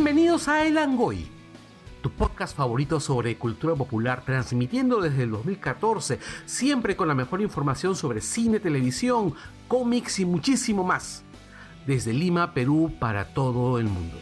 Bienvenidos a El Angoy, tu podcast favorito sobre cultura popular, transmitiendo desde el 2014, siempre con la mejor información sobre cine, televisión, cómics y muchísimo más. Desde Lima, Perú, para todo el mundo.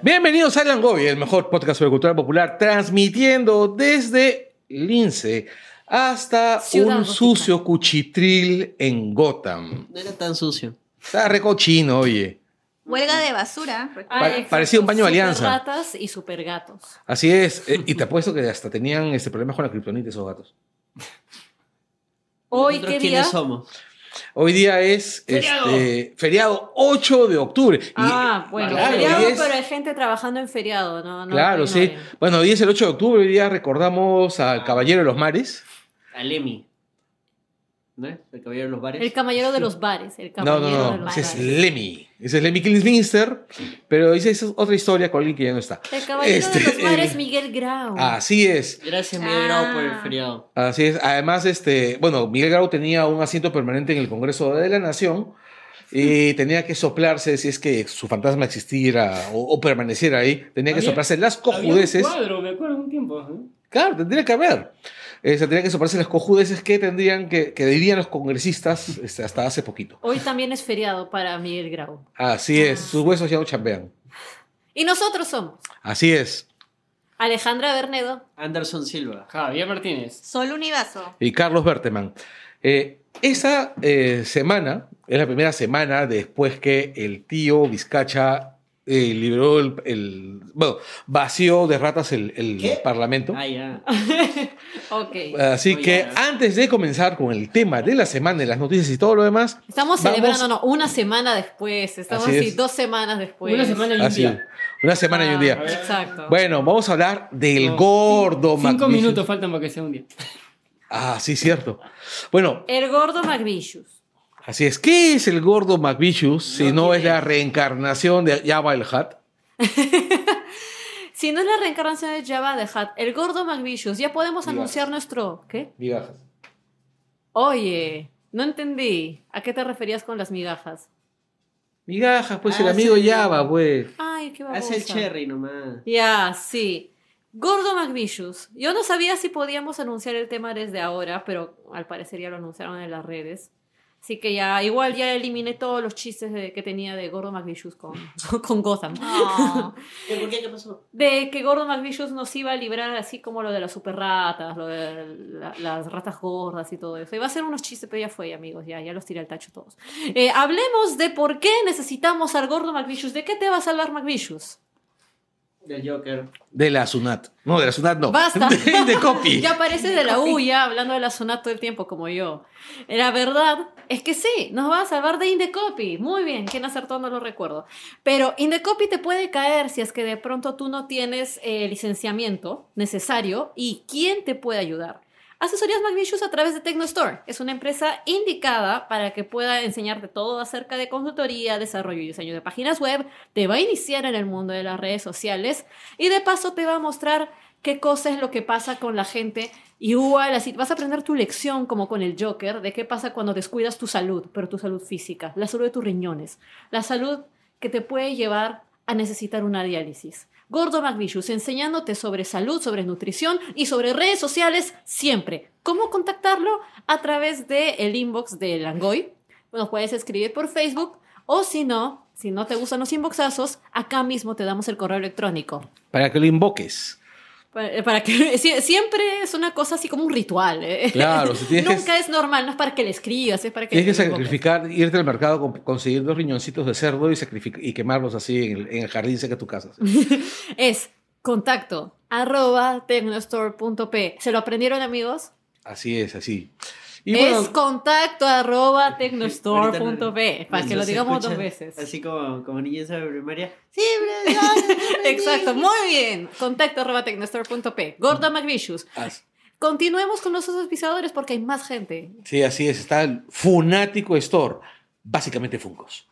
Bienvenidos a El Angoy, el mejor podcast sobre cultura popular, transmitiendo desde Lince hasta Ciudad un Gótica. sucio cuchitril en Gotham. No era tan sucio. Está recochino, oye. Huelga de basura. Pa- parecía un baño de alianza. Supergatas y supergatos. Así es. eh, y te apuesto que hasta tenían este problema con la kriptonita esos gatos. Hoy ¿Nosotros qué día. quiénes somos? Hoy día es Feriado. este, feriado 8 de octubre. Y- Ah, bueno, Claro, feriado, es- pero hay gente trabajando en feriado, ¿no? no claro, sí. Bueno, hoy es el 8 de octubre. Hoy día recordamos al Caballero de los Mares. Alemi. ¿No es? El caballero de los bares. El caballero de los bares. El No, caballero no, de no. los Ese es bares. Lemmy. Ese es Lemmy Kilmister. Pero esa es otra historia con alguien que ya no está. El caballero Este, de los bares, el- Miguel Grau. Así es. Gracias, Miguel Grau, por el Ah. feriado. Así es. Además, este, bueno, Miguel Grau tenía un asiento permanente en el Congreso de la Nación y tenía que soplarse si es que su fantasma existiera o, o permaneciera ahí. Tenía que Había- soplarse las Había un cojudeces. cuadro, me acuerdo un tiempo. ¿eh? Claro, tendría que haber. Eh, se tendría que soplarse las cojudeces que tendrían que, que dirían los congresistas este, hasta hace poquito. Hoy también es feriado para Miguel Grau. Así es. Sus huesos ya no chambean. Y nosotros somos Así es. Alejandra Bernedo. Anderson Silva. Javier Martínez. Sol Univaso. y Carlos Berteman. Eh, esa eh, semana es la primera semana después que el tío Vizcacha eh, liberó el, el- Bueno, vació de ratas el, el ¿Qué? parlamento. Ah, ya. Ok. Así Oye, que ya. antes de comenzar con el tema de la semana, de las noticias y todo lo demás, Estamos Vamos- celebrando, no, una semana después. Estamos Así dos semanas después. Una semana y un así, día. una semana y un Ah, día. Exacto. Bueno, vamos a hablar del No, gordo Cinco minutos faltan para que sea un día. Ah, sí, cierto. Bueno, El gordo McVicious. Así es. ¿Qué es el gordo McVicious si no, No es la reencarnación de Jabba el Hutt? Si no es la reencarnación de Java de Hat, el gordo McVicious, ya podemos anunciar nuestro. ¿Qué? Migajas. Oye, no entendí. ¿A qué te referías con las migajas? Migajas, pues el Ah, amigo sí. Java, pues. Ay, qué babosa. Hace el cherry nomás. Ya, sí. Gordo McVicious. Yo no sabía si podíamos anunciar el tema desde ahora, pero al parecer ya lo anunciaron en las redes. Así que ya, igual ya eliminé todos los chistes de- que tenía de Gordo McVicious con, con Gotham. No. ¿Qué, ¿Por qué? ¿Qué pasó? De que Gordo McVicious nos iba a librar así como lo de las super ratas, lo de la- las ratas gordas y todo eso. Iba a ser unos chistes, pero ya fue, amigos, ya, ya los tiré al tacho todos. Eh, hablemos de por qué necesitamos al Gordo McVicious. ¿De qué te va a salvar McVicious? Del Joker. De la Sunat. No, de la Sunat no. Basta. De, de copy. Ya parece de la U, ya hablando de la zona todo el tiempo, como yo. La verdad es que sí, nos va a salvar de Indecopy. Muy bien, quién acertó no lo recuerdo. Pero Indecopy te puede caer si es que de pronto tú no tienes eh, licenciamiento necesario. ¿Y quién te puede ayudar? Asesorías McVicious a través de TecnoStore. Es una empresa indicada para que pueda enseñarte todo acerca de consultoría, desarrollo y diseño de páginas web. Te va a iniciar en el mundo de las redes sociales y de paso te va a mostrar qué cosa es lo que pasa con la gente. Igual, así vas a aprender tu lección como con el Joker de qué pasa cuando descuidas tu salud, pero tu salud física, la salud de tus riñones, la salud que te puede llevar a necesitar una diálisis. Gordo McVicious enseñándote sobre salud, sobre nutrición y sobre redes sociales siempre. ¿Cómo contactarlo? A través del el inbox de Langoy. Nos puedes escribir por Facebook o si no, si no te gustan los inboxazos, acá mismo te damos el correo electrónico. Para que lo invoques. Para, para que sie- siempre es una cosa así como un ritual. ¿eh? Claro, si que- Nunca es normal, no es para que le escribas, es para que Tienes que sacrificar, irte al mercado, con- conseguir dos riñoncitos de cerdo y, y quemarlos así en el, en el jardín cerca de tu casa. Es contacto arroba tecnostore.p. ¿Se lo aprendieron amigos? Así es, así. Y es contacto arroba Ahorita tecnostore.p. Para que lo digamos dos veces. Así como, como niña de primaria. Exacto, muy bien. Contacto arroba tecnostore.p. Gorda McVicious. as- Continuemos con nuestros auspiciadores porque hay más gente. sí, así es. Está el Funático Store. Básicamente Funcos.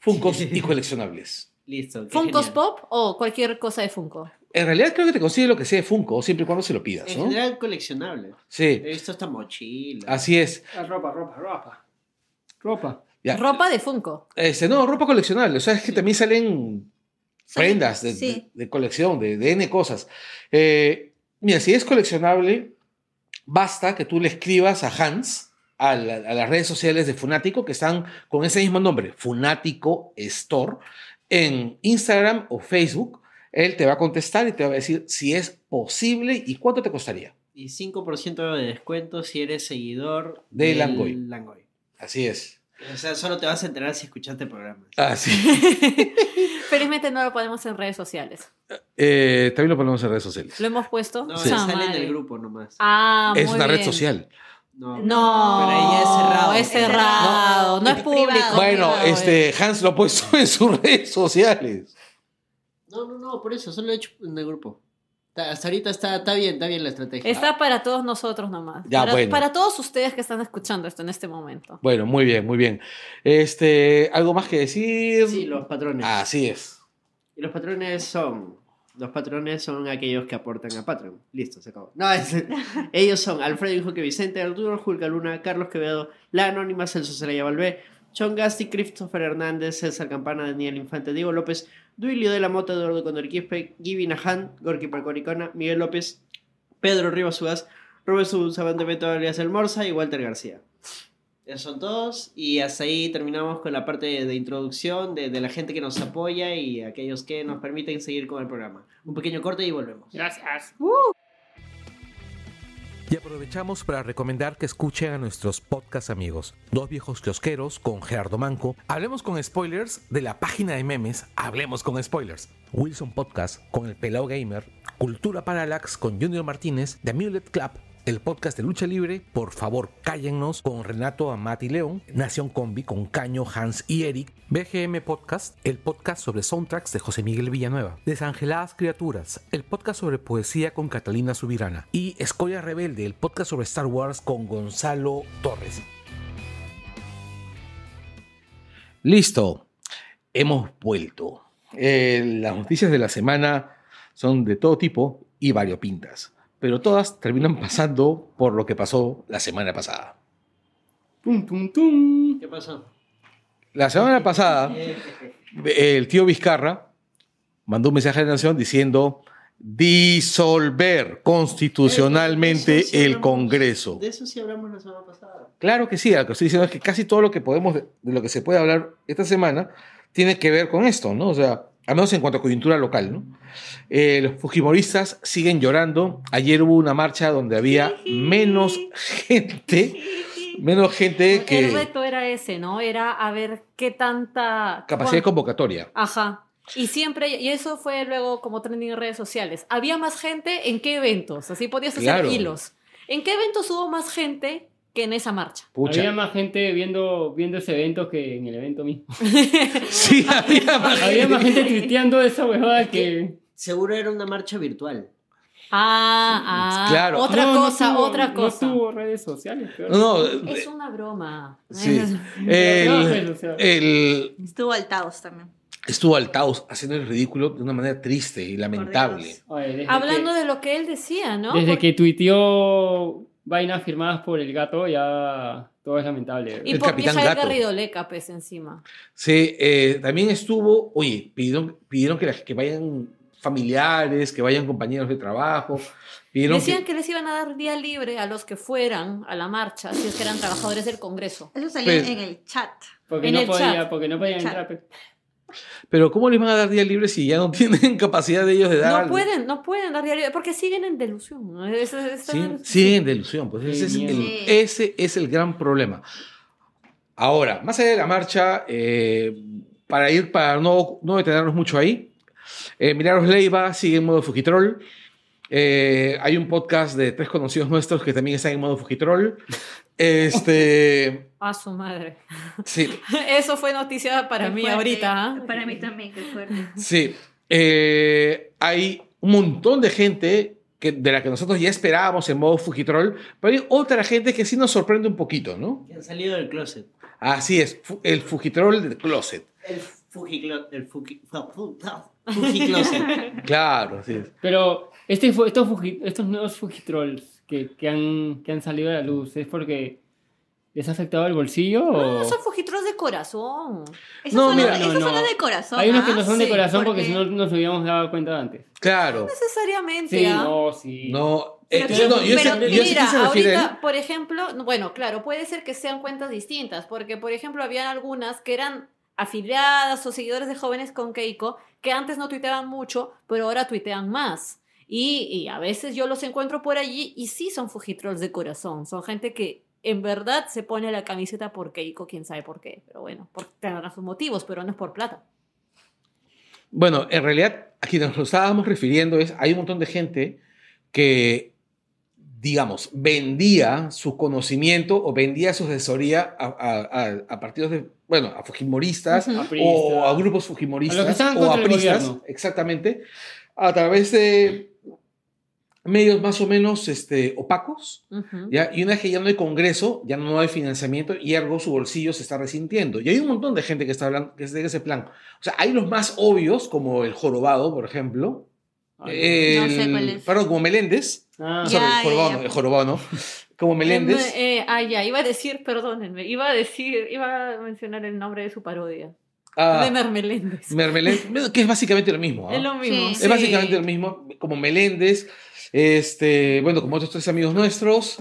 Funcos y coleccionables. Listo. qué ¿Funkos genial. Pop o cualquier cosa de Funko? En realidad creo que te consigue lo que sea de Funko, siempre y cuando se lo pidas, En ¿no? general coleccionable. Sí, He visto esta mochila. así es. Ah, ropa, ropa, ropa. Ropa. Ya. Ropa de Funko. Este, no, ropa coleccionable. O sea, es que también salen prendas de, sí. de- de colección, de, de N cosas. Eh, mira, si es coleccionable, basta que tú le escribas a Hans, a, la- a las redes sociales de Funático, que están con ese mismo nombre, Funático Store, en Instagram o Facebook. Él te va a contestar y te va a decir si es posible y cuánto te costaría. Y 5% de descuento si eres seguidor De del Langoy. Langoy. Así es. O sea, solo te vas a enterar si escuchaste el programa. Así. Felizmente no lo ponemos en redes sociales. Eh, también lo ponemos en redes sociales. Lo hemos puesto. No, Sí. Sale en el grupo nomás. Ah, es muy una red social. No, No, Pero ahí ya es cerrado. Es cerrado, no, No, es es público. privado. Bueno, privado, este Hans lo ha puesto en sus redes sociales. No, no, no, por eso, solo lo he hecho en el grupo. Ta- Hasta ahorita está, está bien, está bien la estrategia. Está para todos nosotros nomás. Ya, para, bueno. para todos ustedes que están escuchando esto en este momento. Bueno, muy bien, muy bien. Este, ¿algo más que decir? Sí, los patrones. Así es. Y los patrones son. Los patrones son aquellos que aportan a Patreon. Listo, se acabó. No, es- ellos son Alfredo Injoque Vicente, Arturo Julca Luna, Carlos Quevedo, La Anónima, Celso Seraya Valvé, John Gasti, Christopher Hernández, César Campana, Daniel Infante, Diego López, Duilio de la Mota, Eduardo Condorquispe, Gibi Nahan, Gorky Percoricona, Miguel López, Pedro Rivas Ugaz, Roberto Sabante Beto Alias El Morza y Walter García. Esos son todos y hasta ahí terminamos con la parte de, introducción de, de la gente que nos apoya y aquellos que nos permiten seguir con el programa. Un pequeño corte y volvemos. Gracias. Y aprovechamos para recomendar que escuchen a nuestros podcast amigos, Dos Viejos Kiosqueros con Gerardo Manco, Hablemos con Spoilers de la página de memes Hablemos con Spoilers, Wilson Podcast con el Pelao Gamer, Cultura Parallax con Junior Martínez, The Amulet Club, el podcast de lucha libre, por favor cállennos con Renato Amati León, Nación Combi con Caño, Hans y Eric, BGM Podcast, el podcast sobre soundtracks de José Miguel Villanueva, Desangeladas Criaturas, el podcast sobre poesía con Catalina Subirana. Y Escoria Rebelde, el podcast sobre Star Wars con Gonzalo Torres. Listo, hemos vuelto. Eh, las noticias de la semana son de todo tipo y variopintas, pero todas terminan pasando por lo que pasó la semana pasada. Tum, tum, tum. ¿Qué pasó? La semana pasada, el tío Vizcarra mandó un mensaje a la nación diciendo disolver constitucionalmente el hablamos- Congreso. De eso sí hablamos la semana pasada. Claro que sí, lo que estoy diciendo es que casi todo lo que podemos, de lo que se puede hablar esta semana, tiene que ver con esto, ¿no? O sea, al menos en cuanto a coyuntura local, ¿no? Eh, los fujimoristas siguen llorando. Ayer hubo una marcha donde había menos gente, menos gente El que reto era ese, ¿no? Era a ver qué tanta... capacidad de convocatoria. Ajá. Y siempre, y eso fue luego como trending en redes sociales. Había más gente en qué eventos, así podías hacer Claro. hilos. ¿En qué eventos hubo más gente que en esa marcha? Pucha. Había más gente viendo, viendo ese evento que en el evento mismo. Sí, había más Había más gente. tuiteando esa huevada que. Seguro era una marcha virtual. Ah, ah. Claro. Otra No, no cosa, tuvo- otra cosa. No tuvo redes sociales, peor. No, no, Es una broma. Sí. No, el, el- Estuvo altados también. estuvo Altaos haciendo el ridículo de una manera triste y lamentable. Oye, Hablando que, de lo que él decía, ¿no? Desde Porque- que tuiteó vainas firmadas por el gato, ya todo es lamentable. Y el por Capitán Gato. Garrido Leca, pues, encima. Sí, eh, también estuvo, oye, pidieron, pidieron que, vayan familiares, que vayan compañeros de trabajo. Pidieron Decían que- que les iban a dar día libre a los que fueran a la marcha, si es que eran trabajadores del Congreso. Eso salió Pero- en el chat. Porque en no el podía, chat. porque no podían entrar. Pero ¿cómo les van a dar día libre si ya no tienen capacidad de ellos de dar? No pueden, no pueden dar día libre, porque siguen en delusión. ¿no? Es- es- Sí, siguen en delusión, pues ese es, el, ese es el gran problema. Ahora, más allá de la marcha, eh, para ir, para no, no detenernos mucho ahí, eh, Milagros Leiva sigue en modo Fujitrol. Eh, hay un podcast de tres conocidos nuestros que también están en modo Fujitrol. Este, A su madre. sí, Eso fue noticia para Qué mí fuerte. ahorita. ¿ah? Para mí también, qué fuerte. sí. Eh, hay un montón de gente que, de la que nosotros ya esperábamos en modo Fujitrol, pero hay otra gente que sí nos sorprende un poquito, ¿no? Que han salido del closet. Así es, el Fujitrol del Closet. El Fujiclo... El Fuji... Fuji Closet. Claro, así es. Pero este, estos, Fuji- estos nuevos Fujitrolls que, que, han, que han salido a la luz, ¿es porque les ha afectado el bolsillo o...? No, son fujitrolls de corazón. Esos No, son, mira, los, no, esos no. son los de corazón. Hay unos que ¿ah? no son de sí, corazón porque, porque- si no nos hubiéramos dado cuenta antes. Claro. Necesariamente. Sí, ¿ah? no, sí. No, Pero, eh, que- no, yo pero sé, yo sé mira, que se refiere ahorita, por ejemplo, bueno, claro, puede ser que sean cuentas distintas, porque, por ejemplo, habían algunas que eran afiliadas o seguidores de jóvenes con Keiko, que antes no tuiteaban mucho, pero ahora tuitean más. Y, y a veces yo los encuentro por allí y sí son fujitrolls de corazón, son gente que en verdad se pone la camiseta por Keiko, quién sabe por qué, pero bueno, por, tendrán sus motivos, pero no es por plata. Bueno, en realidad, a quienes nos estábamos refiriendo es, hay un montón de gente que, digamos, vendía su conocimiento o vendía su asesoría a, a- a- a partidos de, bueno, a fujimoristas Ujú. A o a grupos fujimoristas o a pristas, exactamente, a través de medios más o menos este, opacos. Ujú. ¿ya? Y una vez que ya no hay congreso, ya no hay financiamiento y ergo su bolsillo se está resintiendo. Y hay un montón de gente que está hablando que es de ese plan. O sea, hay los más obvios, como el jorobado, por ejemplo. Ay, El- No sé cuál es. Perdón, como Meléndez. Ah, Sorry, Ya, el jorobado, ya, no, ya. el jorobado, ¿no? Como Meléndez. Eh, eh, ah, ya, iba a decir, perdónenme, iba a decir, iba a mencionar el nombre de su parodia. Ah, de Mermeléndez. Mermeléndez, que es básicamente lo mismo. ¿ah? Es lo mismo. Sí. Es sí. básicamente lo mismo, como Meléndez, este, bueno, como otros tres amigos nuestros.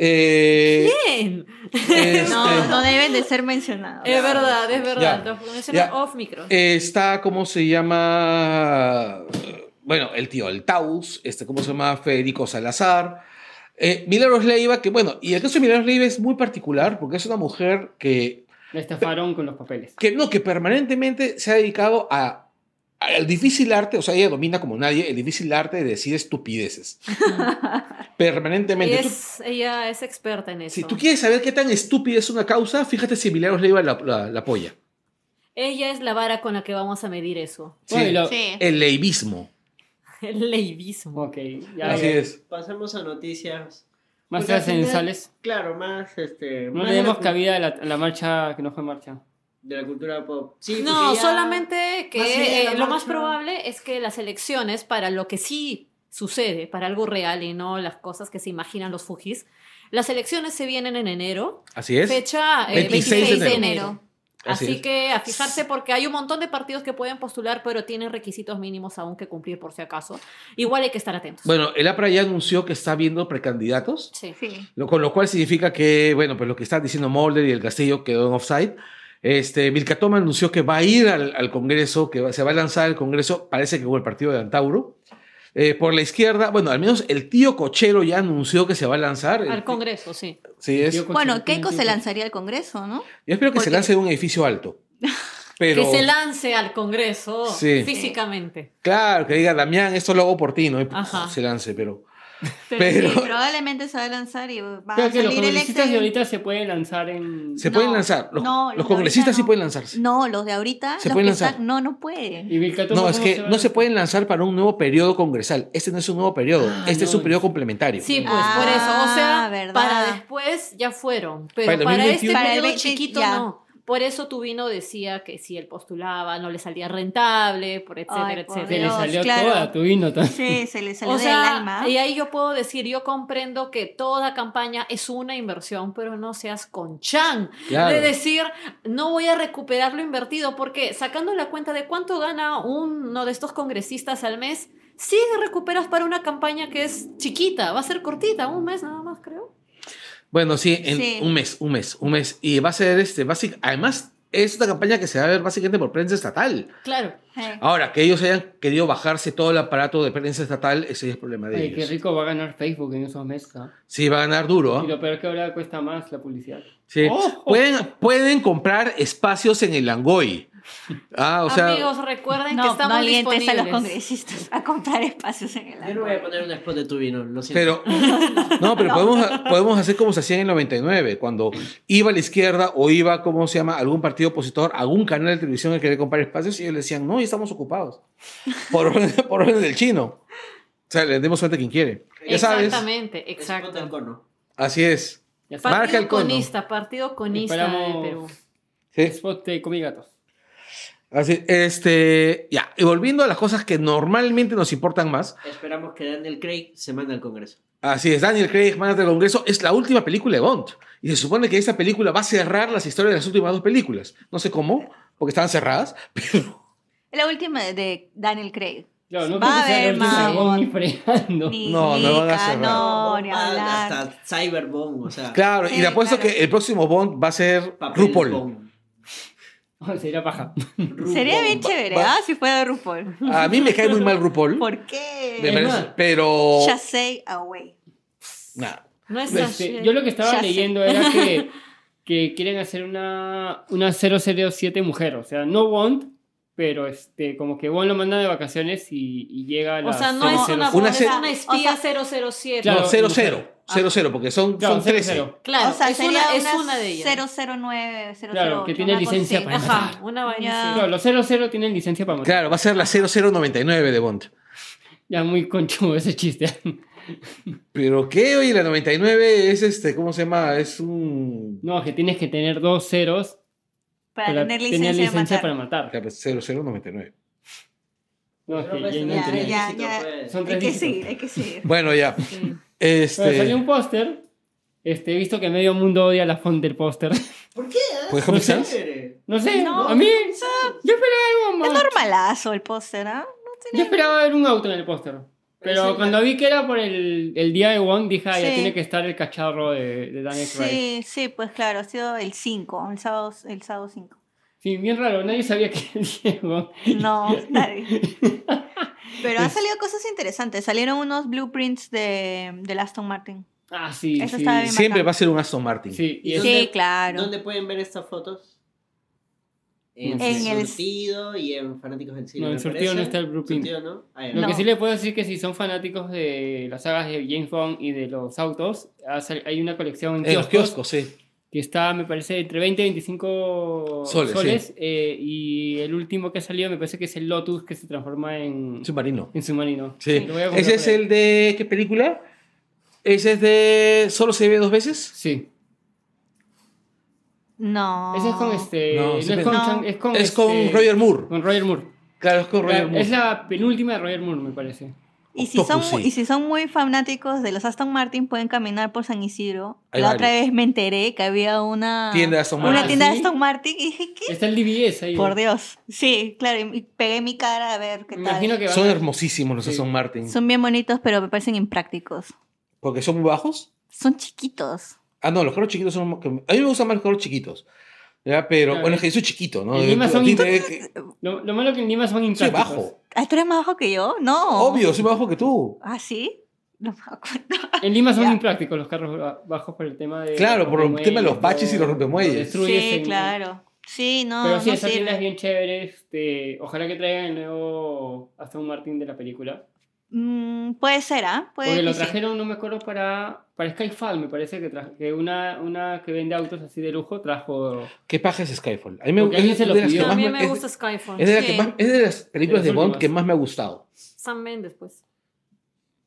Eh, Bien. este, No, no deben de ser mencionados. Es verdad, es verdad. Ya. off micro. Está, ¿cómo se llama? Bueno, el tío, el Taus, este, ¿cómo se llama? Federico Salazar. Eh, Milagros Leiva, que bueno, y el caso de Milagros Leiva es muy particular porque es una mujer que, La estafaron con los papeles. que no, que permanentemente se ha dedicado a al difícil arte, o sea, ella domina como nadie el difícil arte de decir estupideces. permanentemente. Tú- es, ella es experta en eso. si tú quieres saber qué tan estúpida es una causa, fíjate si Milagros Leiva la, la- la apoya. Ella es la vara con la que vamos a medir eso. Sí. Bueno, lo- Sí. El leivismo. El leivismo. Ok, ya, Así es. Pasemos a noticias. Más trascendentales. Claro, más este. No más le demos cabida a la, a la marcha que no fue marcha. De la cultura pop. Sí, No, porque ya- solamente que más eh, lo más probable es que las elecciones, para lo que sí sucede, para algo real y no las cosas que se imaginan los fujis, las elecciones se vienen en enero, Así es. fecha eh, 26 26, de de enero. enero. Así Así, es. que a fijarse porque hay un montón de partidos que pueden postular, pero tienen requisitos mínimos aún que cumplir por si acaso. Igual hay que estar atentos. Bueno, el APRA ya anunció que está viendo precandidatos. Sí. Sí. Lo, con lo cual significa que, bueno, pues lo que están diciendo Mulder y el Castillo quedó en offside. Este, Vilcatoma anunció que va a ir al, al Congreso, que va- se va a lanzar al Congreso, parece que con el partido de Antauro. Eh, por la izquierda, bueno, al menos el tío Cochero ya anunció que se va a lanzar. Al Congreso, sí. Sí, es. Yo Bueno, Keiko ¿quién se lanzaría al Congreso, ¿no? espero que se lance de un edificio alto. Pero, Que se lance al Congreso Sí. físicamente. claro, que diga, Damián, esto lo hago por ti, ¿no? Y, Ajá. se lance, pero. Pero, Pero- sí, probablemente se va a lanzar y va a que los salir el congresistas de ahorita se pueden lanzar en... Se No, pueden lanzar. Los, no, los los congresistas sí pueden lanzarse. No, los de ahorita, ¿Se los pueden que lanzar? están, no, no pueden. Y No, es ¿cómo que se no se pueden lanzar para un nuevo periodo congresal. Este no es un nuevo periodo. Ah, este es un periodo complementario. Sí, pues Ah, por eso. O sea, verdad. para después ya fueron. Pero Para el para, 2021. este Para periodo 20 chiquito ya. no. Por eso Tubino decía que si él postulaba no le salía rentable, por etcétera, Ay, por etcétera. Se le salió claro. toda tu vino también. Sí, se le salió O del sea, alma. y ahí yo puedo decir, yo comprendo que toda campaña es una inversión, pero no seas conchan Claro. de decir, no voy a recuperar lo invertido, porque sacando la cuenta de cuánto gana uno de estos congresistas al mes, sí recuperas para una campaña que es chiquita, va a ser cortita, un mes nada más, creo. Bueno, sí, en Sí. un mes, un mes, un mes. Y va a ser este, básic, además, es una campaña que se va a ver básicamente por prensa estatal. Claro. Eh, Ahora, que ellos hayan querido bajarse todo el aparato de prensa estatal, ese es problema de qué ellos. rico va a ganar Facebook en esos meses. Sí, va a ganar duro. ¿ah? Y lo peor es que ahora cuesta más la publicidad. Sí. Pueden, pueden comprar espacios en el Langoy. Ah, o sea, Amigos, recuerden que no, no estamos alientes a los disponibles. congresistas a comprar espacios en el Yo no voy a poner un spot de tu vino, lo siento. pero no, pero podemos, podemos hacer como se hacía en el 99, cuando iba a la izquierda o iba, ¿cómo se llama?, algún partido opositor, algún canal de televisión que quería comprar espacios y ellos le decían, no, ya estamos ocupados. Por orden, por orden del chino. O sea, le demos suerte a quien quiere. Ya sabes. Exactamente, exacto. Así es. Partido Marca el cono. conista, partido conista de Esperamos- Perú. Sí. Spot de comigatos. Así, este, ya, y volviendo a las cosas que normalmente nos importan más, Esperamos que Daniel Craig se mande al Congreso. así es, Daniel Craig, manager del Congreso, es la última película de Bond. Y se supone que esta película va a cerrar las historias de las últimas dos películas. No sé cómo, porque estaban cerradas, pero La última de Daniel Craig. Claro, no Va a haber más Bond ni Bond. fregando. Ni No, no van a Nika, cerrar. no, ni hablar. hasta Cyberbomb, o sea, claro, y Sí, le apuesto claro. que el próximo Bond va a ser papel RuPaul. bomb. Sería paja. Sería bien chévere, ¿ah? Si fuera RuPaul. A mí me cae muy mal RuPaul. ¿Por qué? Me parece, pero. Away. Nah. No es este, yo lo que estaba leyendo era que, que quieren hacer una, una mujer. O sea, no Bond, pero este, como que Bond lo manda de vacaciones y, llega a la. O sea, no 007. es una, una, espía 007. Claro, no, 00. 0-0, porque son, claro, son 13. 0, 0. Claro, o sea, es, una, de ellas. 009, 008, Claro, que tiene licencia para matar. Ajá, una vaina. Claro, los 00 tienen licencia para matar. Claro, va a ser la 0099 de Bond. Ya muy conchudo ese chiste. Pero qué, oye, la 99 es este, ¿cómo se llama? Es un. No, que tienes que tener dos ceros para, tener, licencia, tener licencia, para matar. Para matar. Claro, pues, 0099. No, es que pues, ya no Ya, entendí. ya, dígito, ya. pues. Son Hay tres que dígitos. seguir, hay que seguir. Bueno, ya. Sí. Bueno, Este... salió un póster. Este, he visto que medio mundo odia la font del póster. ¿Por qué? ¿Pues Comic No sé. No sé, No, a mí. Yo esperaba algo Es más. normalazo el póster, ¿ah? Yo esperaba ver un auto en el póster. Pero Sí, cuando vi que era por el, el día de Wong, dije, ah, ya Sí. tiene que estar el cacharro de, de Daniel Craig. Sí, sí, pues claro, ha sido el 5, el sábado, el sábado 5. Sí, bien raro, nadie sabía que Wong. No, nadie. Pero han salido cosas interesantes. Salieron unos blueprints de, del Aston Martin. Ah, sí, Eso sí. estaba bien Siempre bacán. va a ser un Aston Martin. Sí, y ¿Y es- dónde- Sí, claro. ¿Dónde pueden ver estas fotos? En, En el surtido y en Fanáticos del Cine. No, en Surtido no está el blueprint. Surtido, ¿no? Ah, ya. Lo No. que sí le puedo decir que si son fanáticos de las sagas de James Bond y de los autos, hay una colección en En los kioscos, sí. Que está, me parece, entre 20 y 25 Soles, soles. eh, y el último que ha salido me parece que es el Lotus que se transforma en, Submarino. en submarino. Sí. Ese es el de... ¿Qué película? Ese es de... ¿Solo se ve dos veces? Sí. No. Ese es con este. No, No, es, con, no. Chan- es con es con este- Roger Moore. Con Roger Moore. Claro, es con Roger Moore. es la penúltima de Roger Moore, me parece. Y si, son, y si son muy fanáticos de los Aston Martin, pueden caminar por San Isidro. Hay la otra varios. vez me enteré que había una Tienda de Aston Una Martin. tienda ¿Ah, de sí? Aston Martin y dije, ¿qué? Está el DBS ahí. Por Dios. Sí, claro, y pegué mi cara a ver qué Me tal. imagino que van Son a- hermosísimos los Sí. Aston Martin. Son bien bonitos, pero me parecen imprácticos. Porque son muy bajos. Son chiquitos. Ah, no, los carros chiquitos son... A mí me gustan más los carros chiquitos. ¿Ya? Pero, Claro, bueno, es es- que yo soy chiquito, ¿no? en Lima son te- Lo, lo malo que en Lima son Soy imprácticos. bajo. Ah, ¿tú eres más bajo que yo? No. Obvio, soy más bajo que tú. ¿Ah, sí? No me acuerdo. En Lima son Ya. imprácticos los carros ba- bajos por el tema de. Claro, por el tema de los baches y los rompemuelles. Sí, en- claro. Sí, no, Pero sí, no esa tienda es sirve. bien chévere. Este, ojalá que traigan el nuevo Aston Martin de la película. Mm, puede ser, ¿ah? Puede Porque lo que sí. trajeron, no me acuerdo, para, para Skyfall, me parece que, tra- que una, una que vende autos así de lujo trajo. ¿Qué paja es Skyfall? A mí me alguien se lo pidió. más También me- me es- gusta Skyfall. Es de, la Sí. que más- es de las películas De de Bond que más me ha gustado. Sam Mendes, pues.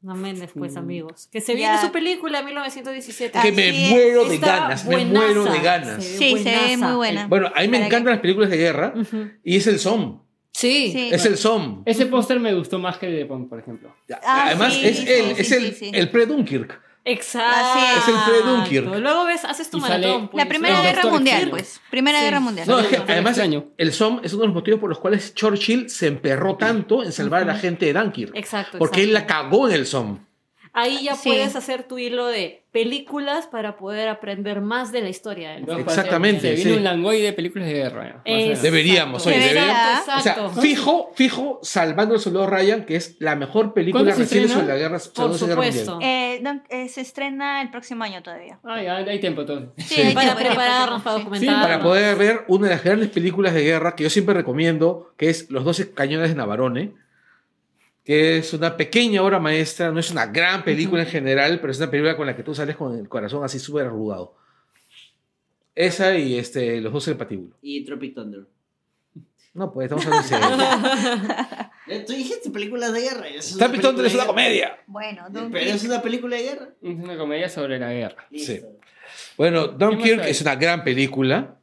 Sam Mendes, pues, Mm. amigos. Que se viene su película 1917. Ah, que me Así es. muero de ganas, me buenaza. muero de ganas. Sí. Sí, se ve buenaza. muy buena. Bueno, a mí me encantan que- las películas de guerra Ujú. y es el SOM. Sí. Sí. Es el SOM. Ese póster me gustó más que el de Bond, por ejemplo. Ah, Además, sí, es sí, sí, es sí, el, sí. el pre-Dunkirk. Exacto. Es el pre-Dunkirk. Luego ves, haces tu Y maratón. pues. La Primera el Guerra Mundial, Kirk. pues. Primera Sí. Guerra Mundial. No, es que además extraño. el SOM es uno de los motivos por los cuales Churchill se emperró tanto en salvar a la gente de Dunkirk. Exacto. Porque él la exacto. cagó en el SOM. Ahí ya Sí. puedes hacer tu hilo de películas para poder aprender más de la historia del Entonces, Exactamente, Se viene sí. un langoy de películas de guerra. Deberíamos, oye, Debería. deberíamos. O sea, fijo, fijo, Salvando el Soldado Ryan, que es la mejor película ¿Cuándo se reciente sobre la guerra, Por supuesto. Eh, no, eh, se estrena el próximo año todavía. Ya, hay tiempo entonces. Sí, Sí. Para prepararnos, para Sí, documentar. Para poder ver una de las grandes películas de guerra que yo siempre recomiendo, que es Los 12 Cañones de Navarone, que es una pequeña obra maestra, no es una gran película en general, pero es una película con la que tú sales con el corazón así súper arrugado. Esa y este, Los 12 del Patíbulo. Y Tropic Thunder. No, pues estamos hablando serio. Eh, Tú dijiste películas de guerra. Python película es una de comedia. Bueno, Pero es una película de guerra. Es una comedia sobre la guerra. Listo. Sí. Bueno, Dunkirk es una gran película.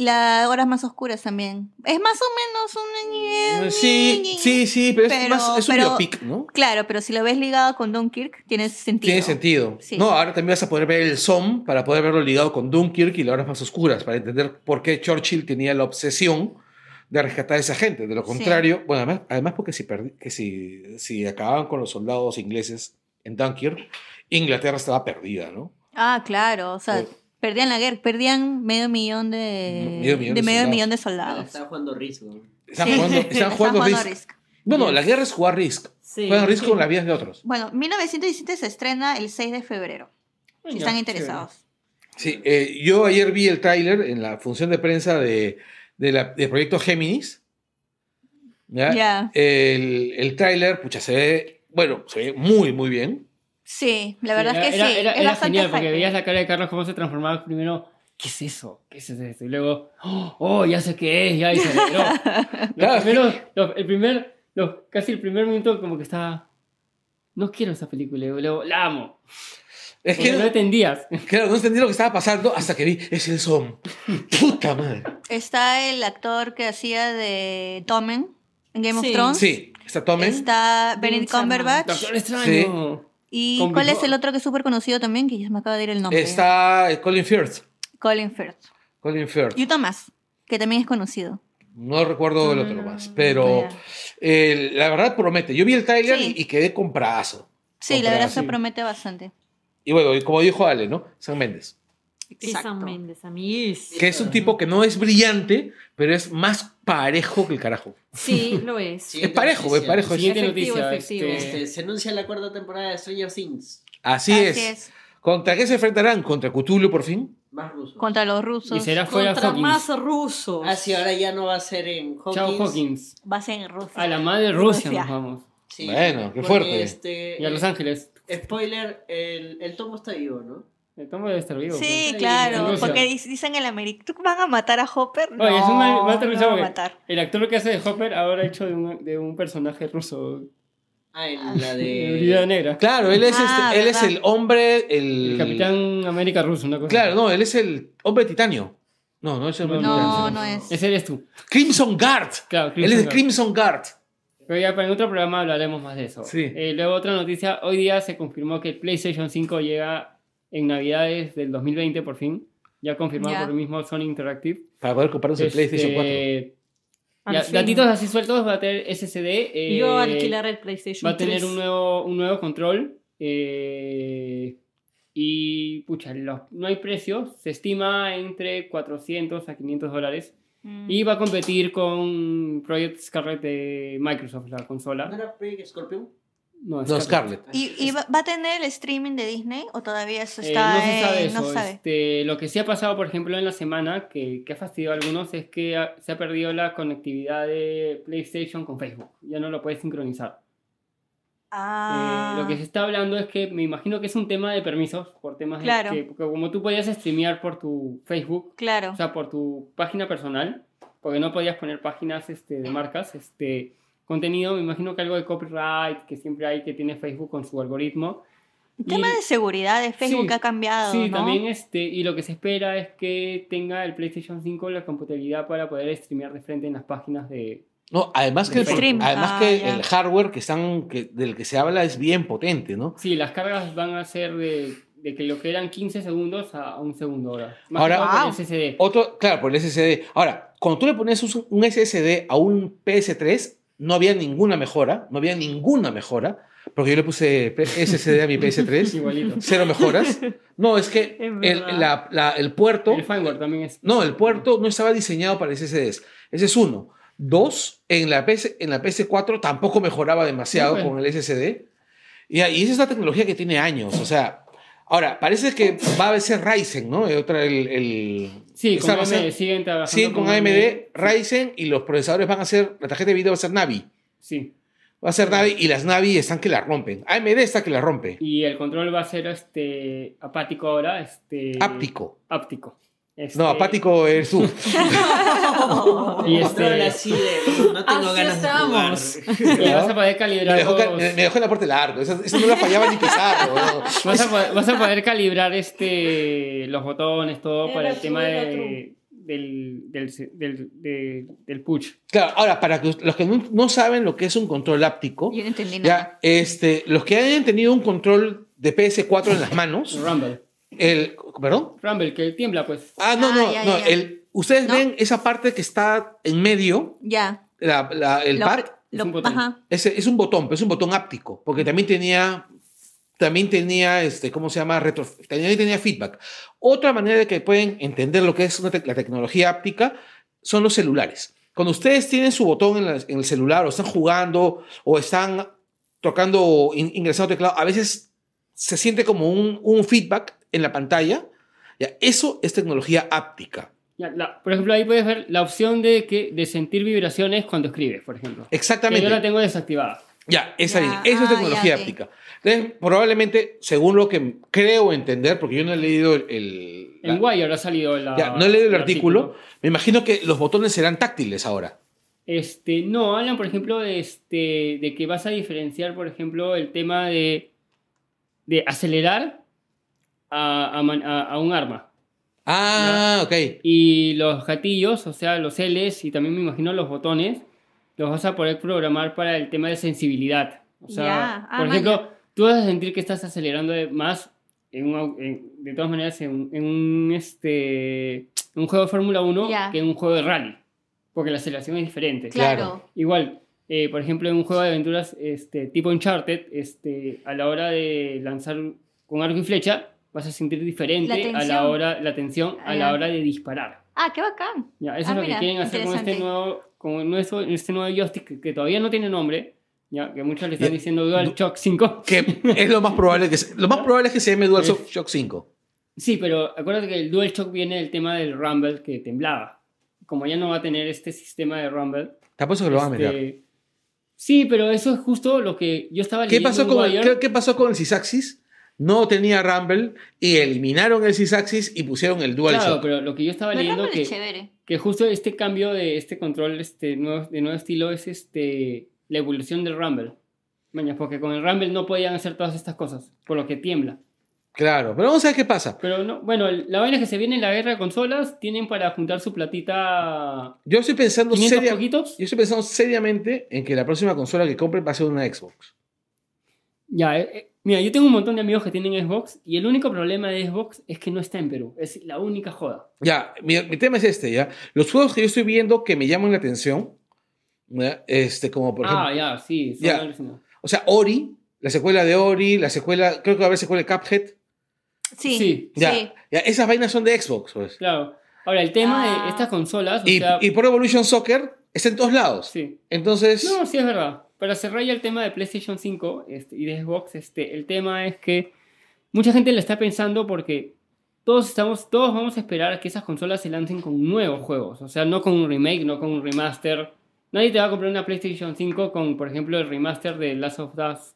Las horas más oscuras también. Es más o menos un... Sí, sí, sí, pero es, Pero- más, es un pero- biopic, ¿no? Claro, pero si lo ves ligado con Dunkirk, tiene sentido. Tiene sentido. Sí. No, ahora también vas a poder ver el SOM para poder verlo ligado con Dunkirk y las horas más oscuras, para entender por qué Churchill tenía la obsesión de rescatar a esa gente. De lo Sí. contrario, bueno, además, además porque si, perdi- que si, si acababan con los soldados ingleses en Dunkirk, Inglaterra estaba perdida, ¿no? Ah, claro, o sea, Sí. Perdían la guerra, perdían medio millón de, Medio millón de de medio soldados. millón de soldados. Estaba jugando Risk. Están Sí. jugando, están jugando Risk. Risk. No, no, la guerra es jugar Risk. Sí. Juegan Risk con las vidas de otros. Bueno, 1917 se estrena el 6 de febrero, si Ya, están interesados. Sí, eh, yo ayer vi el tráiler en la función de prensa de, de la- del proyecto Géminis. ¿ya? Ya. El, el tráiler, pucha, se ve, bueno, se ve muy, muy bien. Sí, la verdad es que era- sí. Era, es era bastante genial porque hype. veías la cara de Carlos cómo se transformaba primero. ¿Qué es eso? ¿Qué es eso? Y luego, oh, oh, ya sé qué es, ya y se alegró. Los Claro. primeros- los- el primer, los- casi el primer minuto como que estaba, no quiero esa película, y luego la amo. Es que, no entendías. claro, no entendí lo que estaba pasando hasta que vi, es el Som. Puta madre. Está el actor que hacía de Tommen en Game Sí. of Thrones. Sí, está Tommen. Está Benedict Cumberbatch. Doctor Extraño. ¿Y Con cuál es el otro que es súper conocido también? Que ya me acaba de ir el nombre. Está Colin Firth. Colin Firth. Colin Firth. Y Thomas, que también es conocido. No recuerdo el otro más, pero eh, la verdad promete. Yo vi el tráiler Sí. y, y quedé compradazo. Sí, la verdad se promete bastante. Y bueno, y como dijo Ale, ¿no? San Méndez. Exacto. Méndez. Que es un tipo que no es brillante, pero es más parejo que el carajo. Sí, lo es. Es parejo, es parejo. es- Siguiente Efectivo, noticia. efectivo. este, Este, se anuncia la cuarta temporada de Stranger Things. Así, Así es. es. ¿Contra qué se enfrentarán? ¿Contra Cthulhu por fin? Más ruso. Contra los rusos. y será fuera Contra Hawkins. más rusos. Ah, sí, ahora ya no va a ser en Hawkins. Chao Hawkins. Va a ser en Rusia. A la madre Rusia Rusia. nos vamos. Sí, Bueno, qué fuerte. Este, Y a Los Ángeles. Spoiler, el, el tomo está vivo, ¿no? El tomo debe estar vivo. Sí, claro. Porque dic- dicen en el América. ¿Tú van a matar a Hopper? No, Oye, es una, va a no a porque matar. El actor que hace de Hopper ahora ha hecho de un, de un personaje ruso. Ah, en la De Brigada. Negra. Claro, él es, Ah, este- él es el hombre, el... El Capitán América ruso, una cosa. Claro, no, él es el hombre titanio. No, no es el hombre No, titanio. No, no es. Ese eres tú. Crimson Guard. Claro, él es el Guard. Crimson Guard. Pero ya para en otro programa hablaremos más de eso. Sí. Eh, luego otra noticia. Hoy día se confirmó que el PlayStation 5 llega en Navidades del 2020 por fin. Ya confirmado por el mismo Sony Interactive. Para poder comprarse el Este, PlayStation 4. Al ya, datitos así sueltos va a tener SSD. eh, Yo alquilar el PlayStation Va a tener 3. un nuevo, un nuevo control. eh, y, pucha, los- no hay precio. Se estima entre 400 a 500 dólares. Mm. Y va a competir con Project Scarlet de Microsoft, la ¿No consola. era Project Scorpion? No, No, Scarlett. ¿Y, y va, a tener el streaming de Disney o todavía eso Eh, está no se sabe eso. no sabe? Este, lo que sí ha pasado, por ejemplo, en la semana, que, que ha fastidiado a algunos, es que ha- se ha perdido la conectividad de PlayStation con Facebook. Ya no lo puedes sincronizar. Ah, Eh, lo que se está hablando es que me imagino que es un tema de permisos, por temas Claro. de que porque como tú podías streamear por tu Facebook, claro. o sea, por tu página personal, porque no podías poner páginas este, de marcas, este contenido, me imagino que algo de copyright que siempre hay que tiene Facebook con su algoritmo. El tema Y- de seguridad de Facebook Sí, ha cambiado, Sí, ¿no? también este, y lo que se espera es que tenga el PlayStation 5 la compatibilidad para poder streamear de frente en las páginas de... No, además que, el, Stream. además Ah, que el hardware que están, que, del que se habla es bien potente, ¿no? Sí, las cargas van a ser de, de que lo que eran 15 segundos a un segundo hora. Más Ahora- que todo por Wow. SSD. Otro, claro, por el SSD. Ahora, cuando tú le ponías un, un SSD a un PS3, no había ninguna mejora, no había ninguna mejora, porque yo le puse SSD a mi PS3, Igualito. cero mejoras. No, es que Es el, verdad. la- la- el puerto, El firmware también es... no, el puerto no estaba diseñado para SSDs. Ese es uno. Dos, en la, PS, en la PS4 tampoco mejoraba demasiado Sí, con el SSD. Y, y esa es la tecnología que tiene años, o sea... Ahora, parece que va a ser Ryzen, ¿no? Otra, el, el- Sí, con va a ser- AMD siguen trabajando Sí, con AMD, Ryzen y los procesadores van a ser, la tarjeta de video va a ser Navi. Sí. Va a ser Navi y las Navi están que la rompen. AMD está que la rompe. Y el control va a ser este apático ahora, este Áptico. áptico. Este, No, apático eres tú. Y este Control así de... No tengo Así ganas de jugar. estamos. y vas a poder Me calibrar dejó, ca- los- me, me dejó en la parte largo. Eso, eso no la fallaba ni Pizarro. ¿no? vas, a poder, vas a poder calibrar este los botones todo Era para el tema de, del, del, del, de- del push. Claro, ahora, para los que no, no saben lo que es un control áptico, Yo no entendí nada. ya, este, los que hayan tenido un control de PS4 en las manos, Rumble. El, ¿perdón? Rumble, que tiembla, pues. Ah, no, Ah, no, ya, no, ya. el, ustedes ¿No? ven esa parte que está en medio, Ya. la- la- el Lo- pad, Es un botón. Ajá. ese es un botón, pero es un botón áptico, porque también tenía, también tenía, este, ¿cómo se llama? Retro, también tenía feedback. Otra manera de que pueden entender lo que es una tec- la tecnología áptica son los celulares. Cuando ustedes tienen su botón en, la- en el celular o están jugando o están tocando, in- ingresando teclado, a veces se siente como un, un feedback en la pantalla. Ya, eso es tecnología áptica. Ya, la- por ejemplo, ahí puedes ver la opción de, que, de sentir vibraciones cuando escribes, por ejemplo. Que Exactamente. yo la tengo desactivada. Ya, esa Ya, es ah, tecnología ya, áptica. Entonces, probablemente, según lo que creo entender, porque yo no he leído el... el- la- Wire ha salido la, ya, no he leído el artículo, me imagino que los botones serán táctiles ahora. Este, no, hablan, por ejemplo, de, este, de que vas a diferenciar, por ejemplo, el tema de, de acelerar a, a man- a- a un arma. Ah, ok. Y los gatillos, o sea, los Ls y también me imagino los botones, los vas a poder programar para el tema de sensibilidad. O sea. Ah, por ejemplo, maña. tú vas a sentir que estás acelerando más en un au- en- de todas maneras en, en un, este, en un juego de Fórmula 1 Ya. que en un juego de rally, porque la aceleración es diferente. Claro. Claro. Igual, eh, por ejemplo, en un juego de aventuras este, tipo Uncharted, este, a la hora de lanzar con arco y flecha, vas a sentir diferente La a la tensión. hora, la tensión a la hora de disparar. Ah, qué bacán. Ya, eso Ah, es lo mira, que quieren hacer con este nuevo, con nuestro- este nuevo joystick que, que todavía no tiene nombre, ya, que muchos le están diciendo DualShock 5. Que es lo más probable que se- lo más probable es que se llame DualShock 5. Sí, pero acuérdate que el DualShock viene del tema del Rumble que temblaba. Como ya no va a tener este sistema de Rumble. Te apuesto que lo van a este, meter. Sí, pero eso es justo lo que yo estaba ¿Qué leyendo pasó, en con el, qué, qué pasó con el Sysaxis? No tenía Rumble y eliminaron el Sysaxis y pusieron el DualShock. Claro, pero lo que yo estaba leyendo que, es que justo este cambio de este control este nuevo, de nuevo estilo es este la evolución del Rumble. Maña, porque con el Rumble no podían hacer todas estas cosas, por lo que tiembla. Claro, pero vamos a ver qué pasa. Pero no, bueno, la vaina es que se viene la guerra de consolas, tienen para juntar su platita Yo estoy pensando 500 seria- yo estoy pensando seriamente en que la próxima consola que compren va a ser una Xbox. Ya, eh, eh, mira, yo tengo un montón de amigos que tienen Xbox y el único problema de Xbox es que no está en Perú. Es la única joda. Ya, mi, mi tema es este, ¿ya? Los juegos que yo estoy viendo que me llaman la atención, ¿ya? Este, como por ejemplo, ah, ya, sí. son Ya. o sea, Ori, la secuela de Ori, la secuela, creo que va a haber secuela de Cuphead, Sí. Sí. ya, Sí. ya, esas vainas son de Xbox, pues. Claro. Ahora, el tema Ah. de estas consolas, o Y, sea, y Pro Evolution Soccer está en todos lados. sí. Entonces, No, sí es verdad. Para cerrar ya el tema de PlayStation 5 este, y de Xbox, este, el tema es que mucha gente le está pensando porque todos estamos, todos vamos a esperar a que esas consolas se lancen con nuevos juegos. O sea, no con un remake, no con un remaster. Nadie te va a comprar una PlayStation 5 con, por ejemplo, el remaster de Last of Us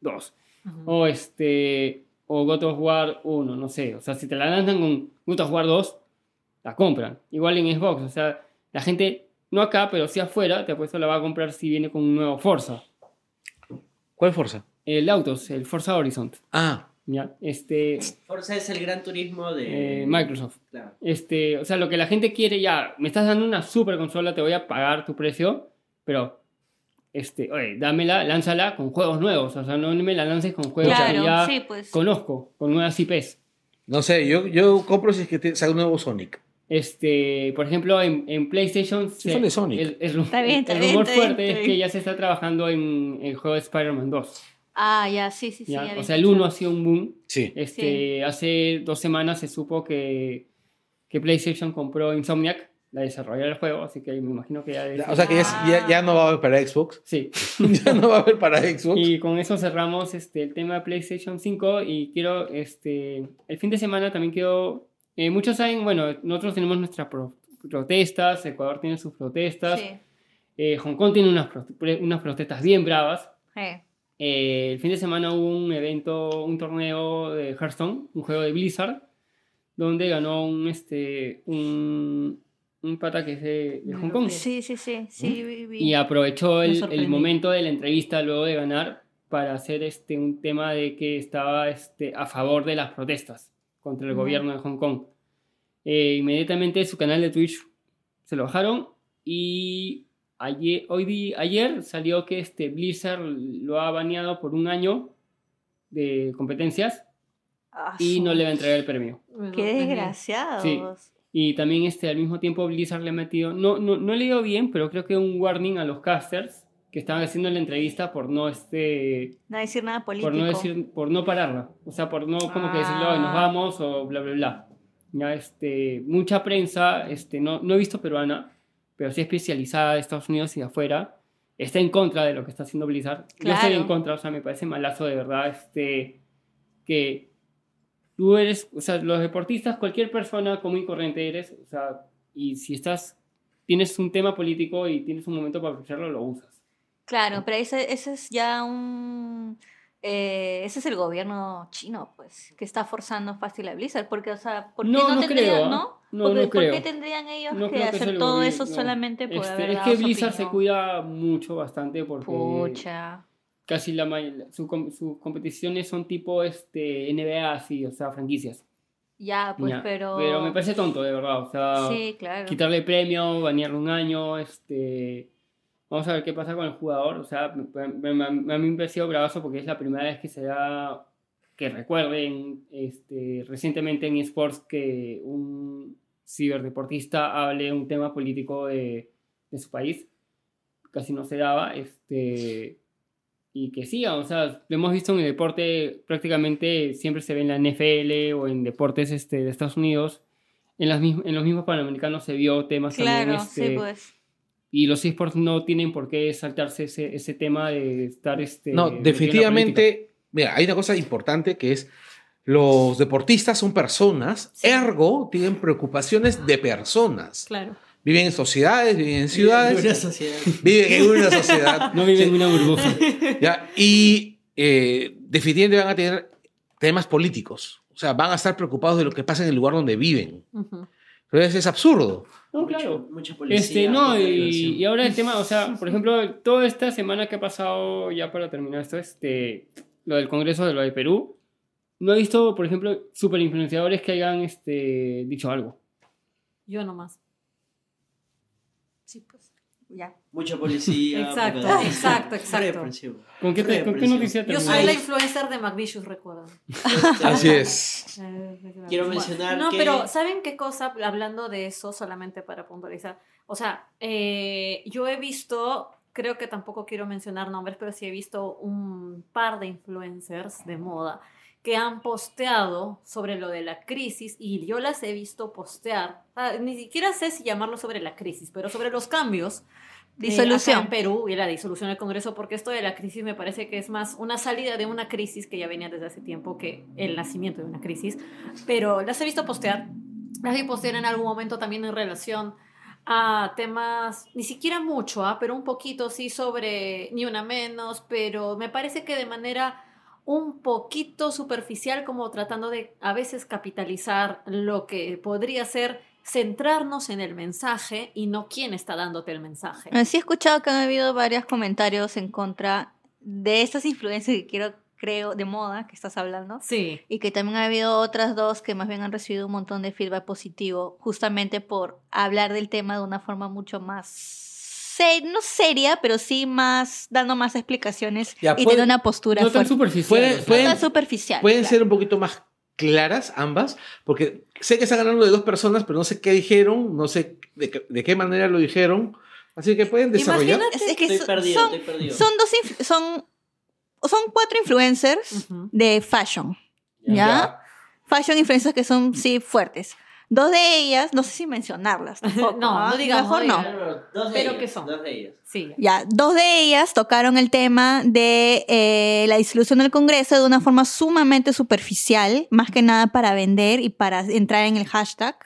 2. O este. O God of War 1, no sé. O sea, si te la lanzan con God of War 2, la compran. Igual en Xbox. O sea, la gente, no acá, pero sí afuera, te apuesto la va a comprar si viene con un nuevo Forza. ¿cuál fuerza? El Autos, el Forza Horizon. Ah, ¿Ya? Este. Forza es el gran turismo de eh, Microsoft. Claro. Este, o sea, lo que la gente quiere ya, me estás dando una super consola, te voy a pagar tu precio, pero, este, oye, dámela, lánzala con juegos nuevos, o sea, no me la lances con juegos que ya sí, pues. conozco, con nuevas IPs. no sé, yo, yo compro si es que te- sale un nuevo Sonic. Este, por ejemplo, en, en PlayStation, Sí, fan de Sonic. el, el- Está bien, está el bien, rumor está bien, fuerte está es que bien. ya se está trabajando en el juego de Spider-Man 2. Ah, ya, sí, sí, sí. ¿ya? ya había o sea, el 1 ha sido un boom. Sí. Este, Hace dos semanas se supo que, que PlayStation compró Insomniac, la desarrolladora del juego, así que me imagino que ya... debe Ya, O sea que ya, ya, ya no va a haber para Xbox. Sí. ya no va a haber para Xbox. Y con eso cerramos este, el tema de PlayStation 5 y quiero, este, el fin de semana también quiero, eh, muchos saben, bueno, nosotros tenemos nuestras pro- protestas, Ecuador tiene sus protestas, Sí. eh, Hong Kong tiene unas, pro- unas protestas bien bravas. Eh. Eh, el fin de semana hubo un evento, un torneo de Hearthstone, un juego de Blizzard, donde ganó un, este, un, un pata que es de, de Hong Kong. Sí, sí, sí. sí vi- vi. Y aprovechó el, el momento de la entrevista luego de ganar para hacer este, un tema de que estaba este, a favor de las protestas contra el Ujú. gobierno de Hong Kong. Eh, inmediatamente su canal de Twitch se lo bajaron y ayer, hoy di- ayer salió que este Blizzard lo ha baneado por un año de competencias Ah, y no le va a entregar el premio. Qué desgraciados. Y también este, al mismo tiempo Blizzard le ha metido, no, no, no he leído bien, pero creo que un warning a los casters que estaban haciendo la entrevista por no este No decir nada político. por no decir por no pararla o sea por no como que decirlo "Ay, nos Ah. vamos o bla bla bla ya este mucha prensa este no, no he visto peruana pero sí especializada de Estados Unidos y de afuera está en contra de lo que está haciendo Blizzard yo estoy Claro. en contra o sea me parece malazo de verdad este que tú eres o sea los deportistas cualquier persona común y corriente eres o sea y si estás tienes un tema político y tienes un momento para aprovecharlo lo usas Claro, pero ese, ese es ya un... eh, ese es el gobierno chino, pues, que está forzando fácil a Blizzard, porque, o sea, ¿por qué No, no, no tendrían, creo, ¿ah? no? No, Porque- no ¿Por qué creo. tendrían ellos que creo que hacer el todo eso solamente por Este, haber es dado que Blizzard se cuida mucho, bastante, porque Pucha. casi la may- su com- sus competiciones son tipo este, NBA, así, o sea, franquicias. Ya, pues, Ya. pero... Pero me parece tonto, de verdad. O sea, Sí, claro. quitarle premio, banearle un año, este... Vamos a ver qué pasa con el jugador. O sea, me- me- me- a mí me bravazo porque es la primera vez que se da, que recuerden este, recientemente en eSports que un ciberdeportista hable un tema político de, de su país. Casi no se daba. Este, y que siga, o sea, lo hemos visto en el deporte, prácticamente siempre se ve en la NFL o en deportes este, de Estados Unidos. En, las, en los mismos panamericanos se vio temas Claro, también. este, sí, pues. Y los esports no tienen por qué saltarse ese, ese tema de estar este No, en definitivamente, mira, hay una cosa importante que es los deportistas son personas, Sí. ergo tienen preocupaciones de personas. Claro. Viven en sociedades, viven en Una ciudades, sociedad. viven en una sociedad. no viven en una burbuja ¿ya? Y eh, definitivamente van a tener temas políticos. O sea, van a estar preocupados de lo que pasa en el lugar donde viven. Ujú. Entonces es absurdo. no claro Mucho- mucha policía. este no y, y ahora el tema o sea por ejemplo toda esta semana que ha pasado ya para terminar esto este lo del Congreso de lo de Perú no he visto por ejemplo super influenciadores que hayan este dicho algo Yo nomás. Sí, pues. Ya. Mucha policía. Exacto, exacto, exacto. Con qué, te- con qué noticia Yo terminas? soy la influencer de McVicious, recuerdan. Así es. Quiero Bueno, mencionar No, que- pero ¿saben qué cosa? Hablando de eso, solamente para puntualizar. O sea, eh, yo he visto, creo que tampoco quiero mencionar nombres, pero sí he visto un par de influencers de moda que han posteado sobre lo de la crisis y yo las he visto postear, ah, ni siquiera sé si llamarlo sobre la crisis, pero sobre los cambios eh, Disolución. en Perú y la disolución del Congreso, porque esto de la crisis me parece que es más una salida de una crisis que ya venía desde hace tiempo que el nacimiento de una crisis. Pero las he visto postear, las vi postear en algún momento también en relación a temas, ni siquiera mucho, ¿ah? pero un poquito sí sobre ni una menos, pero me parece que de manera un poquito superficial, como tratando de a veces capitalizar lo que podría ser centrarnos en el mensaje y no quién está dándote el mensaje. Sí he escuchado que han habido varios comentarios en contra de estas influencias que quiero, creo, de moda que estás hablando. Sí, Y que también ha habido otras dos que más bien han recibido un montón de feedback positivo, justamente por hablar del tema de una forma mucho más, no seria, pero sí más, dando más explicaciones Ya, y puede- tener una postura no tan superficial Puede- o sea, puede- No tan superficial. Pueden claro. ser un poquito más claras ambas, porque sé que están hablando de dos personas, pero no sé qué dijeron, no sé de, qué- de qué manera lo dijeron, así que pueden desarrollar. Imagínate- Es, que Estoy son, perdido, son, estoy perdido. son dos, son, son cuatro influencers de fashion, ¿ya? Fashion influencers que son, sí, fuertes. Dos de ellas, no sé si mencionarlas tampoco. No, no digamos, Mejor no no. digamos. Dos de Pero ellas, ¿qué son? Dos de ellas. sí. Ya, dos de ellas tocaron el tema de eh, la disolución del Congreso de una forma sumamente superficial, más que nada para vender y para entrar en el hashtag,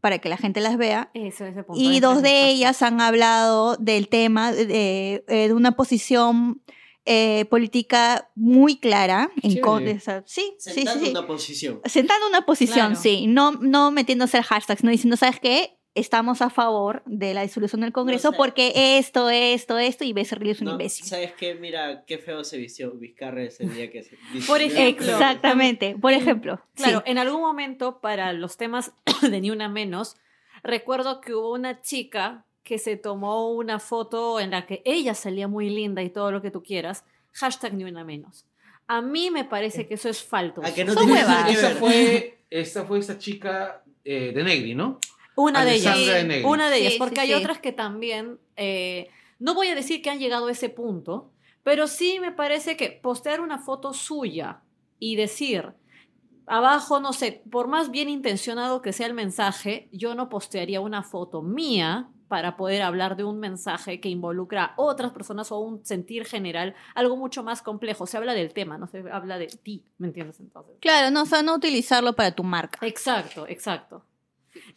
para que la gente las vea. Eso, ese punto. Y dos de el ellas han hablado del tema de, de- eh, de una posición eh, política muy clara. En con- Chévere. o sea, sí, sí, sí, Sentando sí. una posición. Sentando una posición, Claro. sí. No, no metiéndose el hashtag, sino diciendo, ¿sabes qué? estamos a favor de la disolución del Congreso sé. porque esto, esto, esto, y Becerril es un No, imbécil. ¿Sabes qué? Mira, qué feo se vistió Vizcarra ese día que se Por ejemplo. Exactamente, por ejemplo. Claro, sí. en algún momento para los temas de Ni Una Menos, recuerdo que hubo una chica que se tomó una foto en la que ella salía muy linda y todo lo que tú quieras, hashtag Ni Una Menos. A mí me parece que eso es falto. ¿A que no Son Esa fue, esta fue esta chica eh, de Negri, ¿no? Una de ellas. Alessandra de Negri. Una de Sí, ellas, porque sí, hay sí. otras que también, eh, no voy a decir que han llegado a ese punto, pero sí me parece que postear una foto suya y decir, abajo, no sé, por más bien intencionado que sea el mensaje, yo no postearía una foto mía para poder hablar de un mensaje que involucra a otras personas o un sentir general, algo mucho más complejo. Se habla del tema, no se habla de ti, ¿me entiendes entonces? Claro, no, o sea, no utilizarlo para tu marca. Exacto, exacto.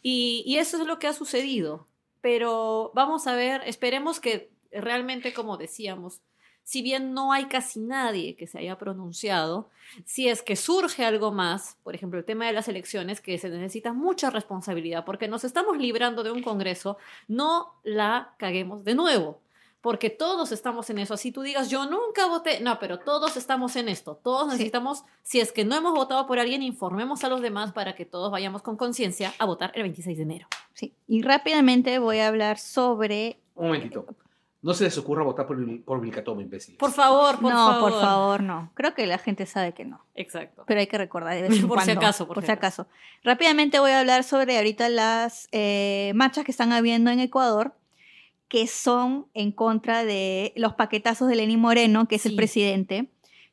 Y, y eso es lo que ha sucedido. Pero vamos a ver, esperemos que realmente, como decíamos, si bien no hay casi nadie que se haya pronunciado, si es que surge algo más, por ejemplo, el tema de las elecciones, que se necesita mucha responsabilidad, porque nos estamos librando de un Congreso, no la caguemos de nuevo. Porque todos estamos en eso. Así tú digas, yo nunca voté. No, pero todos estamos en esto. Todos necesitamos, si es que no hemos votado por alguien, informemos a los demás para que todos vayamos con conciencia a votar el 26 de enero. Sí. Y rápidamente voy a hablar sobre... Un momentito. No se les ocurra votar por, por Vilcatoma, imbécil. Por favor, por no, favor. por favor, no. Creo que la gente sabe que no. Exacto. Pero hay que recordar de vez en Por si cuando, acaso, por si si acaso. Rápidamente voy a hablar sobre ahorita las eh, marchas que están habiendo en Ecuador, que son en contra de los paquetazos de Lenín Moreno, que es el presidente,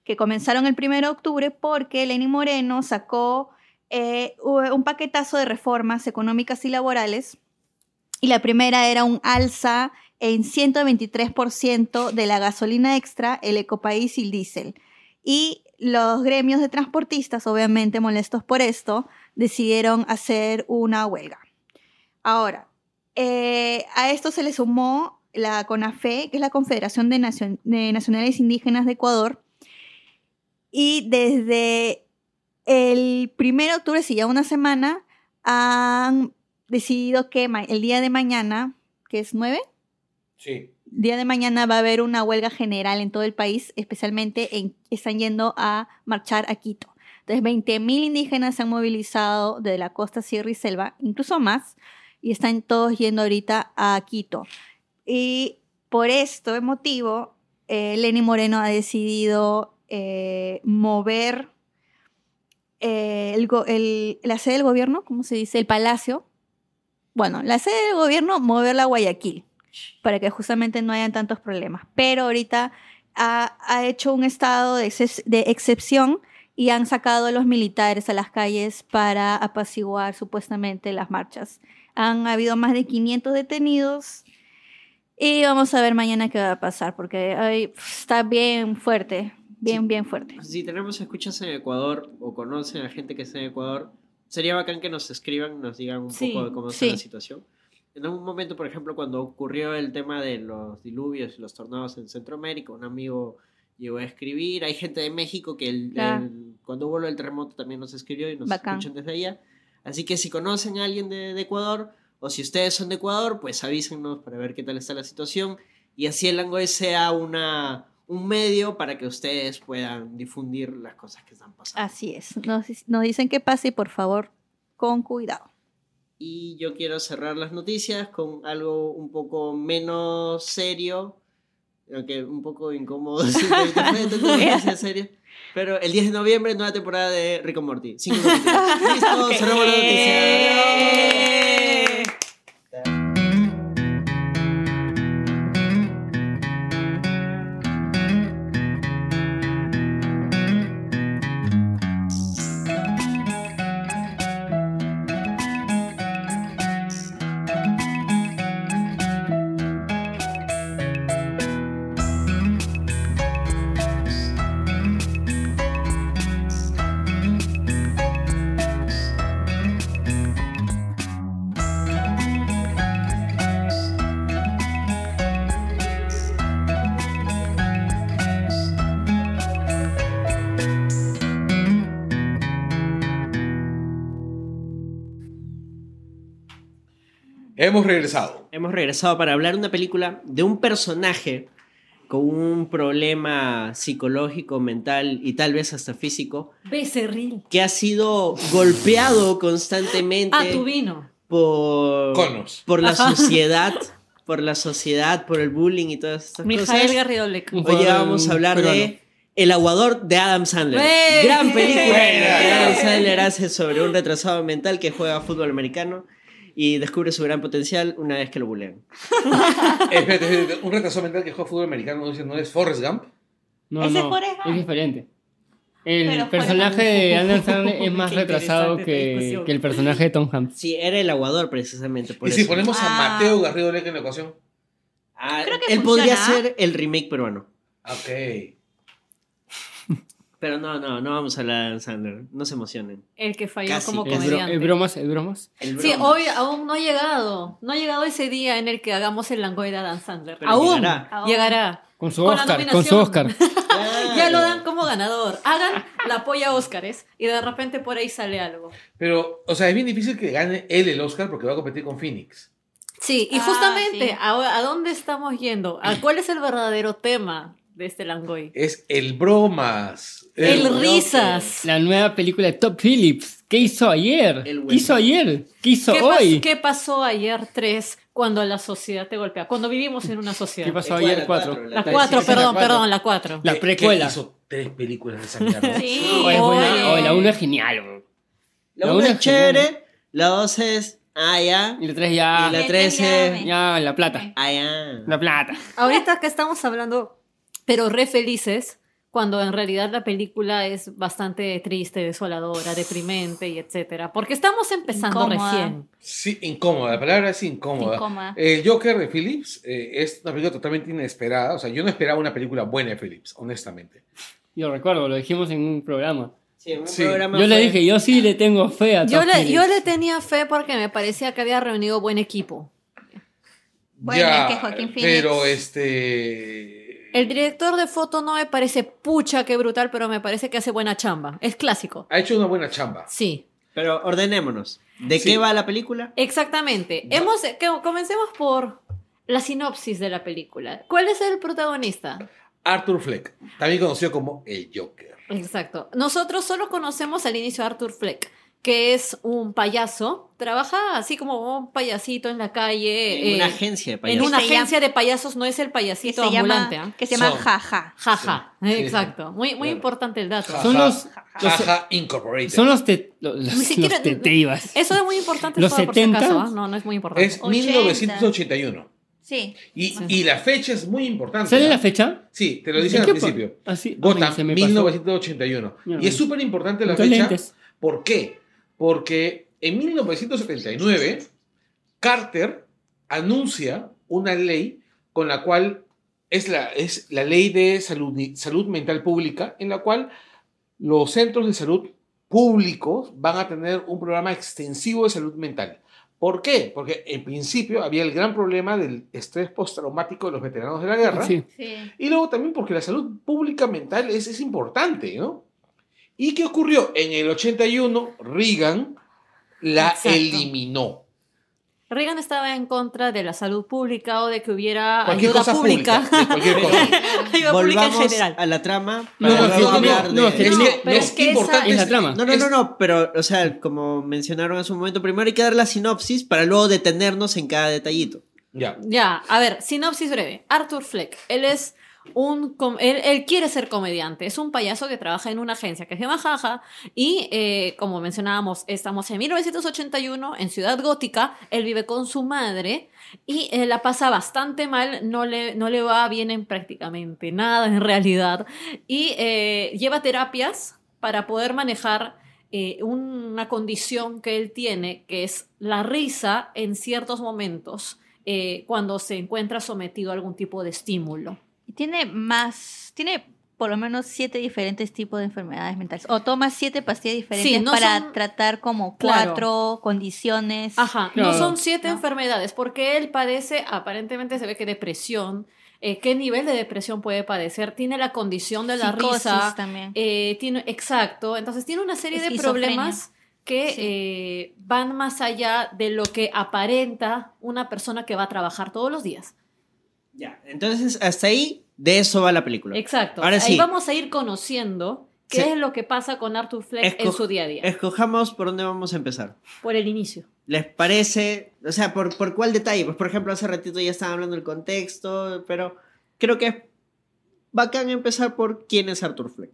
que comenzaron el 1 de octubre porque Lenín Moreno sacó eh, un paquetazo de reformas económicas y laborales. Y la primera era un alza en 123% de la gasolina extra, el ecopaís y el diésel. Y los gremios de transportistas, obviamente molestos por esto, decidieron hacer una huelga. Ahora, eh, a esto se le sumó la CONAFE, que es la Confederación de, Nacion- de Nacionales Indígenas de Ecuador, y desde el 1 de octubre, si ya una semana, han decidido que el día de mañana, que es 9, Día de mañana va a haber una huelga general en todo el país, especialmente en, están yendo a marchar a Quito. Entonces, 20.000 indígenas se han movilizado de la costa, sierra y selva, incluso más, y están todos yendo ahorita a Quito. Y por este motivo, eh, Lenny Moreno ha decidido eh, mover eh, el- la sede del gobierno, ¿cómo se dice? El palacio. Bueno, la sede del gobierno, moverla a Guayaquil para que justamente no hayan tantos problemas. Pero ahorita ha, ha hecho un estado de, exces- de excepción y han sacado a los militares a las calles para apaciguar supuestamente las marchas. Han habido más de 500 detenidos y vamos a ver mañana qué va a pasar porque ay, está bien fuerte, bien, Sí. bien fuerte. Si tenemos escuchas en Ecuador o conocen a gente que está en Ecuador, sería bacán que nos escriban, nos digan un Sí, poco de cómo está sí. la situación. En algún momento, por ejemplo, cuando ocurrió el tema de los diluvios y los tornados en Centroamérica, un amigo llegó a escribir. Hay gente de México que el- Claro. el- cuando hubo el terremoto también nos escribió y nos Bacán. escuchan desde allá. Así que si conocen a alguien de, de Ecuador o si ustedes son de Ecuador, pues avísenos para ver qué tal está la situación y así el Langoy sea una, un medio para que ustedes puedan difundir las cosas que están pasando. Así es. Nos, nos dicen que pase y por favor, con cuidado. Y yo quiero cerrar las noticias con algo un poco menos serio, aunque un poco incómodo. sí, de- noticias serias. Pero el 10 de noviembre, nueva temporada de and Morty. Cinco. Listo, cerramos la noticia. Hemos regresado. Hemos regresado para hablar de una película de un personaje con un problema psicológico, mental y tal vez hasta físico Becerril. que ha sido golpeado constantemente Ah, tu vino. por, Conos. por la Ajá. sociedad, por la sociedad, por el bullying y todas estas Mijael cosas. Garrido Leca. Un Hoy vamos a hablar peruano. de El aguador de Adam Sandler. Gran película que Adam Sandler hace sobre un retrasado mental que juega fútbol americano y descubre su gran potencial una vez que lo bulean. Espérate, espérate, un retraso mental que juega fútbol americano no dice, ¿no es Forrest Gump? No, Ese no, Forrest Gump. es diferente. El Pero personaje de Adam Sandler es más Qué retrasado que, que el personaje de Tom Hanks. Sí, era el aguador precisamente. Por y si ponemos a Ah. Mateo Garrido Leca en la ecuación. Ah, Creo que él funciona. podría ser el remake peruano. Ok. Pero no, no, no vamos a hablar de Adam Sandler. No se emocionen. El que falló Casi. como ¿Es, bro- comediante. es bromas? ¿Es bromas? El Sí, hoy aún no ha llegado. No ha llegado ese día en el que hagamos el Langoy de Adam Sandler. Pero aún llegará. Aún. llegará. Con su Con Oscar, con su. Oscar. Ya lo dan como ganador. Hagan la polla Óscares y de repente por ahí sale algo. Pero, o sea, es bien difícil que gane él el Oscar porque va a competir con Phoenix. Sí, y Ah, justamente, sí. ¿a, a dónde estamos yendo? ¿A cuál es el verdadero tema de este Langoy? Es el bromas. El, Joker. risas. La nueva película de Top Phillips. ¿Qué hizo ayer? El ¿Qué hizo ayer? ¿Qué hizo ¿Qué, pas- hoy? qué pasó ayer 3 cuando la sociedad te golpea? Cuando vivimos en una sociedad. ¿Qué pasó ayer La 4? cuatro, La Sí, 4, sí, sí, perdón, la cuatro. perdón, la 4. La precuela. hizo tres películas de esa mierda. Sí. Oye, buena. Oye. Oye, la 1 es genial. bro. La La 1 una es chévere, la 2 es. Ah, ya. Y la 3 ya. Y la Que tres te es- llame. Ya, la plata. Ah, ya. La plata. Ahorita que estamos hablando, pero re felices, cuando en realidad la película es bastante triste, desoladora, deprimente y etcétera. Porque estamos empezando Incómoda. recién. Sí, incómoda. La palabra es incómoda. Incómoda. El Joker de Phillips eh, es una película totalmente inesperada. O sea, yo no esperaba una película buena de Phillips, honestamente. Yo recuerdo, lo dijimos en un programa. Sí, en un Sí. programa Yo le fue- dije, yo sí le tengo fe a Yo le, yo le tenía fe porque me parecía que había reunido buen equipo. Bueno, es que Joaquín Phoenix- Pero este. El director de foto no me parece pucha que brutal, pero me parece que hace buena chamba. Es clásico. Ha hecho una buena chamba. Sí, Pero ordenémonos. ¿De Sí. qué va la película? exactamente. Hemos, que, comencemos por la sinopsis de la película. ¿Cuál es el protagonista? Arthur Fleck, también conocido como el Joker. Exacto. Nosotros solo conocemos al inicio a Arthur Fleck, que es un payaso. Trabaja así como un payasito en la calle. En una eh, agencia de en payasos. una Se llama- agencia de payasos, no es el Que payasito se llama, ambulante. ¿ah? que se llama. Jaja. Jaja, Sí, sí. exacto. Muy, muy Claro. importante el dato. Ja. Son los, Jaja Incorporated. son los, te- los, los, Ni siquiera- los teteivas. Eso es muy importante Los solo por si 70. acaso. No, no es muy importante. Es 80. 1981. Sí. Y, y la fecha es muy importante. ¿Sale la fecha? Sí, te lo dicen ¿En al principio. Así, Gotham, ay, se me pasó. 1981. Mira, Y es súper importante la fecha. lentes. ¿Por qué? Porque en 1979 Carter anuncia una ley con la cual es la, es la ley de salud, salud mental pública, en la cual los centros de salud públicos van a tener un programa extensivo de salud mental. ¿Por qué? Porque en principio había el gran problema del estrés postraumático de los veteranos de la guerra. Sí. Sí. Y luego también porque la salud pública mental es, es importante, ¿no? ¿Y qué ocurrió? En el 81, Reagan la Exacto. eliminó. Reagan estaba en contra de la salud pública o de que hubiera Cualquier ayuda cosa pública. pública. de cualquier cosa. ayuda pública en Volvamos general. a la trama. No, para no, no, no, de- que No, pero es que importante Es la es- trama. No, no, es- no, no, pero, o sea, como mencionaron hace un momento, primero hay que dar la sinopsis para luego detenernos en cada detallito. Ya. Ya, a ver, sinopsis breve. Arthur Fleck, él es un... Él, quiere ser comediante, es un payaso que trabaja en una agencia que se llama Jaja y eh, como mencionábamos, estamos en 1981 en Ciudad Gótica, él vive con su madre y eh, la pasa bastante mal, no le, no le va bien en prácticamente nada en realidad y eh, lleva terapias para poder manejar una condición que él tiene, que es la risa en ciertos momentos cuando se encuentra sometido a algún tipo de estímulo. Tiene más, tiene por lo menos siete diferentes tipos de enfermedades mentales. O toma siete pastillas diferentes Sí, no para son- tratar como Claro. cuatro condiciones. Ajá, Claro. no son siete No. enfermedades, porque él padece, aparentemente se ve que depresión. eh, ¿Qué nivel de depresión puede padecer? Tiene la condición de la Psicosis risa. también. eh, tiene, exacto, entonces tiene una serie de problemas que Sí. eh, van más allá de lo que aparenta una persona que va a trabajar todos los días. Ya, entonces hasta ahí, de eso va la película. Exacto. Ahora Ahí sí. vamos a ir conociendo qué Sí. es lo que pasa con Arthur Fleck en su día a día. Escojamos por dónde vamos a empezar. Por el inicio. ¿Les parece? O sea, ¿por, por cuál detalle? Pues, por ejemplo, hace ratito ya estaban hablando del contexto, pero creo que es bacán empezar por quién es Arthur Fleck.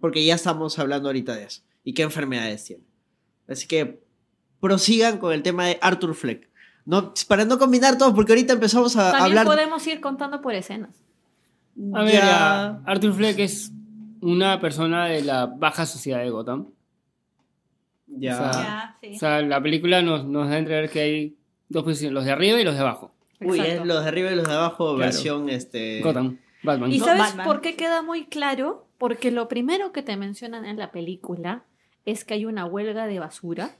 Porque ya estamos hablando ahorita de eso. Y qué enfermedades tiene. Así que prosigan con el tema de Arthur Fleck. No, para no combinar todo, porque ahorita empezamos a También hablar... podemos ir contando por escenas. A ver, Ya- Arthur Fleck es una persona de la baja sociedad de Gotham. ya. O sea, Ya, sí. O sea, la película nos, nos da a entrever que hay dos posiciones, los de arriba y los de abajo. Uy, Exacto. es los de arriba y los de abajo, Claro. versión este... Gotham, Batman. ¿Y sabes Batman. por qué queda muy claro? Porque lo primero que te mencionan en la película es que hay una huelga de basura.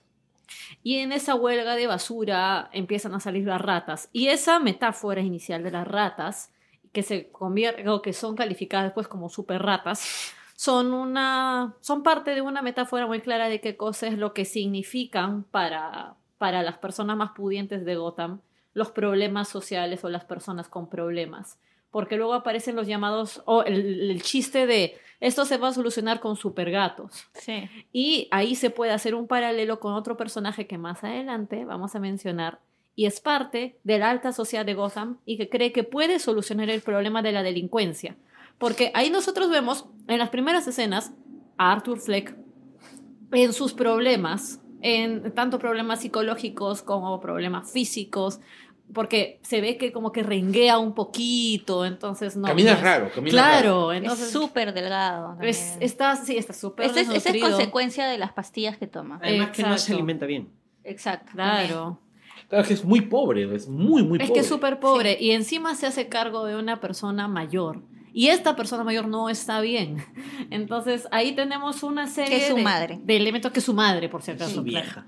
Y en esa huelga de basura empiezan a salir las ratas. Y esa metáfora inicial de las ratas, que se convierte, o que son calificadas después como super ratas, son una. son parte de una metáfora muy clara de qué cosa es lo que significan para, para las personas más pudientes de Gotham los problemas sociales o las personas con problemas porque luego aparecen los llamados, o el, el chiste de esto se va a solucionar con supergatos. Sí. Y ahí se puede hacer un paralelo con otro personaje que más adelante vamos a mencionar y es parte de la alta sociedad de Gotham y que cree que puede solucionar el problema de la delincuencia. Porque ahí nosotros vemos en las primeras escenas a Arthur Fleck en sus problemas, en tanto problemas psicológicos como problemas físicos, porque se ve que como que renguea un poquito, entonces no. camina no es- raro, camina raro. Claro, entonces es súper delgado. es- está, sí, está súper Esa es, esa es consecuencia de las pastillas que toma. Además que no se Exacto. alimenta bien. Exacto. Claro. Claro, es que es muy pobre, es muy, muy Es pobre. que es súper pobre y encima se hace cargo de una persona mayor. Y esta persona mayor no está bien. Entonces ahí tenemos una serie Que es su de, madre. de elementos que es su madre, por si acaso. Su claro, vieja.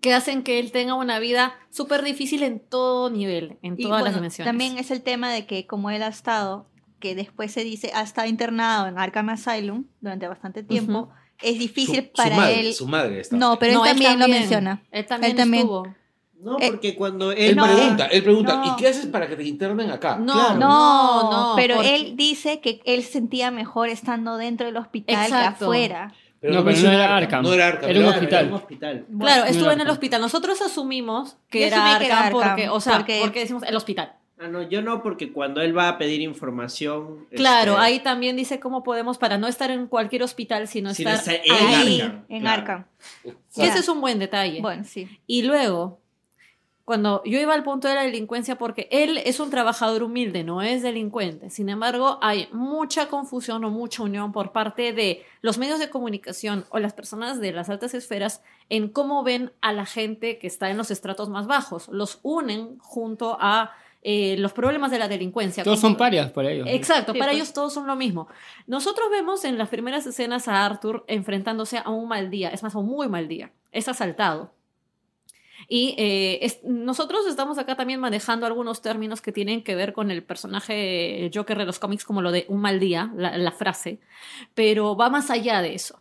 Que hacen que él tenga una vida súper difícil en todo nivel, en Y, todas las dimensiones. También es el tema de que como él ha estado, que después se dice, ha estado internado en Arkham Asylum durante bastante tiempo, es difícil Su- para su madre, él. Su madre está. No, pero No, él también, lo menciona. Él también, Él también. estuvo. No, Eh, porque cuando Él él... no, pregunta, él pregunta, no. ¿y qué haces para que te internen acá? No, Claro. No, no, no, pero porque- él dice que él sentía mejor estando dentro del hospital Exacto. que afuera. No, pero no era Arkham. No era Arkham. Era un era- hospital. un hospital. Claro, estuvo no en el hospital. Nosotros asumimos que Yo era asumí que era Arkham porque, Arkham, o sea, porque- porque decimos el hospital. Ah, no, yo no, porque cuando él va a pedir información... Claro, este, ahí también dice cómo podemos para no estar en cualquier hospital, sino estar en ahí. Arkham. en claro. Arkham. Y ese es un buen detalle. Bueno, sí. Y luego, cuando yo iba al punto de la delincuencia, porque él es un trabajador humilde, no es delincuente. Sin embargo, hay mucha confusión o mucha unión por parte de los medios de comunicación o las personas de las altas esferas en cómo ven a la gente que está en los estratos más bajos. Los unen junto a eh, los problemas de la delincuencia. Todos son parias para ellos. Exacto, Sí, para pues. ellos todos son lo mismo. Nosotros vemos en las primeras escenas a Arthur enfrentándose a un mal día, es más, a un muy mal día. Es asaltado. Y eh, es- nosotros estamos acá también manejando algunos términos que tienen que ver con el personaje Joker de los cómics, como lo de un mal día, la, la frase, pero va más allá de eso.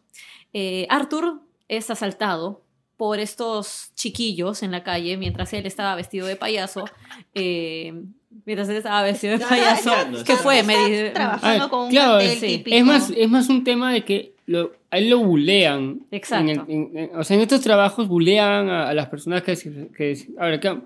Eh, Arthur es asaltado por estos chiquillos en la calle mientras él estaba vestido de payaso. eh, mientras él estaba vestido de payaso. ¿Qué fue? Está Me trabajando Ah, con un claro, sí. Es más, es más un tema de que lo, a él lo bulean. Exacto. En el- en- en- o sea, en estos trabajos bulean a, a las personas que, que a ver, que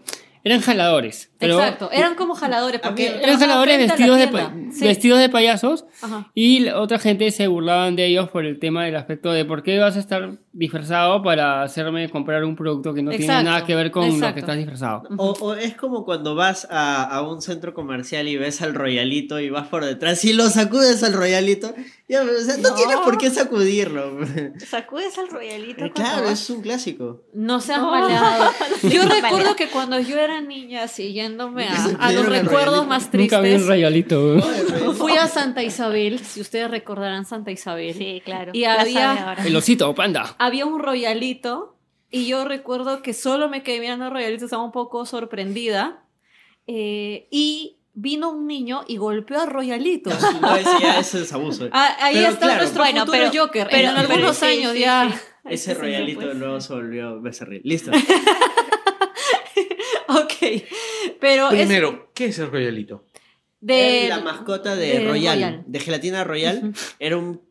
eran jaladores. Pero Exacto, eran como jaladores. Porque Eran jaladores vestidos de. Sí. vestidos de payasos Ajá. y la otra gente se burlaban de ellos por el tema del aspecto de por qué vas a estar disfrazado para hacerme comprar un producto que no tiene nada que ver con lo que estás disfrazado. O, o es como cuando vas a, a un centro comercial y ves al royalito y vas por detrás y lo sacudes al royalito. Ya, o sea, no, No. tienes por qué sacudirlo. Sacudes al royalito. Eh, claro, vas. es un clásico. No seas No. Yo recuerdo que cuando yo era niña, siguiéndome a, los recuerdos royalito. más Nunca vi un tristes, rayalito. fui a Santa Isabel, si ustedes recordarán Santa Isabel. Sí, claro. Y había-. El osito, panda. Había un royalito y yo recuerdo que solo me quedé mirando el royalito, estaba un poco sorprendida. eh, y vino un niño y golpeó a Royalito. No, ese ya ese es abuso. Ah, ahí Pero está claro, nuestro bueno, futuro pero- Joker. pero- en algunos sí, años sí, ya. sí. Ese royalito pues. luego se volvió becerril. Listo. Ok. Pero es Primero, ¿qué es el royalito? de la mascota de, de Royal, Royal. de gelatina Royal, Ujú. era un,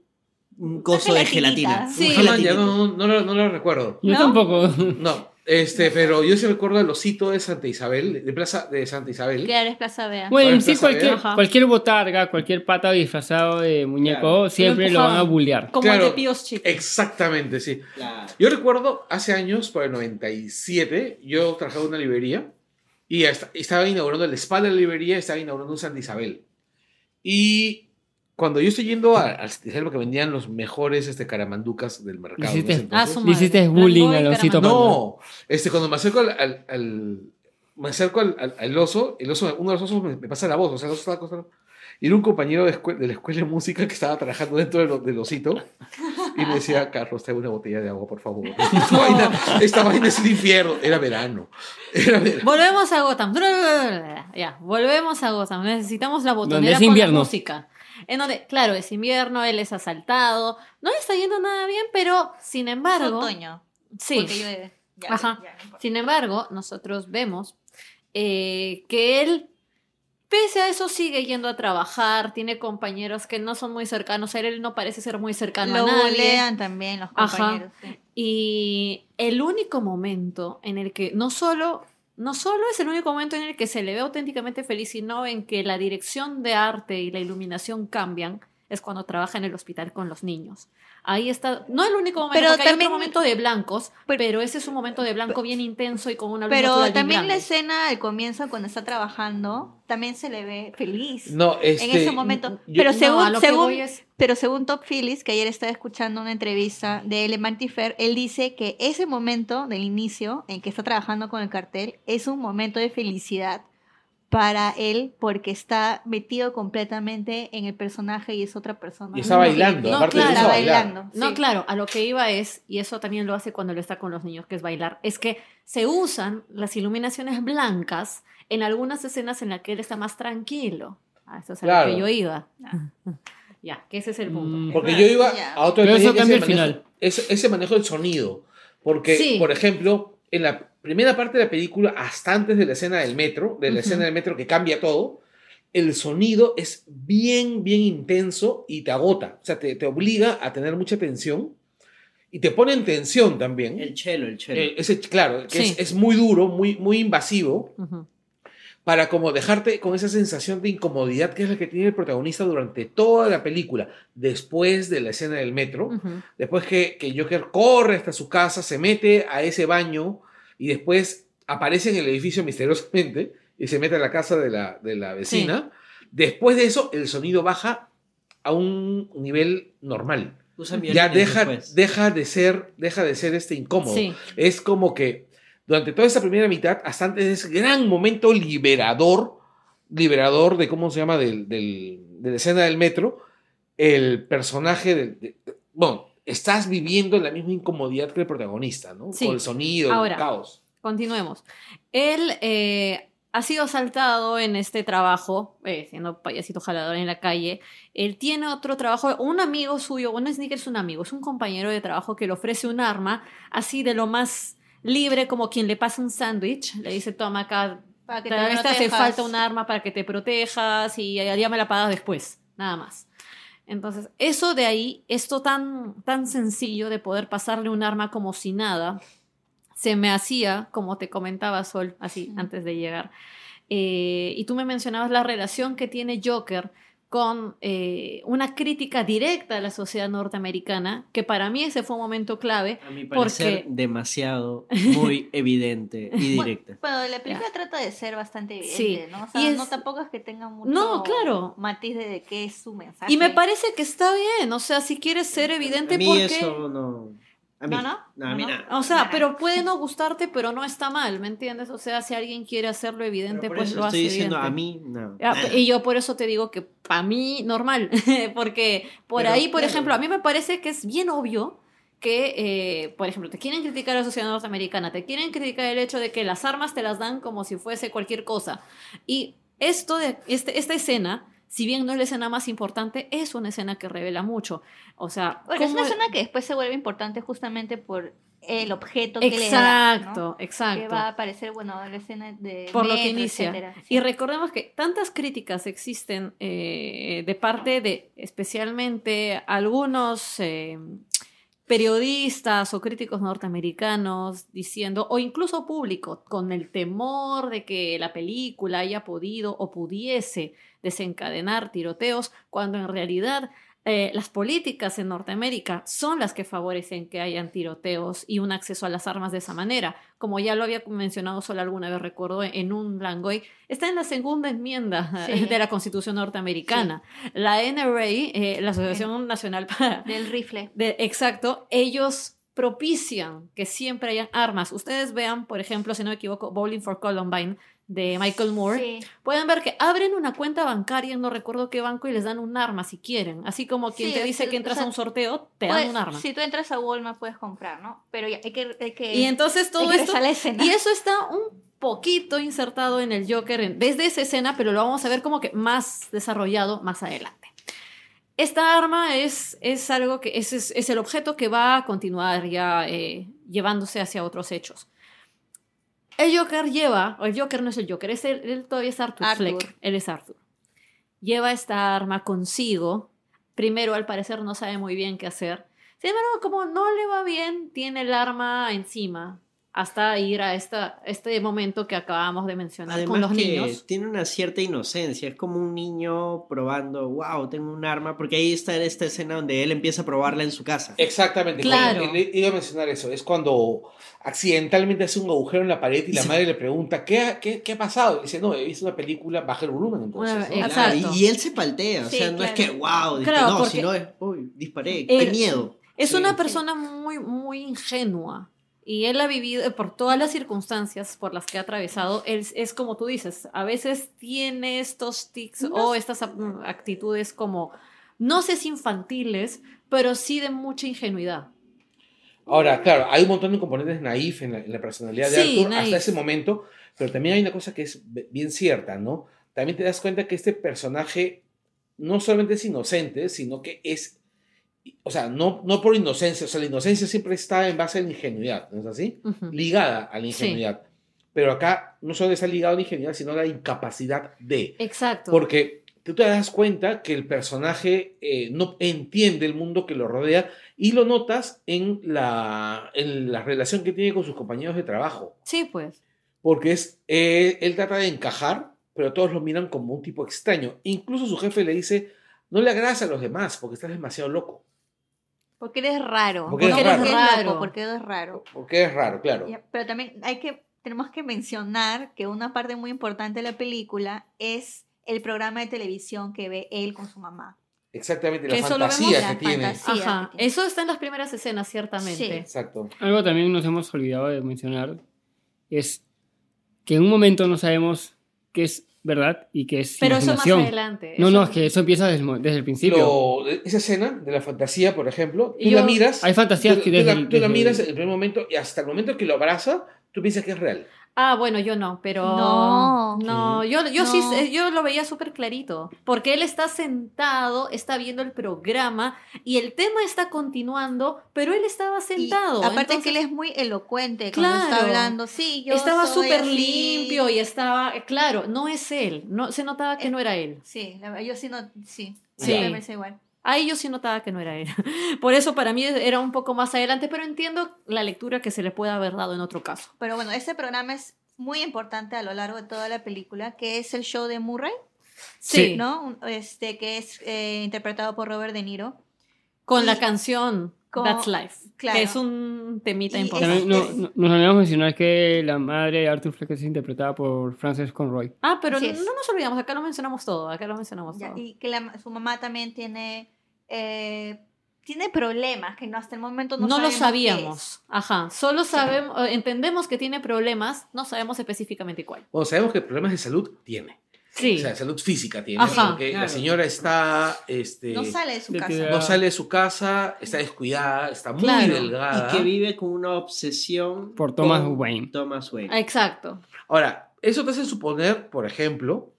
un coso de gelatina. Sí. ya no, no, no, lo- no lo recuerdo. Yo ¿No? tampoco. No, este, pero yo sí recuerdo el osito de Santa Isabel, de Plaza de Santa Isabel. Claro, es Plaza Vea. Bueno, en sí cualquier, cualquier botarga, cualquier pata disfrazado de muñeco, Claro. siempre Lo lo van a bullear. como Claro. el de Píos Chico. Exactamente, sí. Claro. Yo recuerdo hace años, por el 97, yo trabajaba en una librería y est- estaba inaugurando el spa de la librería, estaba inaugurando un Santa Isabel. Y cuando yo estoy yendo a- al Isabel porque vendían los mejores este, caramanducas del mercado. Hiciste-. Ah, Le hiciste bullying al osito. No, este, cuando me acerco al, al- al- me acerco al, al- al oso, el oso, uno de los osos me, me pasa la voz, o sea, el oso estaba acostado. Y era un compañero de, de la escuela de música que estaba trabajando dentro del, del osito y me decía, Carlos, trae una botella de agua, por favor. Esta, vaina, esta vaina es el infierno. Era verano. Era verano. Volvemos a Gotham. Ya, volvemos a Gotham. Necesitamos la botonera es con invierno. la música. En donde, claro, es invierno, él es asaltado. No le está yendo nada bien, pero sin Es embargo. otoño. Sí. Porque llueve. Ya, Ajá. ya, no importa. Sin embargo, nosotros vemos eh, que él, pese a eso, sigue yendo a trabajar, tiene compañeros que no son muy cercanos a él, no parece ser muy cercano Lo a nadie. bulean también los Ajá. compañeros. sí. Y el único momento en el que no solo, no solo es el único momento en el que se le ve auténticamente feliz, sino en que la dirección de arte y la iluminación cambian, es cuando trabaja en el hospital con los niños. Ahí está, no el único momento, Pero porque hay también- otro momento de blancos, pero- pero, ese es un momento de blanco bien intenso y con una luz Pero también la escena al comienzo, cuando está trabajando, también se le ve feliz. No, este, en ese momento. yo- pero según, según, es- pero según Top Phillips, que ayer estaba escuchando una entrevista de él Mantifer, él dice que ese momento del inicio en que está trabajando con el cartel es un momento de felicidad para él porque está metido completamente en el personaje y es otra persona. Y está bailando, No, aparte de claro, eso, está bailando. No, sí. claro, a lo que iba es, y eso también lo hace cuando lo está con los niños, que es bailar, es que se usan las iluminaciones blancas en algunas escenas en las que él está más tranquilo. Ah, eso es a Claro. lo que yo iba. Ah. Ya, que ese es el punto. Mm. Porque yo iba Ya. a otro Pero eso cambia el manejo- final. es- ese manejo del sonido. Porque, Sí. por ejemplo, en la primera parte de la película, hasta antes de la escena del metro, de la escena del metro que cambia todo, el sonido es bien, bien intenso y te agota. O sea, te, te obliga a tener mucha tensión y te pone en tensión también. El chelo, el chelo. Eh, ese, claro, que Sí. es, es muy duro, muy, muy invasivo, Ujú. Para como dejarte con esa sensación de incomodidad que es la que tiene el protagonista durante toda la película, después de la escena del metro. Después que, que Joker corre hasta su casa, se mete a ese baño y después aparece en el edificio misteriosamente y se mete a la casa de la, de la vecina. Después de eso, el sonido baja a un nivel normal. Ya deja, después. deja de ser, deja de ser este incómodo. Sí. Es como que durante toda esa primera mitad, hasta antes de ese gran momento liberador, liberador de cómo se llama, del, del- de la escena del metro, el personaje del... de- bueno, estás viviendo la misma incomodidad que el protagonista, ¿no? Sí. Con el sonido, Ahora. el caos. Continuemos. Él eh, ha sido asaltado en este trabajo, eh, siendo payasito jalador en la calle. Él tiene otro trabajo, un amigo suyo, no es ni que es un amigo, es un compañero de trabajo que le ofrece un arma, así de lo más libre como quien le pasa un sándwich. Le dice, toma acá, Para que te hace protejas. falta un arma para que te protejas y ya me la pagas después, nada más. Entonces, eso de ahí, esto tan, tan sencillo de poder pasarle un arma como si nada, se me hacía, como te comentaba Sol, así antes de llegar. Eh, y tú me mencionabas la relación que tiene Joker con eh, una crítica directa a la sociedad norteamericana, que para mí ese fue un momento clave. A mi porque- demasiado, muy evidente y directa. Bueno, la película trata de ser bastante evidente, Sí, ¿no? O sea, y es- no tampoco es que tenga mucho No, claro. matiz de, de qué es su mensaje. Y me parece que está bien, o sea, si quieres ser evidente, a mí porque... eso no... A mí ¿No, no? a mí ¿No, no? nada. O sea, pero puede no gustarte, pero no está mal, ¿me entiendes? O sea, si alguien quiere hacerlo evidente, por pues eso lo hace estoy diciendo, evidente. a mí, no. Ya, Y yo por eso te digo que para mí normal, porque por Pero, ahí, por claro. ejemplo, a mí me parece que es bien obvio que, eh, por ejemplo, te quieren criticar a la sociedad norteamericana, te quieren criticar el hecho de que las armas te las dan como si fuese cualquier cosa. Y esto de, este, esta escena, si bien no es la escena más importante, es una escena que revela mucho. O sea, Bueno, es una escena que después se vuelve importante justamente por el objeto que le da. Exacto, ¿no? Que exacto. va a aparecer, bueno, la escena de. por lo que metro, inicia. Y recordemos que tantas críticas existen eh, de parte de especialmente algunos eh, periodistas o críticos norteamericanos diciendo, o incluso público, con el temor de que la película haya podido o pudiese desencadenar tiroteos, cuando en realidad eh, las políticas en Norteamérica son las que favorecen que hayan tiroteos y un acceso a las armas de esa manera. Como ya lo había mencionado solo alguna vez, recuerdo, en un Langoy, está en la segunda enmienda Sí. de la Constitución norteamericana. La NRA, eh, la Asociación Nacional para... Del rifle. de- exacto, ellos propician que siempre hayan armas. Ustedes vean, por ejemplo, si no me equivoco, Bowling for Columbine de Michael Moore. Sí. Pueden ver que abren una cuenta bancaria, no recuerdo qué banco, y les dan un arma si quieren. Así como quien Sí, te dice que entras sea, a un sorteo, te Puedes- dan un arma. Si tú entras a Walmart puedes comprar, ¿no? Pero ya, hay que. Hay que Y entonces todo esto... Y eso está un poquito insertado en el Joker en- desde esa escena, pero lo vamos a ver como que más desarrollado más adelante. Esta arma es, es algo que es, es, es el objeto que va a continuar ya eh, llevándose hacia otros hechos. El Joker lleva, o el Joker no es el Joker, es el, él todavía es Arthur, Arthur. Fleck, él es Arthur. Lleva esta arma consigo. Primero, al parecer, no sabe muy bien qué hacer. Sin embargo, como no le va bien, tiene el arma encima hasta ir a esta, este momento que acabamos de mencionar con Además los que niños. tiene una cierta inocencia, es como un niño probando, wow, tengo un arma, porque ahí está en esta escena donde él empieza a probarla en su casa. Exactamente, Claro. cuando- iba a mencionar eso. Es cuando accidentalmente hace un agujero en la pared y la Sí. madre le pregunta, ¿qué ha, qué, qué ha pasado? Y dice, no, he visto una película, baja el volumen entonces. Una- ¿no? Claro, Exacto. y, y él se paltea, o Sí, sea, no es claro. que, wow, disparé", Claro, no, porque- sino es, uy, disparé, qué miedo. Es Sí. una persona muy, muy ingenua. Y él ha vivido, eh, por todas las circunstancias por las que ha atravesado, él es, como tú dices, a veces tiene estos tics o estas ap- actitudes como, no sé si infantiles, pero sí de mucha ingenuidad. Ahora, claro, hay un montón de componentes naif en la, en la personalidad de Sí, Arthur naif. hasta ese momento, pero también hay una cosa que es bien cierta, ¿no? También te das cuenta que este personaje no solamente es inocente, sino que es, o sea, no, no por inocencia, o sea, la inocencia siempre está en base a la ingenuidad, ¿no es así? Ujú. Ligada a la ingenuidad. Pero acá no solo está ligado a la ingenuidad, sino a la incapacidad de. Exacto. Porque tú te das cuenta que el personaje eh, no entiende el mundo que lo rodea y lo notas en la, en la relación que tiene con sus compañeros de trabajo. Sí, pues. Porque es, eh, él trata de encajar, pero todos lo miran como un tipo extraño. Incluso su jefe le dice, no le agradas a los demás porque estás demasiado loco. Porque eres raro. Porque eres No raro. loco, porque eres raro. Porque es raro, claro. Pero también hay que, tenemos que mencionar que una parte muy importante de la película es el programa de televisión que ve él con su mamá. Exactamente, la Que eso lo vemos fantasía la que tiene. fantasía. Sí, Ajá. que tiene. Eso está en las primeras escenas, ciertamente. Sí. Exacto. Algo también nos hemos olvidado de mencionar es que en un momento no sabemos qué es verdad y qué es Pero eso más adelante. No, eso- no, es que eso empieza desde desde el principio. Lo- esa escena de la fantasía, por ejemplo, tú Yo- la miras. Hay fantasías tú, que tú desde, la, el- tú la desde- miras en el primer momento y hasta el momento que lo abraza, tú piensas que es real. Ah, bueno, yo no, pero. No. No, yo, yo sí, No. eh, yo lo veía súper clarito. Porque él está sentado, está viendo el programa y el tema está continuando, pero él estaba Y sentado. aparte entonces que él es muy elocuente cuando Claro. está hablando. Sí, yo estaba súper limpio y estaba. Claro, no es él. No, se notaba que Eh, no era él. Sí, la verdad, yo sí no, sí. Sí. Me parece igual. Ahí yo sí notaba que no era él. Por eso para mí era un poco más adelante, pero entiendo la lectura que se le puede haber dado en otro caso. Pero bueno, este programa es muy importante a lo largo de toda la película, que es el show de Murray, Sí, ¿no? Este, que es eh, interpretado por Robert De Niro. con la canción That's Life, claro. que es un temita Y importante. También no- no- nos olvidamos mencionar que la madre de Arthur Fleck es interpretada por Frances Conroy. Ah, pero no, nos olvidamos, acá lo mencionamos todo, acá lo mencionamos Ya, todo. y que la- su mamá también tiene, eh, tiene problemas que no, hasta el momento no, No, lo sabíamos, ajá, solo sabemos, eh, entendemos que tiene problemas, no sabemos específicamente cuál. Bueno, sabemos que problemas de salud tiene. Sí, O sea, salud física tiene. Ajá, porque la claro. señora está. Este, es. No sale de su casa. no sale de su casa, está descuidada, está muy Claro. delgada. Y que vive con una obsesión Por Thomas con Wayne. Thomas Wayne. exacto. Ahora, eso te hace suponer, por ejemplo,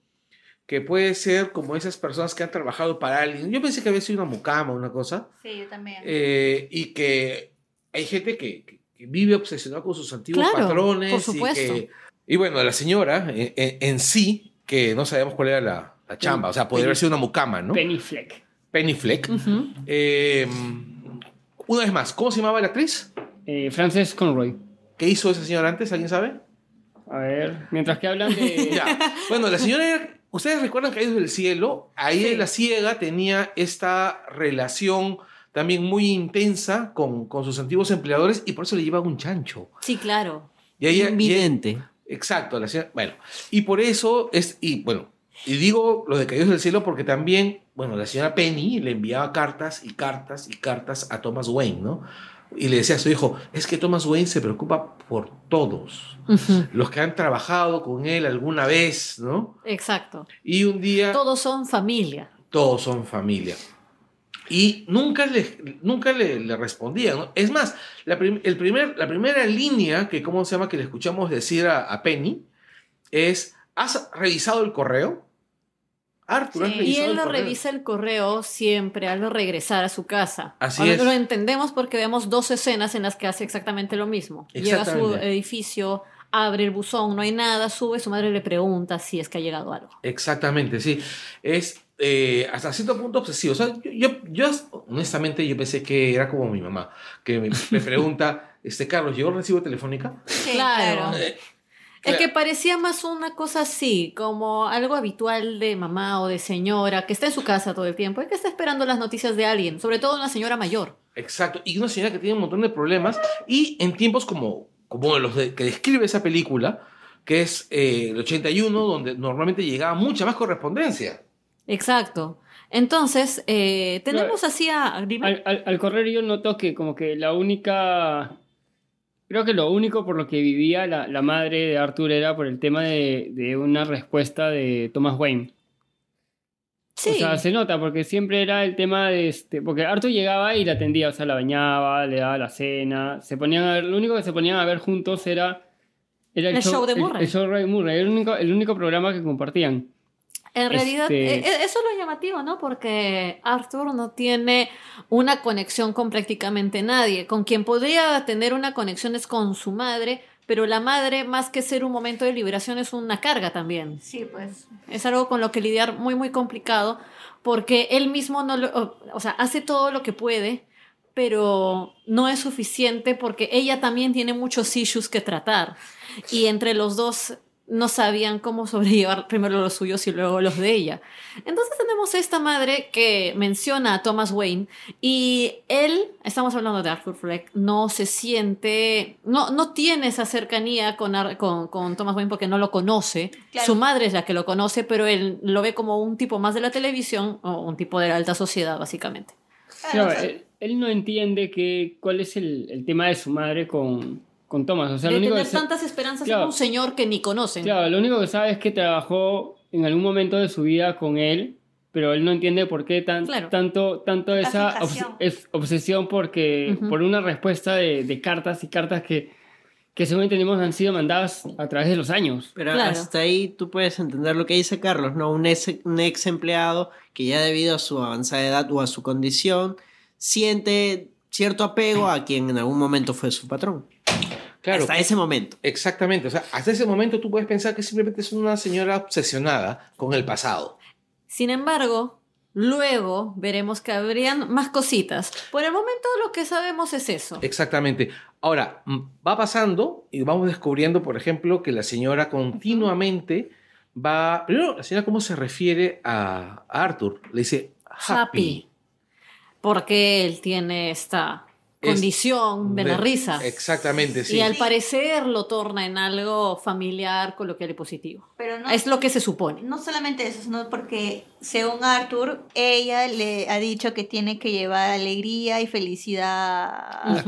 que puede ser como esas personas que han trabajado para alguien. Yo pensé que había sido una mucama o una cosa, Sí, yo también. eh, y que hay gente que, que- vive obsesionada con sus antiguos Claro, patrones. por y supuesto. que- Y, bueno, la señora en, en- en sí, que no sabemos cuál era la, la chamba, o sea, podría haber sido una mucama, ¿no? Penny Fleck. Penny Fleck. Eh, una vez más, ¿cómo se llamaba la actriz? Eh, Frances Conroy. ¿Qué hizo esa señora antes? ¿Alguien sabe? A ver, mientras que hablan de... Ya. Bueno, la señora era- Ustedes recuerdan Caídos del Cielo. Ahí Sí. la ciega tenía esta relación también muy intensa con, con sus antiguos empleadores y por eso le llevaba un chancho. Sí, claro. Y ella. Exacto, la señora. Bueno, y por eso es. Y bueno, y digo lo de Caídos del Cielo porque también, bueno, la señora Penny le enviaba cartas y cartas y cartas a Thomas Wayne, ¿no? Y le decía a su hijo: Es que Thomas Wayne se preocupa por todos. Los que han trabajado con él alguna vez, ¿no? Exacto. Y un día Todos son familia. todos son familia. Y nunca le, nunca le, le respondían. ¿no? Es más, la, prim- el primer, la primera línea que, ¿cómo se llama? Que le escuchamos decir a, a Penny es, ¿has revisado el correo? Arthur, ¿has Sí. Y él correo? revisa el correo siempre al regresar a su casa. Así Ahora, es. Lo entendemos porque vemos dos escenas en las que hace exactamente lo mismo. Llega a su edificio, abre el buzón, no hay nada, sube, su madre le pregunta si es que ha llegado algo. Exactamente, sí. Es eh, hasta cierto punto obsesivo. O sea, yo, yo, yo, honestamente, yo pensé que era como mi mamá, que me, me pregunta, este, Carlos, ¿llegó el recibo telefónica? Sí, claro. Eh, Es que parecía más una cosa así, como algo habitual de mamá o de señora que está en su casa todo el tiempo y que está esperando las noticias de alguien, sobre todo una señora mayor. Exacto, y una señora que tiene un montón de problemas y en tiempos como, como los de- que describe esa película, que es eh, el 81, donde normalmente llegaba mucha más correspondencia. Exacto. Entonces, eh, tenemos así a... Al, al- al correr yo noto que como que la única... Creo que lo único por lo que vivía la, la madre de Arthur era por el tema de, de una respuesta de Thomas Wayne. sí, O sea, se nota porque siempre era el tema de este... Porque Arthur llegaba y la atendía, o sea, la bañaba, le daba la cena, se ponían a ver... Lo único que se ponían a ver juntos era... Era El show de el- Murray. El, show de Murray, el único, el único programa que compartían. En realidad, Este- eh, eh, eso es lo llamativo, ¿no? Porque Arthur no tiene una conexión con prácticamente nadie. Con quien podría tener una conexión es con su madre, pero la madre, más que ser un momento de liberación, es una carga también. Sí, pues. Es algo con lo que lidiar muy, muy complicado, porque él mismo no lo, o sea, hace todo lo que puede, pero no es suficiente porque ella también tiene muchos issues que tratar. Y entre los dos no sabían cómo sobrellevar primero los suyos y luego los de ella. Entonces tenemos a esta madre que menciona a Thomas Wayne y él, estamos hablando de Arthur Fleck, no se siente, no, no tiene esa cercanía con, Ar- con, con Thomas Wayne porque no lo conoce. Claro. Su madre es la que lo conoce, pero él lo ve como un tipo más de la televisión o un tipo de la alta sociedad, básicamente. Claro, o sea, él, él no entiende que, cuál es el, el tema de su madre con, con Thomas. O sea, de lo único tener que tantas esperanzas Claro. en un señor que ni conocen. Claro, lo único que sabe es que trabajó en algún momento de su vida con él, pero él no entiende por qué tan, Claro. tanto, tanto La esa fijación. obs- es obsesión porque, por una respuesta de, de cartas y cartas que, que según entendemos han sido mandadas a través de los años. Pero Claro. hasta ahí tú puedes entender lo que dice Carlos, ¿no? Un ex, un ex empleado que ya debido a su avanzada edad o a su condición siente cierto apego a quien en algún momento fue su patrón. Claro, Hasta ese momento. exactamente. O sea, hasta ese momento tú puedes pensar que simplemente es una señora obsesionada con el pasado. Sin embargo, luego veremos que habrían más cositas. Por el momento lo que sabemos es eso. Exactamente. Ahora, va pasando y vamos descubriendo, por ejemplo, que la señora continuamente va... Primero, la señora cómo se refiere a, Arthur. Le dice happy. Happy. Porque él tiene esta Es- condición de la risa. Exactamente, sí. Y al parecer lo torna en algo familiar, coloquial y positivo. Pero no, Es lo que se supone. no solamente eso, sino porque según Arthur, ella le ha dicho que tiene que llevar alegría y felicidad a,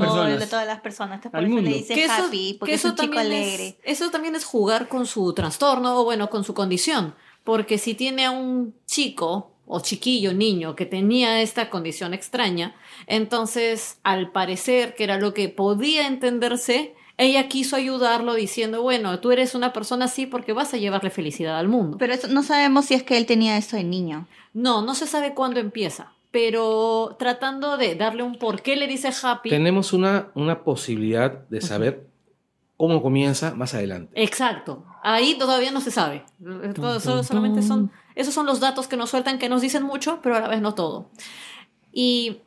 todas las personas. Entonces, por Al eso mundo. le dice Que eso, happy, porque que es un chico también alegre. Es, eso también es jugar con su trastorno o bueno, con su condición. Porque si tiene a un chico o chiquillo, niño, que tenía esta condición extraña, entonces al parecer que era lo que podía entenderse, ella quiso ayudarlo diciendo, bueno, tú eres una persona así porque vas a llevarle felicidad al mundo. Pero eso, no sabemos si es que él tenía eso de niño. No, no se sabe cuándo empieza, pero tratando de darle un por qué le dice happy. Tenemos una, una posibilidad de saber cómo comienza más adelante. Exacto. Ahí todavía no se sabe. Todo- solo- solamente son. Esos son los datos que nos sueltan, que nos dicen mucho, pero a la vez no todo. Y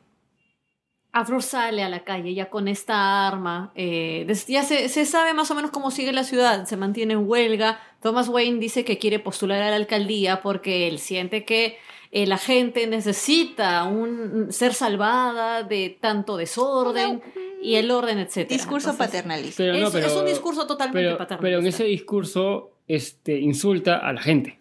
Afro sale a la calle ya con esta arma. eh, ya se, se sabe más o menos cómo sigue la ciudad. Se mantiene en huelga. Thomas Wayne dice que quiere postular a la alcaldía porque él siente que eh, la gente necesita un, ser salvada de tanto desorden y el orden, etc. Discurso paternalista. Pero no, es, un discurso totalmente Pero, paternalista. pero en ese discurso este, insulta a la gente.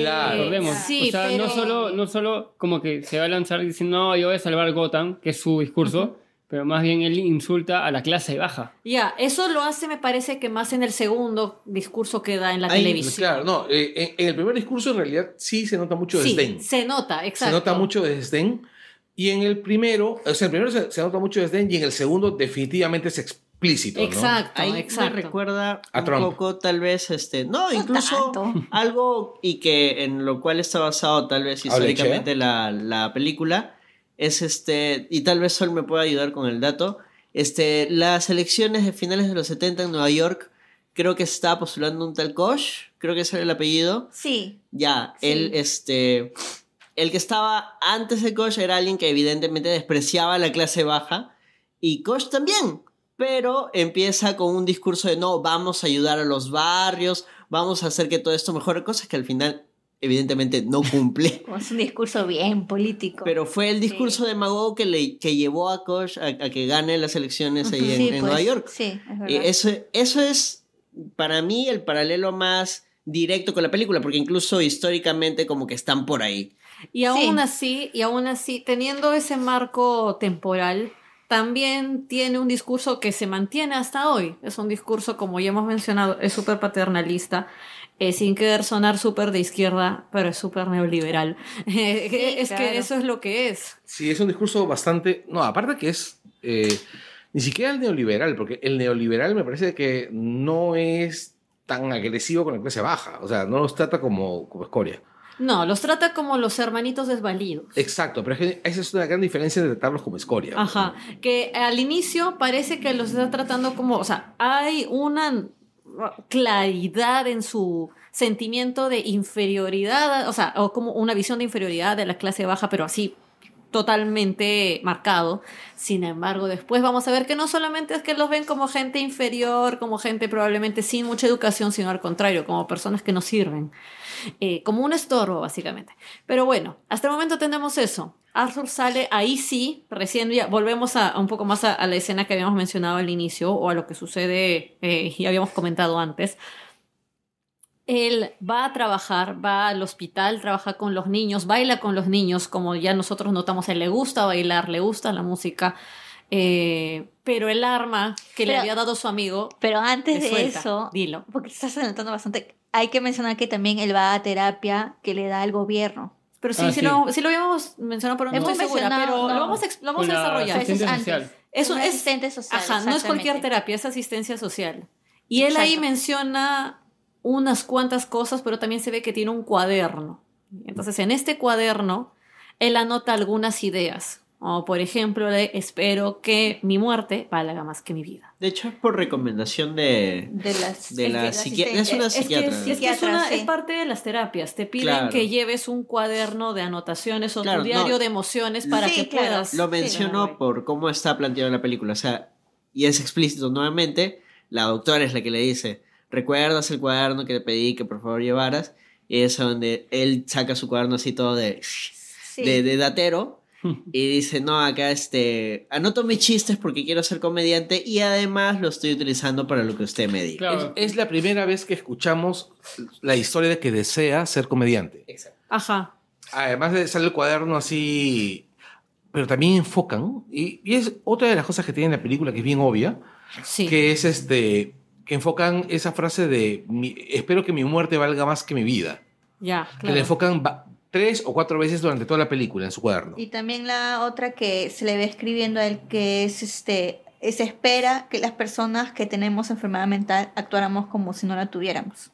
Claro. Recordemos. sí, o sea, no, pero- solo, no solo como que se va a lanzar diciendo, no, yo voy a salvar Gotham, que es su discurso, pero más bien él insulta a la clase baja. Ya, eso lo hace, me parece que más en el segundo discurso que da en la Ahí, televisión. Claro, no, eh, en, en el primer discurso en realidad sí se nota mucho Sí, desdén. se nota, exacto. Se nota mucho desdén. Y en el primero, o sea, en el primero se, se nota mucho desdén y en el segundo definitivamente es explícito, ¿no? Exacto, Ahí exacto. me recuerda A un Trump. poco, tal vez, este, no, incluso tanto. algo y que en lo cual está basado tal vez históricamente la, la película es este, y tal vez Sol me pueda ayudar con el dato, este, las elecciones de finales de los 70 en Nueva York, creo que estaba postulando un tal Koch, creo que ese era el apellido, Sí. ya, Sí. él, este, el que estaba antes de Koch era alguien que evidentemente despreciaba a la clase baja y Koch también, pero empieza con un discurso de no, vamos a ayudar a los barrios, vamos a hacer que todo esto mejore, cosas que al final evidentemente no cumple. Es un discurso bien político. Pero fue el discurso de Mago que, le, que llevó a Koch a, a que gane las elecciones ahí en, Sí, en pues, Nueva York. Sí, es Eh, verdad. eso, eso es para mí el paralelo más directo con la película, porque incluso históricamente como que están por ahí. Y aún Sí. así, y aún así, teniendo ese marco temporal, también tiene un discurso que se mantiene hasta hoy. Es un discurso, como ya hemos mencionado, es súper paternalista, eh, sin querer sonar súper de izquierda, pero es súper neoliberal. es claro. que eso es lo que es. Sí, es un discurso bastante. No, aparte que es. eh, ni siquiera el neoliberal, porque el neoliberal me parece que no es tan agresivo con la clase baja. O sea, no los trata como, como escoria. No, los trata como los hermanitos desvalidos. Exacto, pero es que esa es una gran diferencia de tratarlos como escoria. Ajá, que al inicio parece que los está tratando como, o sea, hay una claridad en su sentimiento de inferioridad, o sea, o como una visión de inferioridad de la clase baja, pero así totalmente marcado. Sin embargo, después vamos a ver que no solamente es que los ven como gente inferior, como gente probablemente sin mucha educación, sino al contrario, como personas que no sirven. Eh, como un estorbo, básicamente. Pero bueno, hasta el momento tenemos eso. Arthur sale, ahí sí, recién ya volvemos a, un poco más a, a la escena que habíamos mencionado al inicio, o a lo que sucede, eh, y habíamos comentado antes. Él va a trabajar, va al hospital, trabaja con los niños, baila con los niños, como ya nosotros notamos, a él le gusta bailar, le gusta la música, eh, pero el arma que le Pero- había dado su amigo, Pero antes le de suelta. eso, dilo. porque te estás adelantando bastante, hay que mencionar que también él va a terapia que le da el gobierno. Pero sí, Ah, sí, sí. Lo, sí lo habíamos mencionado, pero no Hemos estoy segura, pero no. lo vamos a, lo vamos a la desarrollar. Es social. Un es, asistente social. ajá, no es cualquier terapia, es asistencia social. Y él ahí menciona unas cuantas cosas, pero también se ve que tiene un cuaderno. Entonces, en este cuaderno, él anota algunas ideas. O, por ejemplo, de espero que mi muerte valga más que mi vida. De hecho, es por recomendación de... De las De la es que psiqui- es una Es que, psiquiatra. es, ¿no? que es Psiquiatra, una- sí. es parte de las terapias. Te piden Claro. que lleves un cuaderno de anotaciones o Claro, tu diario no. de emociones para Sí, que claro. puedas... Lo Sí, menciono claro. por cómo está planteado en la película. O sea, y es explícito nuevamente. La doctora es la que le dice: ¿Recuerdas el cuaderno que te pedí que por favor llevaras? Y es donde él saca su cuaderno así todo de, Sí. de, de datero. Y dice, no, acá este, anoto mis chistes porque quiero ser comediante y además lo estoy utilizando para lo que usted me diga. Claro. Es, es la primera vez que escuchamos la historia de que desea ser comediante. Ajá. Además de sale el cuaderno así, pero también enfocan, y, y es otra de las cosas que tiene la película que es bien obvia, Sí. que es este, que enfocan esa frase de mi- espero que mi muerte valga más que mi vida. Ya, Que claro. la enfocan va- tres o cuatro veces durante toda la película en su cuaderno. Y también la otra que se le ve escribiendo a él, que es este, se espera que las personas que tenemos enfermedad mental actuáramos como si no la tuviéramos.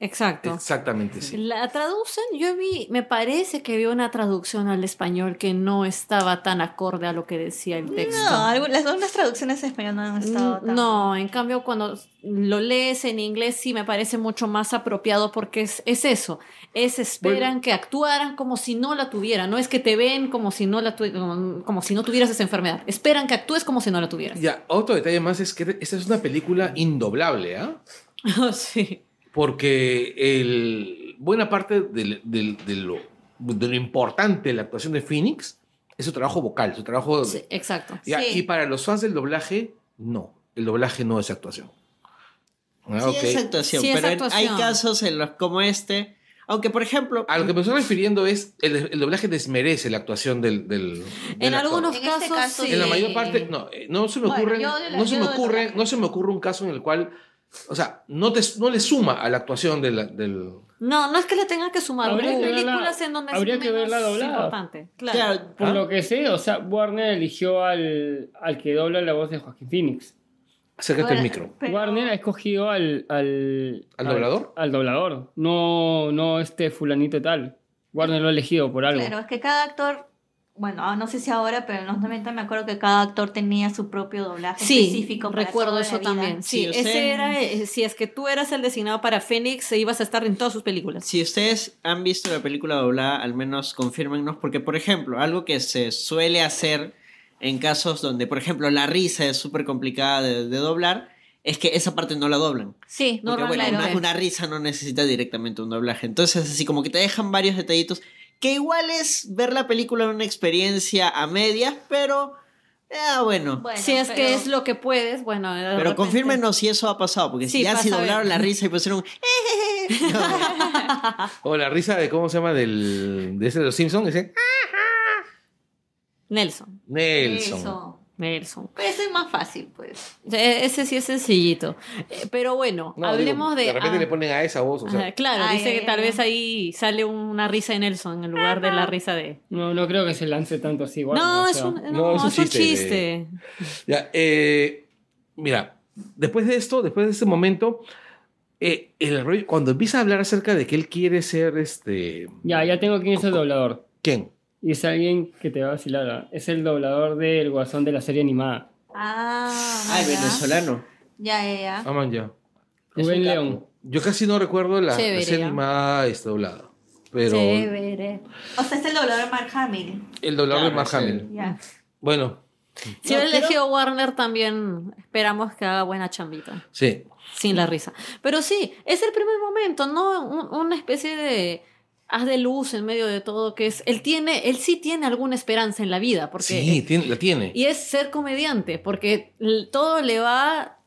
Exacto. Exactamente, sí. La traducen, yo vi, me parece que vi una traducción al español que no estaba tan acorde a lo que decía el texto. No, las dos traducciones en español no han estado tan... No, en cambio cuando lo lees en inglés sí me parece mucho más apropiado porque es, es eso, es esperan que actuaran como si no la tuvieran, no es que te ven como si no la tu- como, como si no tuvieras esa enfermedad, esperan que actúes como si no la tuvieras. Ya, otro detalle más es que esta es una película indoblable, ¿ah? sí. Porque el, buena parte del- del- de, lo, de lo importante de la actuación de Phoenix es su trabajo vocal, su trabajo... Sí, exacto. Ya, Sí. Y para los fans del doblaje, no. El doblaje no es actuación. Ah, Sí, ok. es actuación, Sí, es pero en- actuación. hay casos en los como este, aunque por ejemplo, A lo que me estoy refiriendo es el, el doblaje desmerece la actuación del, del, del En actor. algunos En este casos caso, sí. En la mayor parte, no, eh, no se me Bueno, ocurre, yo de la- no se me de ocurre, no se me ocurre un caso en el cual, o sea, no te, no le suma a la actuación de la- del, No, no es que le tengan que sumar, Habría hay que verla- películas en donde habría es que verla doblada. importante. Claro. Por ¿Ah? lo que sé, o sea, Warner eligió al, al que dobla la voz de Joaquín Phoenix. acércate al micro. Pero- Warner ha escogido al... ¿Al, ¿Al doblador? Al, doblador. No, no este fulanito tal. Warner lo ha elegido por algo. Claro, es que cada actor, bueno, ah, no sé si ahora, pero en los 90 me acuerdo que cada actor tenía su propio doblaje Sí, específico. para recuerdo eso también. Sí, Sí, ese era, eh, si es que tú eras el designado para Phoenix, ibas a estar en todas sus películas. si ustedes han visto la película doblada, al menos confírmenos, porque por ejemplo, algo que se suele hacer en casos donde, por ejemplo, la risa es súper complicada de, de doblar, es que esa parte no la doblan. Sí, No, Porque, bueno, una, una risa no necesita directamente un doblaje. Entonces, así como que te dejan varios detallitos, que igual es ver la película una experiencia a medias, pero, ah, bueno. Bueno, si es que es lo que puedes, bueno. Pero repente- confírmenos si eso ha pasado, porque Sí, si ya si doblaron la risa y pusieron... No, O la risa de, ¿cómo se llama? Del, de ese de los Simpsons, dice Nelson. Nelson. Eso. Nelson. Pero eso es más fácil, pues. E- Ese sí es sencillito. Eh, Pero bueno, No, hablemos digo, de. De repente ah, le ponen a esa voz, o sea. claro, Ay, dice ay, que tal ay, vez ahí sale una risa de Nelson en lugar de la risa de. No, no creo que se lance tanto así. No, o es un, no, no, es un chiste. Ya, eh, mira, después de esto, después de este momento, eh, el rollo- cuando empieza a hablar acerca de que él quiere ser este. Ya, ya tengo quién es el doblador. ¿Quién? Y es alguien que te va a vacilar. Es el doblador del guasón de la serie animada. Ah, ah, el venezolano. Ya, ya, ya. Ah, man, ya. Rubén. León. Yo casi no recuerdo la, la serie ¿ya? animada este, doblada. Pero Chévere. O sea, es el doblador Mark Hamill. el doblador de Mark sí. Hamill. Ya. Bueno, Si No, quiero- elegido Warner también esperamos que haga buena chambita. sí. Sin la risa. Pero sí, es el primer momento, ¿no? Un- una especie de haz de luz en medio de todo, que es, él tiene, él sí tiene alguna esperanza en la vida, porque Sí, tiene- la tiene. y es ser comediante, porque todo le va,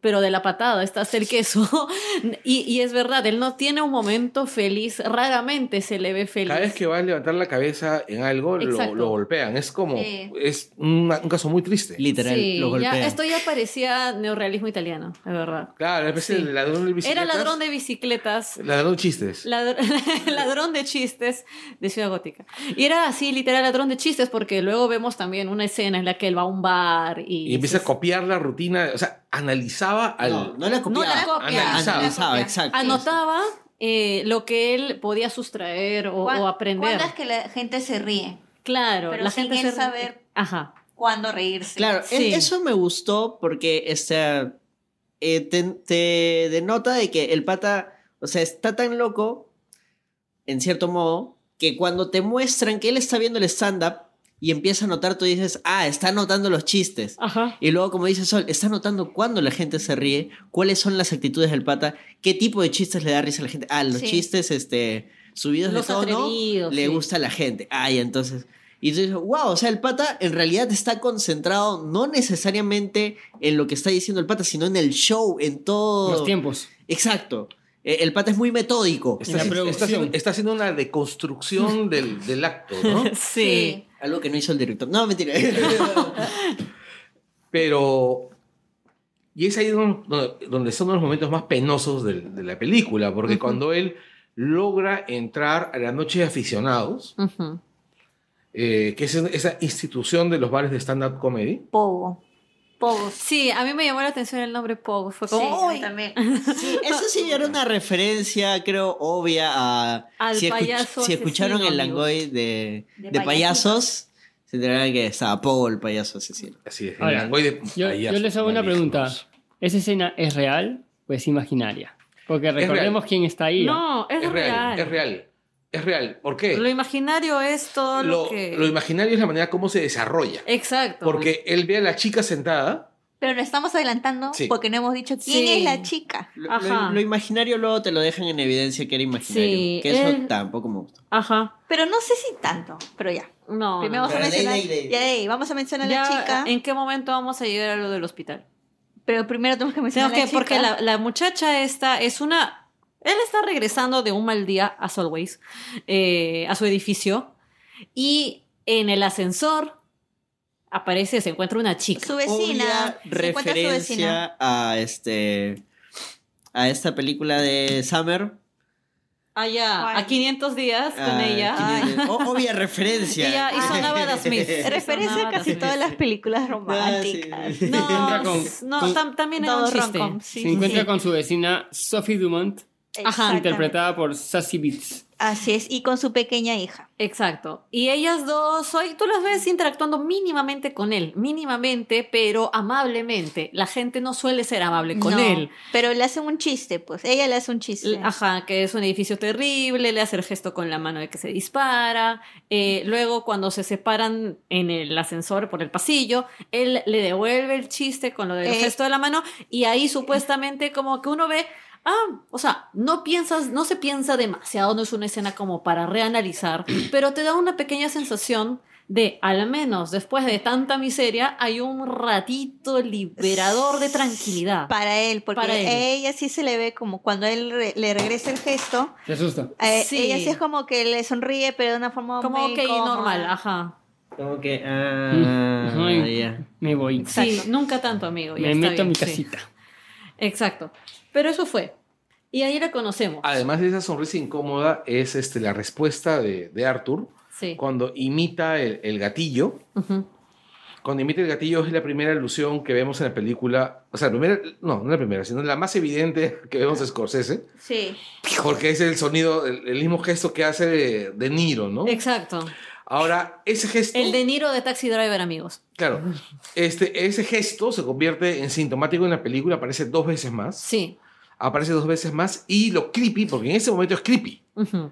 pero de la patada, está hasta el queso. y, y es verdad, él no tiene un momento feliz, raramente se le ve feliz. Cada vez que va a levantar la cabeza en algo, lo, lo golpean. Es como. Sí. Es una- un caso muy triste. Literal, Sí, lo ya, golpean. esto ya parecía neorealismo italiano, de verdad. Claro, es Sí. el ladrón de Era bicicletas. ladrón de bicicletas, Ladrón de chistes. Ladr- ladrón de chistes de Ciudad Gótica. Y era así, literal, ladrón de chistes, porque luego vemos también una escena en la que él va a un bar y... Y empieza a copiar la rutina. O sea, analizaba al. No, no la copiaba. No la copia. Analizaba. Analizaba, exacto. Anotaba eh, lo que él podía sustraer o, ¿Cuán- o aprender. ¿Cuándo es que la gente se ríe? Claro, Pero la sin gente él se... saber- Ajá. ¿Cuándo reírse? Claro, Sí. e- eso me gustó porque este, eh, te, te denota de que el pata, o sea, está tan loco, en cierto modo, que cuando te muestran que él está viendo el stand-up y empieza a notar, tú dices, ah, está notando los chistes. Ajá. Y luego, como dice Sol, está notando cuándo la gente se ríe, cuáles son las actitudes del pata, qué tipo de chistes le da risa a la gente. Ah, los Sí. chistes este, subidos Los de tono atrevidos, le sí. gusta a la gente. Ah, y entonces. Y tú dices, wow, o sea, el pata en realidad está concentrado no necesariamente en lo que está diciendo el pata, sino en el show, en todo. Los tiempos. Exacto. Eh, El pata es muy metódico. Está, En la está está haciendo una deconstrucción del, del acto, ¿no? Sí. Algo que no hizo el director. No, mentira. Pero. Y es ahí donde, donde son los momentos más penosos de, la película, porque cuando él logra entrar a la noche de aficionados, eh, que es esa institución de los bares de stand-up comedy, Pogo. Pogos. Sí, a mí me llamó la atención el nombre Pog. Fue Sí, como, "Uy". también. Sí, eso sí era una referencia, creo, obvia a... Al si, escuch- payaso si escucharon el. Langoy de, De de payasos, se enterarán que estaba Pogo el payaso asesino. Así es, Ahora, el Langoy de Yo, payasos yo les hago una pregunta. ¿Esa escena es real o es imaginaria? Porque recordemos quién está ahí. No, es, Es real, real. es real. Es real. ¿Por qué? Lo imaginario es todo lo, Lo, que... lo imaginario es la manera como se desarrolla. Exacto. Porque él ve a la chica sentada. Pero nos estamos adelantando Sí. porque no hemos dicho quién Sí. es la chica. Lo, Ajá. lo- lo imaginario luego te lo dejan en evidencia que era imaginario. Sí, que eso él- tampoco me gustó. Ajá. Pero no sé si tanto, pero ya. No. Primero no, vamos a Pero de ahí, mencionar. de de. Ya vamos a mencionar a la chica. ¿En qué momento vamos a llegar a lo del hospital? Pero primero tenemos que mencionar Tengo a que, la porque chica. la, la muchacha esta es una... Él está regresando de un mal día, as always, eh, a su edificio. Y en el ascensor aparece, se encuentra una chica. Su vecina. Obvia se encuentra su vecina. referencia a este a esta película de Summer. Allá, ¿Cuál? a 500 días con Ah, ella. quinientos- o- obvia referencia. Y sonaba The Smith. Referencia a casi todas las películas románticas. sí. No, con- no con- tam- también era un chiste. sí, Se encuentra sí. con su vecina Sophie Dumont, Ajá, interpretada por Sassy Beats. Así es, y con su pequeña hija. Exacto. Y ellas dos, hoy tú las ves interactuando mínimamente con él, mínimamente, pero amablemente. La gente no suele ser amable con No, él. Pero le hacen un chiste, pues. Ella le hace un chiste. Ajá, que es un edificio terrible, le hace el gesto con la mano de que se dispara. eh, luego, cuando se separan en el ascensor por el pasillo, él le devuelve el chiste con lo del Eh. gesto de la mano y ahí supuestamente como que uno ve, ah, o sea, no piensas, no se piensa demasiado, no es una escena como para reanalizar, pero te da una pequeña sensación de, al menos después de tanta miseria, hay un ratito liberador de tranquilidad. Para él, porque Para él. a ella sí se le ve como cuando él re- le regresa el gesto. Se asusta. eh, Sí. Ella sí es como que le sonríe, pero de una forma Como muy que cómoda. normal, ajá. Como que ah, Ay, ya. Me voy. Sí, Exacto. nunca tanto, amigo. ya Me está meto a mi bien, sí. casita. Exacto. Pero eso fue. Y ahí la conocemos. Además de esa sonrisa incómoda, es este, la respuesta de, de Arthur Sí. cuando imita el, el gatillo. Ujú. Cuando imita el gatillo es la primera alusión que vemos en la película. O sea, la primera, no, no la primera, sino la más evidente que vemos de Scorsese. Sí. Porque es el sonido, el, el mismo gesto que hace de, de Niro, ¿no? Exacto. Ahora, ese gesto. El de Niro de Taxi Driver, amigos. Claro, este, ese gesto se convierte en sintomático en la película, aparece dos veces más. Sí. Aparece dos veces más y lo creepy, porque en ese momento es creepy. En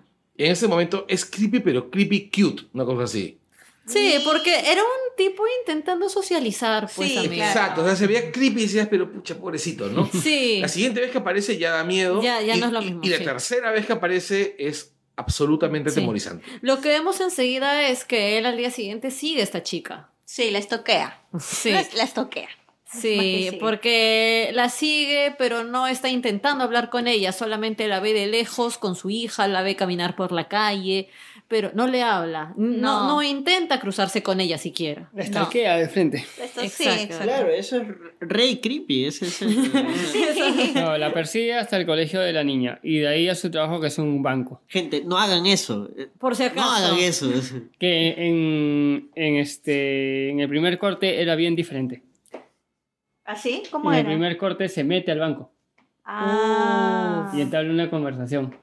ese momento es creepy, pero creepy cute, una cosa así. Sí, porque era un tipo intentando socializar, pues, Sí. Exacto, o sea, se veía creepy y decías, pero pucha, pobrecito, ¿no? Sí. La siguiente vez que aparece ya da miedo. Ya- ya y, no es lo y- mismo, Y la sí. tercera vez que aparece es absolutamente Sí. atemorizante. Lo que vemos enseguida es que él al día siguiente sigue a esta chica. Sí, la estoquea. Sí. La, la estoquea. Sí, porque la sigue, pero no está intentando hablar con ella, solamente la ve de lejos con su hija, la ve caminar por la calle, pero no le habla, no, No. no intenta cruzarse con ella siquiera. La estalquea de frente. Esto sí, Exacto. exacto. Claro, eso es rey creepy. Ese es el- No, la persigue hasta el colegio de la niña y de ahí a su trabajo que es un banco. Gente, no hagan eso. Por si acaso. No hagan eso. Que en, en, este, en el primer corte era bien diferente. ¿Así? ¿Cómo En el era? primer corte se mete al banco Ah. y entabla una conversación.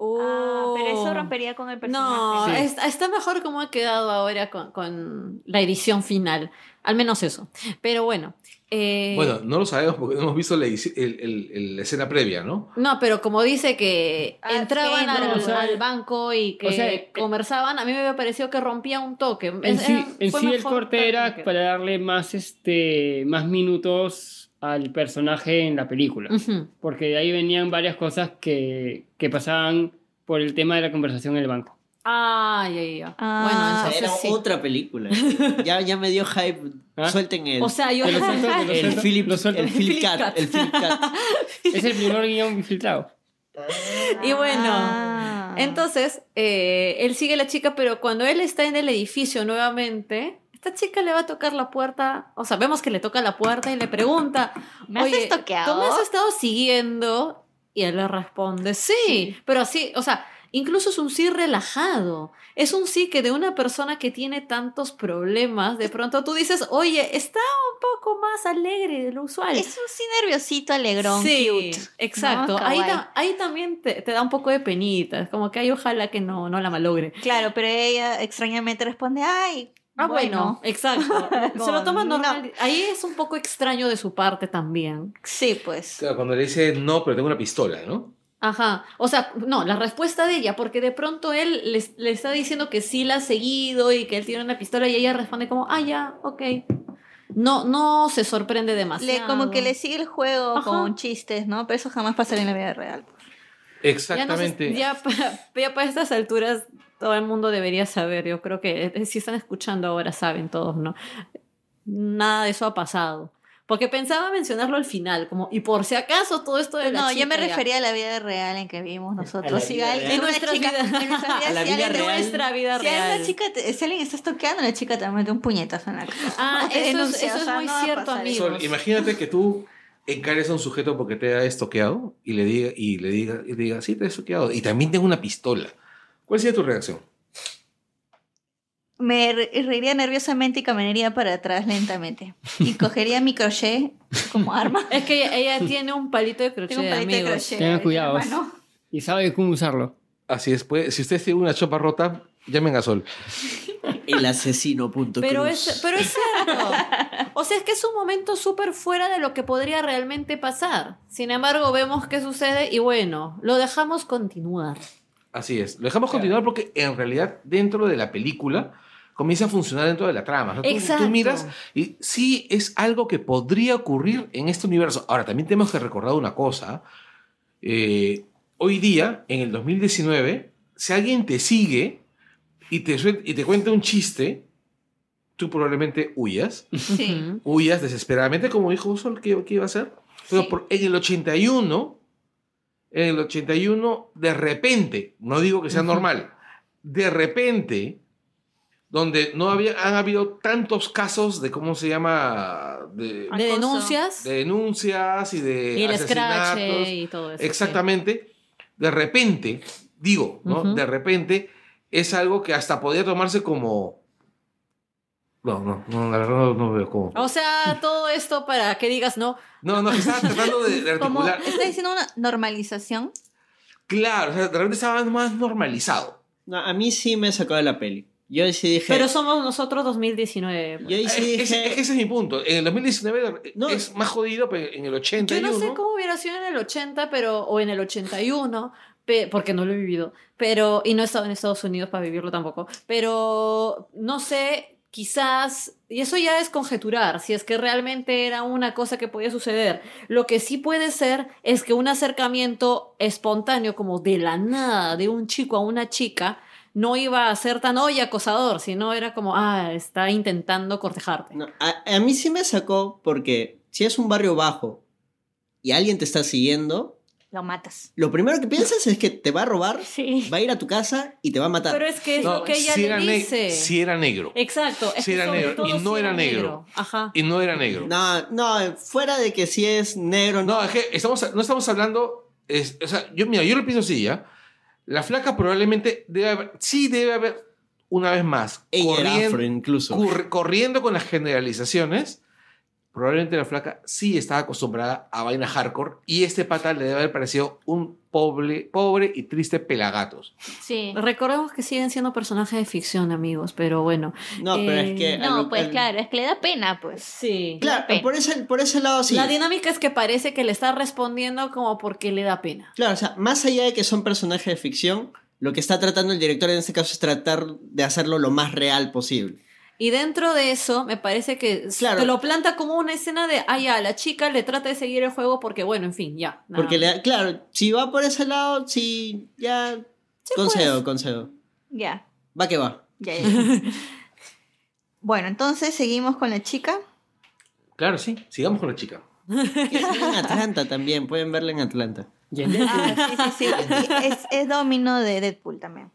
Ah, pero eso Oh. rompería con el No, personaje. Sí. está, está mejor como ha quedado ahora con, con la edición final. Al menos eso. Pero bueno. eh, Bueno, no lo sabemos porque no hemos visto la, edici- el- el- el- la escena previa, ¿no? No, pero como dice que Ah, entraban sí, al, no, o sea, al banco y que o sea, eh, conversaban, a mí me había parecido que rompía un toque. En Es- sí, era- en sí el corte era para darle más, este, más minutos al personaje en la película. Porque de ahí venían varias cosas que, que pasaban por el tema de la conversación en el banco. Ah, ya, ya. Ah. bueno, Era entonces sí. otra película. Ya, ya me dio hype. ¿Ah? Suelten el, O sea, yo... Te lo suelto, te lo el suelto, Philip, lo suelto. el Philip Cat. Cat. El Philip Cat. Es el primer guion infiltrado. y bueno, Ah. entonces, eh, él sigue a la chica, pero cuando él está en el edificio nuevamente, esta chica le va a tocar la puerta, o sea, vemos que le toca la puerta y le pregunta, ¿Me has Oye? ¿tú me has estado siguiendo? Y él le responde, sí, pero así, o sea, incluso es un sí relajado. Es un sí que de una persona que tiene tantos problemas, de pronto tú dices, oye, está un poco más alegre de lo usual. Es un sí nerviosito, alegrón, sí, cute. exacto. ¿no? Ahí, Kawaii. ta- ahí también te, te da un poco de penita. Es como que ay, ojalá que no, no la malogre. Claro, pero ella extrañamente responde, ay, Ah, bueno, exacto. Se lo toma No. normal. Ahí es un poco extraño de su parte también. Sí, pues. Claro, cuando le dice no, pero tengo una pistola, ¿no? Ajá. O sea, no, la respuesta de ella, porque de pronto él le, le está diciendo que sí la ha seguido y que él tiene una pistola y ella responde como, ah, ya, ok. No, no se sorprende Le, demasiado. como que le sigue el juego Ajá. con chistes, ¿no? Pero eso jamás pasaría en la vida real. Exactamente. Ya, no sé, ya, ya para estas alturas todo el mundo debería saber. Yo creo que eh, si están escuchando ahora saben todos, ¿no? Nada de eso ha pasado. Porque pensaba mencionarlo al final, como, y por si acaso todo esto de la No, yo me chica ya. refería a la vida real en que vivimos nosotros. Si vida alguien- real. En una nuestra chica- vida. en nuestra vida, A la si real. Nuestra vida Si, a real. una chica te- si alguien está toqueando, la chica te mete un puñetazo en la cara. Ah, eso es, eso o es sea, muy no cierto, amigo. Sol, imagínate que tú encares a un sujeto porque te ha estoqueado y le diga, y le diga, y diga, sí, te he estoqueado. Y también tengo una pistola. ¿Cuál sería tu reacción? Me re- reiría nerviosamente y caminaría para atrás lentamente. Y cogería mi crochet como arma. Es que ella, ella tiene un palito de crochet, Tengo un palito de crochet. Tengan cuidado. Y sabe cómo usarlo. Así es, pues, si ustedes tienen una chopa rota, llamen a Sol. El asesino punto Pero cruz. es, pero es cierto. O sea, es que es un momento súper fuera de lo que podría realmente pasar. Sin embargo, vemos qué sucede y bueno, lo dejamos continuar. Así es. Lo dejamos continuar porque en realidad dentro de la película comienza a funcionar dentro de la trama. O sea, tú- Exacto. Tú, miras y sí es algo que podría ocurrir en este universo. Ahora, también tenemos que recordar una cosa. Eh, hoy día, en el 2019, si alguien te sigue y te, y te cuenta un chiste, tú probablemente huyas. Sí. Huyas desesperadamente, como dijo Sol que, que iba a hacer. Pero Sí. por- en el 81, en el 81, de repente, no digo que sea normal, de repente, donde no había, han habido tantos casos de, ¿cómo se llama? De, denuncias de denuncias y de y el scratch asesinatos. y todo eso. sí. Exactamente. De repente, digo, ¿no? De repente es algo que hasta podría tomarse como... No, no, no, la verdad no, no veo cómo. O sea, todo esto para que digas, no, No, no, estaba tratando de, de Como articular. está diciendo una normalización. Claro, o sea, de repente estaba más normalizado. No, a mí sí me sacó de la peli. Yo sí dije. pero somos nosotros 2019. yo ahí Es, sí es- dije. es que ese es mi punto. En el 2019 No. es más jodido, pero en el 80 Yo no sé cómo hubiera sido en el 80, pero, o en el 81, pe- porque no lo he vivido, pero, y no he estado en Estados Unidos para vivirlo tampoco, pero no sé, quizás, y eso ya es conjeturar, si es que realmente era una cosa que podía suceder. Lo que sí puede ser es que un acercamiento espontáneo, como de la nada, de un chico a una chica, no iba a ser tan hoy acosador, sino era como, ah, está intentando cortejarte. No, a, a mí sí me sacó porque si es un barrio bajo y alguien te está siguiendo, Lo matas. lo primero que piensas es que te va a robar, Sí. va a ir a tu casa y te va a matar. Pero es que es No, lo que ella si le era ne- dice. si era negro. Exacto. es que era negro, y no era negro. Ajá. Y no era negro. No, no, fuera de que si es negro, no. No, es que estamos, no estamos hablando. es- o sea, yo, mira, yo lo pienso así, ¿ya? La flaca probablemente debe haber. Sí, debe haber, una vez más, Ella era corriendo, afro incluso. corri- corriendo con las generalizaciones. Probablemente la flaca sí estaba acostumbrada a vaina hardcore y este pata le debe haber parecido un pobre, pobre y triste pelagatos. Sí. Recordemos que siguen siendo personajes de ficción, amigos, pero bueno. No, pero Eh, es que. a No, lo- pues claro, es que le da pena, pues. Sí. Claro, pena. por ese, por ese lado sí. La dinámica es que parece que le está respondiendo como porque le da pena. Claro, o sea, más allá de que son personajes de ficción, lo que está tratando el director en este caso es tratar de hacerlo lo más real posible. Y dentro de eso, me parece que Claro. te lo planta como una escena de, ah, ya, la chica le trata de seguir el juego porque, bueno, en fin, ya. nada Porque, le, claro, si va por ese lado, sí, ya. concedo, pues. concedo. Ya, Va que va. ya, ya. bueno, entonces seguimos con la chica. Claro, sí. Sigamos con la chica. En Atlanta también, pueden verla en Atlanta. Ah, sí, sí, sí. Es, es domino de Deadpool también.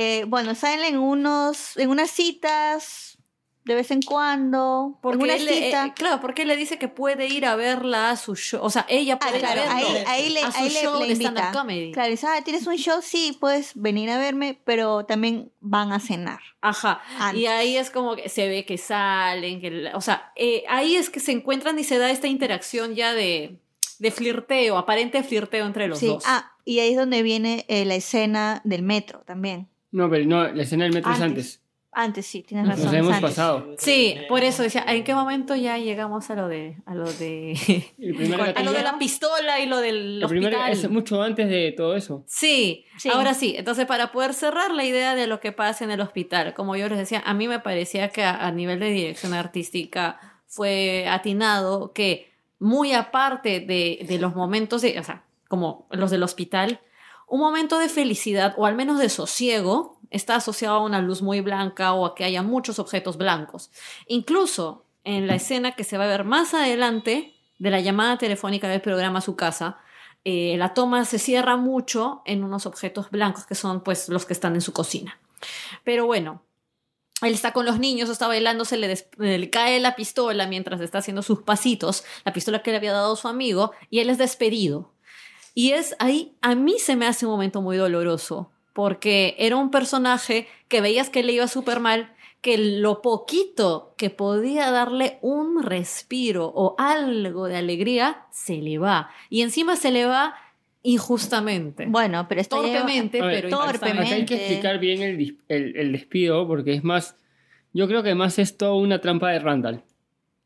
Eh, bueno, salen en unos, en unas citas de vez en cuando, Porque alguna él le- cita. eh, claro, porque él le dice que puede ir a verla a su show. O sea, ella Ah, puede claro, ir a ahí, verlo ahí le, a su ahí le- show le stand-up invita. comedy. Claro, dice, ah, ¿tienes un show? Sí, puedes venir a verme, pero también van a cenar. Ajá. Antes. Y ahí es como que se ve que salen, que, o sea, eh, ahí es que se encuentran y se da esta interacción ya de, de flirteo, aparente flirteo entre los Sí, dos. ah, y ahí es donde viene eh, la escena del metro también. No, pero no, la escena del metro es Antes. antes. Sí, tienes Nos razón. hemos antes. pasado. Sí, por eso decía, ¿en qué momento ya llegamos a lo de, a lo de, a lo de la pistola y lo del el primer hospital? es mucho antes de todo eso. Sí, Sí. ahora sí. Entonces, para poder cerrar la idea de lo que pasa en el hospital, como yo les decía, a mí me parecía que a, a nivel de dirección artística fue atinado que muy aparte de, de los momentos, de, o sea, como los del hospital, un momento de felicidad o al menos de sosiego está asociado a una luz muy blanca o a que haya muchos objetos blancos. Incluso en la escena que se va a ver más adelante de la llamada telefónica del programa a su casa, eh, la toma se cierra mucho en unos objetos blancos que son pues los que están en su cocina. Pero bueno, él está con los niños, está bailando, se le, cae la pistola mientras está haciendo sus pasitos, la pistola que le había dado su amigo, y él es despedido. Y es ahí, a mí se me hace un momento muy doloroso, porque era un personaje que veías que le iba súper mal, que lo poquito que podía darle un respiro o algo de alegría, se le va. Y encima se le va injustamente. Bueno, pero esto lleva- torpemente, A ver, pero torpemente. Acá hay que explicar bien el, el despido porque es más, yo creo que más es toda una trampa de Randall.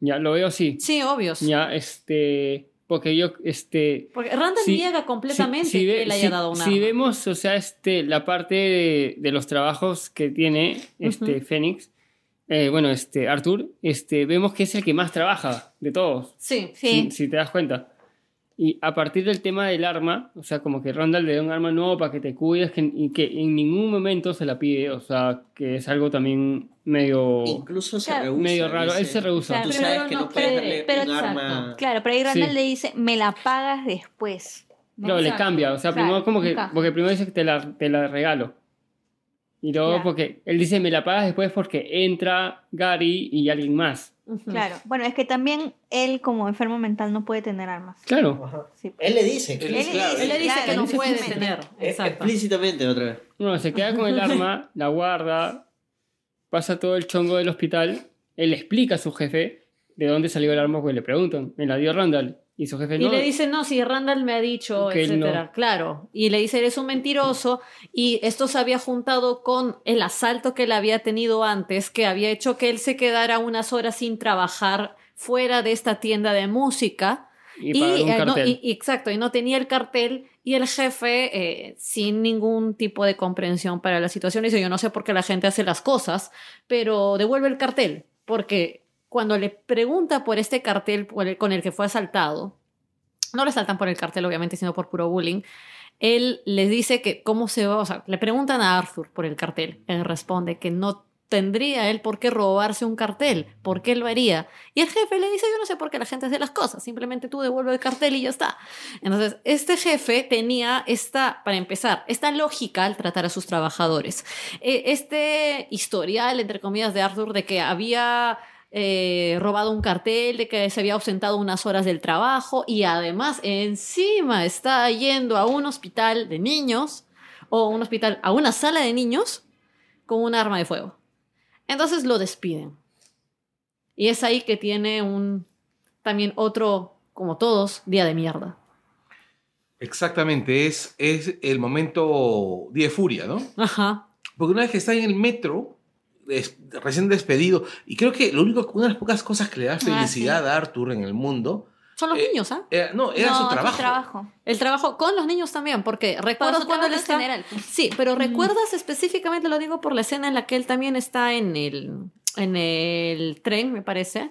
Ya, lo veo así. Sí, obvio. Ya, este, porque yo, este... Porque Randall si- niega completamente si- si ve- que él haya dado un Si arma. vemos, o sea, este, la parte de, de los trabajos que tiene este Ujú. Fénix, eh, bueno, este, Arthur, este, vemos que es el que más trabaja de todos. Sí, Sí. si, te das cuenta. Y a partir del tema del arma, o sea, como que Randall le da un arma nuevo para que te cuides que, y que en ningún momento se la pide, o sea, que es algo también medio, Incluso se Claro. rehúsa. medio raro. Él dice, se rehúsa. Claro, Tú sabes no que no puedes darle pero un exacto. arma. Claro, pero ahí Randall Sí. le dice, me la pagas después. Claro, le cambia, o sea, Claro, primero como que, nunca. porque primero dice que te la, te la regalo. Y luego Ya. porque él dice me la pagas después porque entra Gary y alguien más. Ujú. Claro. Bueno, es que también él como enfermo mental no puede tener armas. Claro. Ajá. Sí. Él le dice que Él- Él, claro, Él le dice claro, que no él puede tener. Exacto. explícitamente otra vez. Bueno, se queda con el arma, la guarda, pasa todo el chongo del hospital, él le explica a su jefe de dónde salió el arma porque le preguntan, me la dio Randall. Y su jefe Y no. le dice, no, si Randall me ha dicho, Que etcétera. no. Claro. Y le dice, eres un mentiroso. Y esto se había juntado con el asalto que él había tenido antes, que había hecho que él se quedara unas horas sin trabajar fuera de esta tienda de música. y eh, no, y- y exacto, y no tenía el cartel. Y el jefe, eh, sin ningún tipo de comprensión para la situación, dice, yo no sé por qué la gente hace las cosas, pero devuelve el cartel. Porque cuando le pregunta por este cartel con el que fue asaltado, no le asaltan por el cartel, obviamente, sino por puro bullying. Él les dice que cómo se va, o sea, le preguntan a Arthur por el cartel. Él responde que no tendría él por qué robarse un cartel, por qué lo haría. Y el jefe le dice, yo no sé por qué la gente hace las cosas, simplemente tú devuelve el cartel y ya está. Entonces, este jefe tenía esta, para empezar, esta lógica al tratar a sus trabajadores. Eh, Este historial, entre comillas, de Arthur, de que había eh, robado un cartel, de que se había ausentado unas horas del trabajo y además encima está yendo a un hospital de niños o un hospital, a una sala de niños con un arma de fuego. Entonces lo despiden. Y es ahí que tiene un también otro, como todos, día de mierda. Exactamente, es, es el momento día de furia, ¿no? Ajá. Porque una vez que está en el metro, recién despedido, y creo que lo único, una de las pocas cosas que le da felicidad a Arthur en el mundo, Son los Eh, niños, ¿ah? era- no, era No, su trabajo. trabajo. El trabajo con los niños también, porque recuerdas cuando él está... general. pues. Sí, pero recuerdas específicamente, lo digo por la escena en la que él también está en el, en el tren, me parece.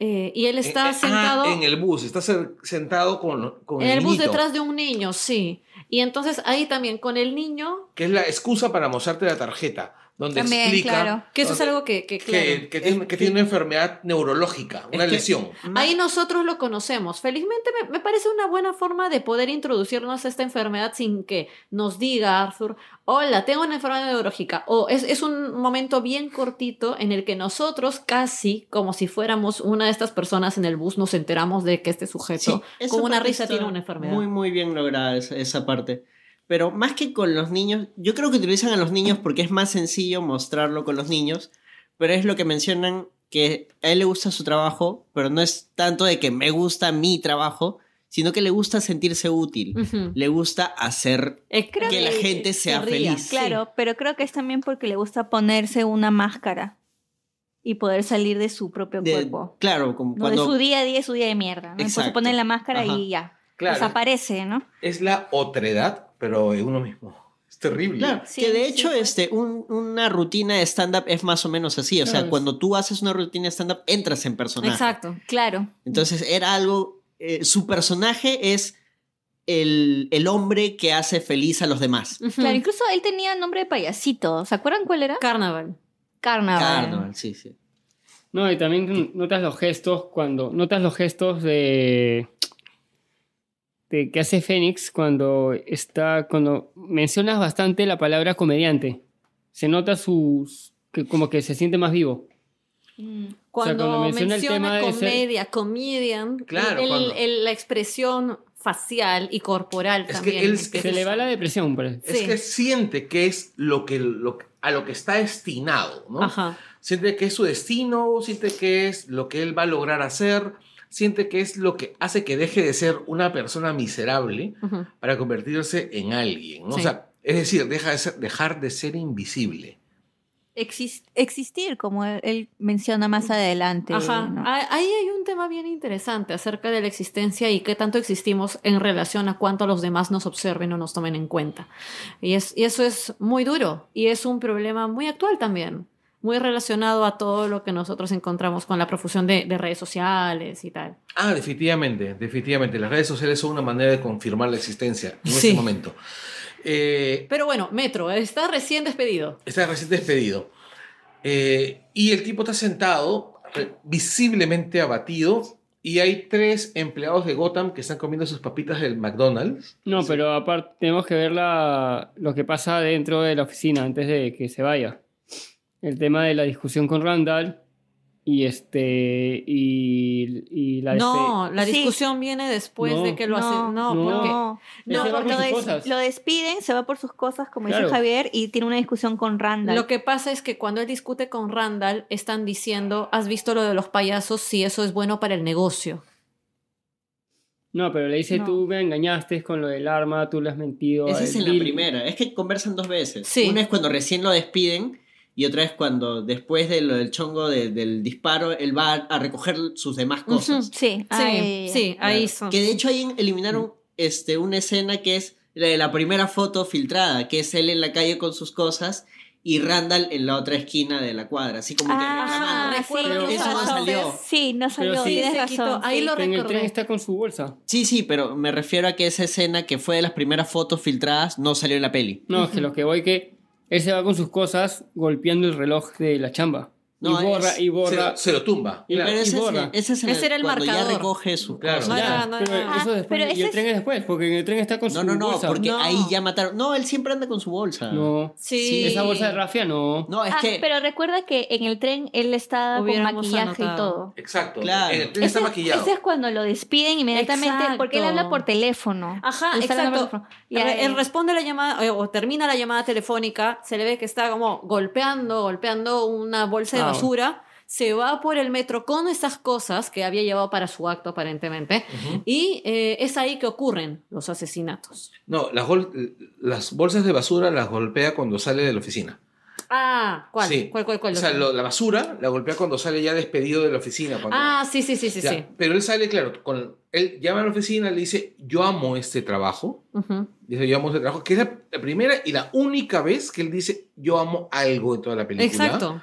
Eh, y él está Eh, eh, sentado ah, en el bus, está ser- sentado con, con en el bus niñito. detrás de un niño, sí. Y entonces ahí también con el niño que es la excusa para mostrarte la tarjeta, donde También, explica claro. Que eso es algo que, que, que, claro. que tiene, Es que tiene una enfermedad neurológica, una lesión. Ahí nosotros lo conocemos. Felizmente me, me parece una buena forma de poder introducirnos a esta enfermedad sin que nos diga Arthur, hola, tengo una enfermedad neurológica. O es, es un momento bien cortito en el que nosotros casi, como si fuéramos una de estas personas en el bus, nos enteramos de que este sujeto con una risa tiene una enfermedad. Muy, muy bien lograda esa, esa parte. Pero más que con los niños, yo creo que utilizan a los niños porque es más sencillo mostrarlo con los niños, pero es lo que mencionan que a él le gusta su trabajo, pero no es tanto de que me gusta mi trabajo, sino que le gusta sentirse útil, Ujú. le gusta hacer Eh, creo que la gente sea ría, feliz. sí. Claro, pero creo que es también porque le gusta ponerse una máscara y poder salir de su propio de- cuerpo. claro, como No, cuando de su día a día es su día de mierda. ¿no? Entonces se pone la máscara Ajá. y ya. Claro, Desaparece, ¿no? es la otredad, pero en uno mismo. Es terrible. Claro, Sí, que de sí, hecho este, un- una rutina de stand-up es más o menos así. O sea, Claro, es- cuando tú haces una rutina de stand-up, entras en personaje. Exacto. Claro. Entonces era algo. eh, su personaje es el, el hombre que hace feliz a los demás. Claro, incluso él tenía nombre de payasito. ¿Se acuerdan cuál era? Carnaval. Carnaval. Carnaval, sí, sí. No, y también notas los gestos cuando. Notas los gestos de. De que hace Fénix cuando está. cuando mencionas bastante la palabra comediante. Se nota sus. que como que se siente más vivo. Mm. Cuando, cuando menciona menciona, el tema de ser- comedia, comedian, Claro, el- cuando- el- la expresión facial y corporal Es que también. él- empieza Se le va la depresión, pues. Es Sí. que siente que es lo que, lo, a lo que está destinado, ¿no? Ajá. Siente que es su destino, siente que es lo que él va a lograr hacer, siente que es lo que hace que deje de ser una persona miserable para convertirse en alguien, ¿no? O sea, es decir, deja de ser- dejar de ser invisible. Exis- existir, como él, él menciona más adelante. Ajá. ¿no? Ah, Ahí hay un tema bien interesante acerca de la existencia y qué tanto existimos en relación a cuánto los demás nos observen o nos tomen en cuenta. Y, es, y eso es muy duro y es un problema muy actual también, muy relacionado a todo lo que nosotros encontramos con la profusión de, de redes sociales y tal. Ah, definitivamente, definitivamente. Las redes sociales son una manera de confirmar la existencia en Sí. este momento. Eh, Pero bueno, Metro, está recién despedido. está recién despedido. Eh, y el tipo está sentado, visiblemente abatido, y hay tres empleados de Gotham que están comiendo sus papitas del McDonald's. No, pero aparte tenemos que ver la- lo que pasa dentro de la oficina antes de que se vaya. El tema de la discusión con Randall y este y, y la No, la Sí. discusión viene después No. de que lo hace. No, No. porque No, no, porque por lo, des- lo despiden, se va por sus cosas, como Claro. dice Javier, y tiene una discusión con Randall. Lo que pasa es que cuando él discute con Randall, están diciendo, ¿has visto lo de los payasos? Si eso es bueno para el negocio. No, pero le dice No. tú me engañaste con lo del arma, tú le has mentido. Esa es en la Bill". primera. Es que conversan dos veces. Sí. Una es cuando recién lo despiden y otra es cuando después de lo del chongo de- del disparo, él va a recoger sus demás cosas. Ujú. Sí, Sí, ay, sí, ahí son. Que de hecho ahí eliminaron este, una escena que es la de la primera foto filtrada, que es él en la calle con sus cosas y Randall en la otra esquina de la cuadra, así como que Ah, recuerdo Pero que eso no salió. Sí, no salió, sí. tienes Sí, se razón. quitó. Ahí sí. lo Que en el recordé. tren está con su bolsa. Sí, sí, pero me refiero a que esa escena que fue de las primeras fotos filtradas no salió en la peli. No, es que lo que voy que él se va con sus cosas golpeando el reloj de la chamba. No, y borra, es- y Se, borra. lo- se lo tumba. Y- claro. Pero y ese es, borra. ese es en Ese el- era el cuando ya marcador. recoge sus Claro. No, Ya, no, pero no. eso Ah, después, pero y el tren es después, porque en el tren está con No, su no, no, bolsa. porque No. ahí ya mataron. No, él siempre anda con su bolsa. No. Sí. Esa bolsa de rafia no. No, es Ah, que. pero recuerda que en el tren él está con maquillaje y anotado. todo. Exacto. Claro. El tren está Ese- maquillado. Ese es cuando lo despiden inmediatamente Exacto. porque él habla por teléfono. Ajá, Él está hablando por exacto. teléfono. Y Él responde la llamada eh, o termina la llamada telefónica, se le ve que está como golpeando, golpeando una bolsa de basura, se va por el metro con esas cosas que había llevado para su acto aparentemente y eh, es ahí que ocurren los asesinatos. No, las bolsas de basura las golpea cuando sale de la oficina. Ah, ¿cuál? Sí. ¿Cuál, cuál, cuál? O sea, lo- la basura la golpea cuando sale ya despedido de la oficina. cuando- Ah, sí, sí, sí, sí, Ya, sí. Pero él sale, claro, con, él llama a la oficina, le dice, yo amo este trabajo. Ujú. Dice, yo amo este trabajo, que es la, la primera y la única vez que él dice, yo amo algo en toda la película. Exacto.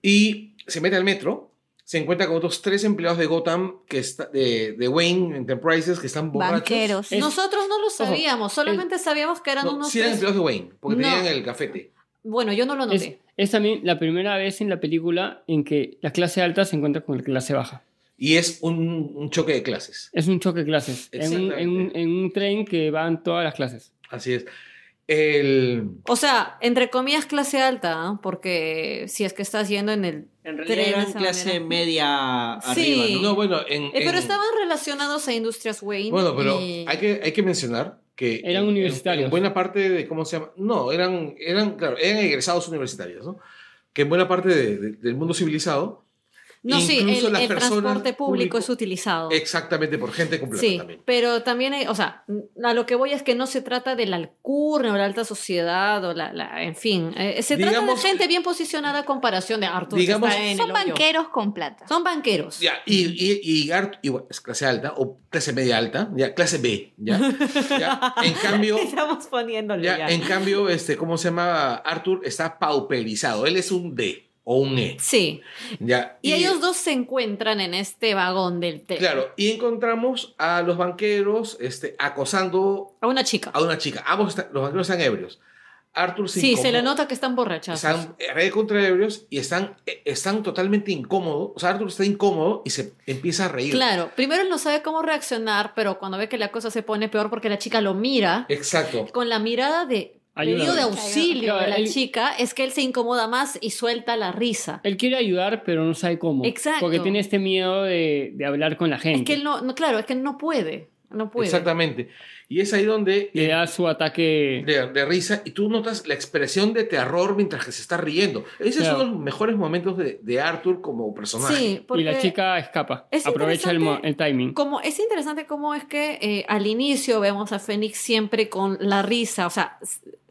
Y se mete al metro, se encuentra con otros tres empleados de Gotham, que está, de, de Wayne Enterprises, que están borrachos. Banqueros. Es- Nosotros no lo sabíamos, solamente sabíamos que eran No, unos sí eran tres- empleados de Wayne, porque No. tenían el cafete. Bueno, yo no lo Es, noté. es también la primera vez en la película en que la clase alta se encuentra con la clase baja. Y es un, un choque de clases. Es un choque de clases. En un, en un- en un tren que van todas las clases. Así es. El, O sea, entre comillas clase alta, ¿no? porque si es que estás yendo en el... En realidad Tren, eran clase manera. media Sí. arriba, ¿no? no, bueno, en, Eh, pero en- estaban relacionados a Industrias Wayne. Bueno, pero y- hay que, hay que mencionar que... Eran en- universitarios. En, buena parte de, ¿cómo se llama? No, eran, eran, claro, eran egresados universitarios, ¿no? Que en buena parte de- de- del mundo civilizado... No, sí, el, transporte público, público- es utilizado. Exactamente, por gente completa Sí, también. pero también, hay- o sea, a lo que voy es que no se trata de la alcurnia o la alta sociedad o la, la- en fin, eh, se trata de gente bien posicionada a comparación de Arthur que digamos, está en Son el banqueros con plata. Son banqueros. Ya, y, y, y Gart- igual, es clase alta o clase media alta, ya, clase B, ¿ya? Ya, En cambio, Estamos poniéndole ya, ya. en cambio, este, ¿cómo se llama? Arthur está pauperizado. Él es un D o un E, Sí, ¿ya? y, ellos dos se encuentran en este vagón del tren. Claro, y encontramos a los banqueros este, acosando A una chica. a una chica. Ambos están- los banqueros están ebrios. Arthur se Sí, se incomoda. le nota que están borrachazos. Están re contra ebrios y están, eh, están totalmente incómodos. O sea, Arthur está incómodo y se empieza a reír. Claro, primero él no sabe cómo reaccionar, pero cuando ve que la cosa se pone peor porque la chica lo mira, Exacto. con la mirada de. Pedido de auxilio de la él- chica, es que él se incomoda más y suelta la risa. Él quiere ayudar, pero no sabe cómo. Exacto. Porque tiene este miedo de, de hablar con la gente. Es que él no, no, claro, es que no puede, no puede. Exactamente. Y es ahí donde Le da su ataque. de, de risa y tú notas la expresión de terror mientras que se está riendo. Ese Claro. es uno de los mejores momentos de, de Arthur como personaje. Sí, porque Y la chica escapa. es Aprovecha el, el timing. como es interesante cómo es que eh, al inicio vemos a Fénix siempre con la risa, o sea,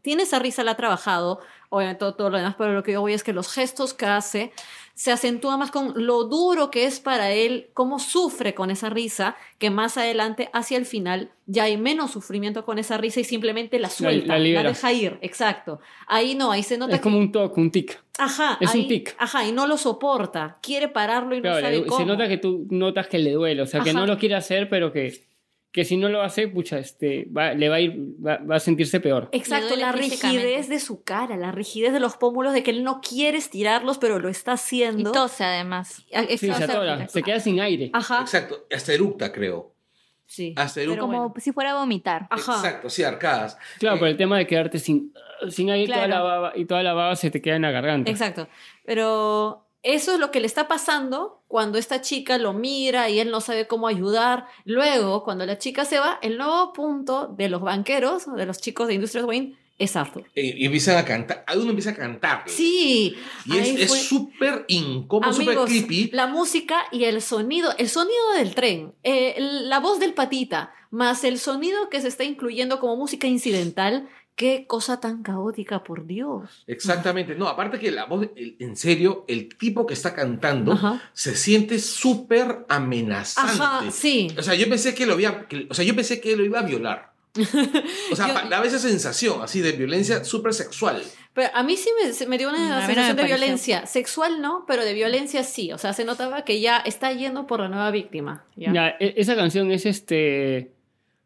tiene esa risa, la ha trabajado, obviamente todo, todo lo demás, pero lo que yo voy es que los gestos que hace se acentúa más con lo duro que es para él, cómo sufre con esa risa, que más adelante, hacia el final, ya hay menos sufrimiento con esa risa y simplemente la suelta, la deja ir, exacto. Ahí no, ahí se nota Es como un toque, un tic. que, ajá, es un ahí- tic. Ajá, y no lo soporta, quiere pararlo y no sabe le- cómo. se nota que tú notas que le duele. O sea, que no lo quiere hacer, pero que, que si no lo hace, pucha, este, va- le va a ir, va, va a sentirse peor. Exacto, la rigidez de su cara, la rigidez de los pómulos, de que él no quiere estirarlos, pero lo está Y haciendo. tose además. Sí, se exacto. atora, se queda sin aire. Ajá, Exacto. Hasta eructa, creo. sí. Hasta eructa. Pero Como bueno. si fuera a vomitar. Ajá. Exacto, sí, arcadas. Claro, Eh, por el tema de quedarte sin, sin aire toda Claro. la baba, y toda la baba se te queda en la garganta. Exacto. Pero eso es lo que le está pasando cuando esta chica lo mira y él no sabe cómo ayudar. Luego, cuando la chica se va, el nuevo punto de los banqueros, de los chicos de Industrias Wayne, es Arthur. eh, y empiezan a cantar. Uno empieza a cantar. Sí. Y es- súper incómodo, súper creepy. la música y el sonido, el sonido del tren, eh, la voz del patita, más el sonido que se está incluyendo como música incidental, qué cosa tan caótica, por Dios. Exactamente. No, aparte que la voz, el- en serio, el tipo que está cantando Ajá. se siente súper amenazante. Ajá, sí. O sea, yo pensé que lo había, que- o sea, yo pensé que lo iba a violar. O sea, Yo- daba esa sensación así de violencia súper sexual. Pero a mí sí me, dio Mm, a una me sensación de pareció. violencia sexual, ¿no? Pero de violencia sí. O sea, se notaba que ya está yendo por la nueva víctima. ¿ya? Ya, e- esa canción es este.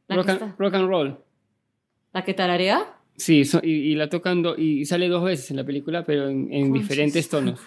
Rock and, rock and roll. ¿La que tararea? Sí, so- y, y la tocan do- y sale dos veces en la película, pero en, diferentes tonos.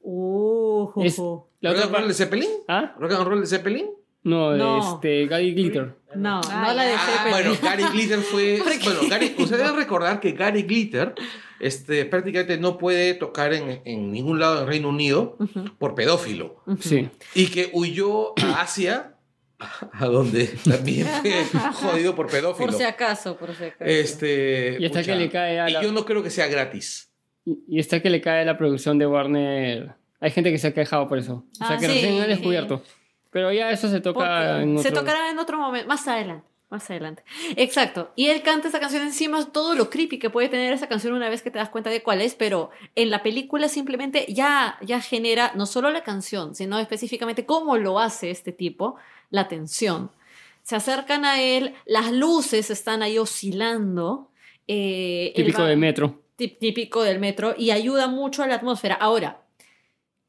Uh, Es- La ¿Rock otra and roll de Zeppelin? ¿Ah? ¿Rock and roll de Zeppelin? No, de No. este Gary Glitter. No, Ah, no la de. Ah, Zeppelin. bueno, Gary Glitter fue. Bueno, Gary, ustedes deben recordar que Gary Glitter este, prácticamente no puede tocar en, en ningún lado del Reino Unido por pedófilo. Sí. Y que huyó a Asia, a donde también fue jodido por pedófilo. Por si acaso, por si acaso. Este, Y pucha, que le cae a y la- yo no creo que sea gratis. Y, y está que le cae la producción de Warner. Hay gente que se ha quejado por eso. O sea, Ah, que sí. recién han descubierto. Pero ya eso se toca Porque en otro... Se tocará en otro momento, más adelante. Más adelante. Exacto. Y él canta esa canción encima, todo lo creepy que puede tener esa canción una vez que te das cuenta de cuál es, pero en la película simplemente ya, ya genera no solo la canción, sino específicamente cómo lo hace este tipo, la tensión. Se acercan a él, las luces están ahí oscilando. eh, Típico va- de metro. típico del metro y ayuda mucho a la atmósfera. Ahora,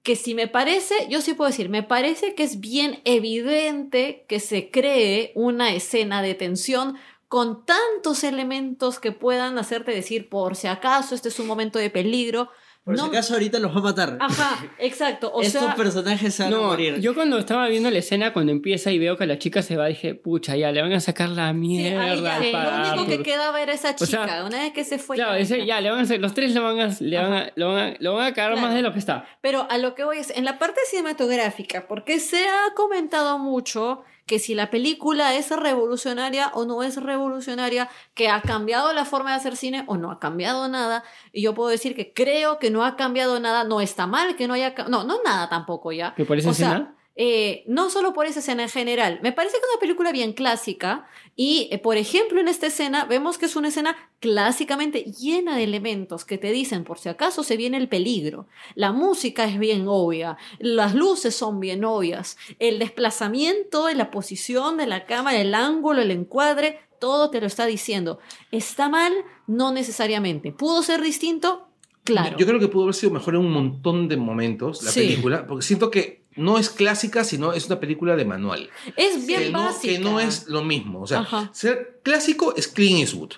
que si me parece, yo sí puedo decir, me parece que es bien evidente que se cree una escena de tensión con tantos elementos que puedan hacerte decir, por si acaso este es un momento de peligro. Por No- si acaso ahorita los va a matar. Ajá, exacto. O Estos sea, personajes se van a No, morir. yo cuando estaba viendo la escena, cuando empieza y veo que la chica se va, dije, pucha, ya le van a sacar la sí, mierda ahí ya, al lo para- único que quedaba era esa O sea, chica. Una vez que se fue. Claro, ya, ese- ya. le van a hacer, los tres le van a, le van a, lo van a, lo van a cagar Claro. más de lo que está. Pero a lo que voy es, en la parte cinematográfica, porque se ha comentado mucho que si la película es revolucionaria o no es revolucionaria, que ha cambiado la forma de hacer cine o no ha cambiado nada, y yo puedo decir que creo que no ha cambiado nada, no está mal que no haya, no, no nada tampoco ya. ¿Que por esa O sea? Eh, no solo por esa escena en general, me parece que es una película bien clásica y, eh, por ejemplo, en esta escena vemos que es una escena clásicamente llena de elementos que te dicen por si acaso se viene el peligro. La música es bien obvia, las luces son bien obvias, el desplazamiento, la posición de la cámara, el ángulo, el encuadre, todo te lo está diciendo. ¿Está mal? No necesariamente. ¿Pudo ser distinto? Claro. Yo creo que pudo haber sido mejor en un montón de momentos la Sí. película, porque siento que no es clásica, sino es una película de manual. es bien que, no, básica. que no es lo mismo. O sea, Ajá. ser clásico es Clint Eastwood.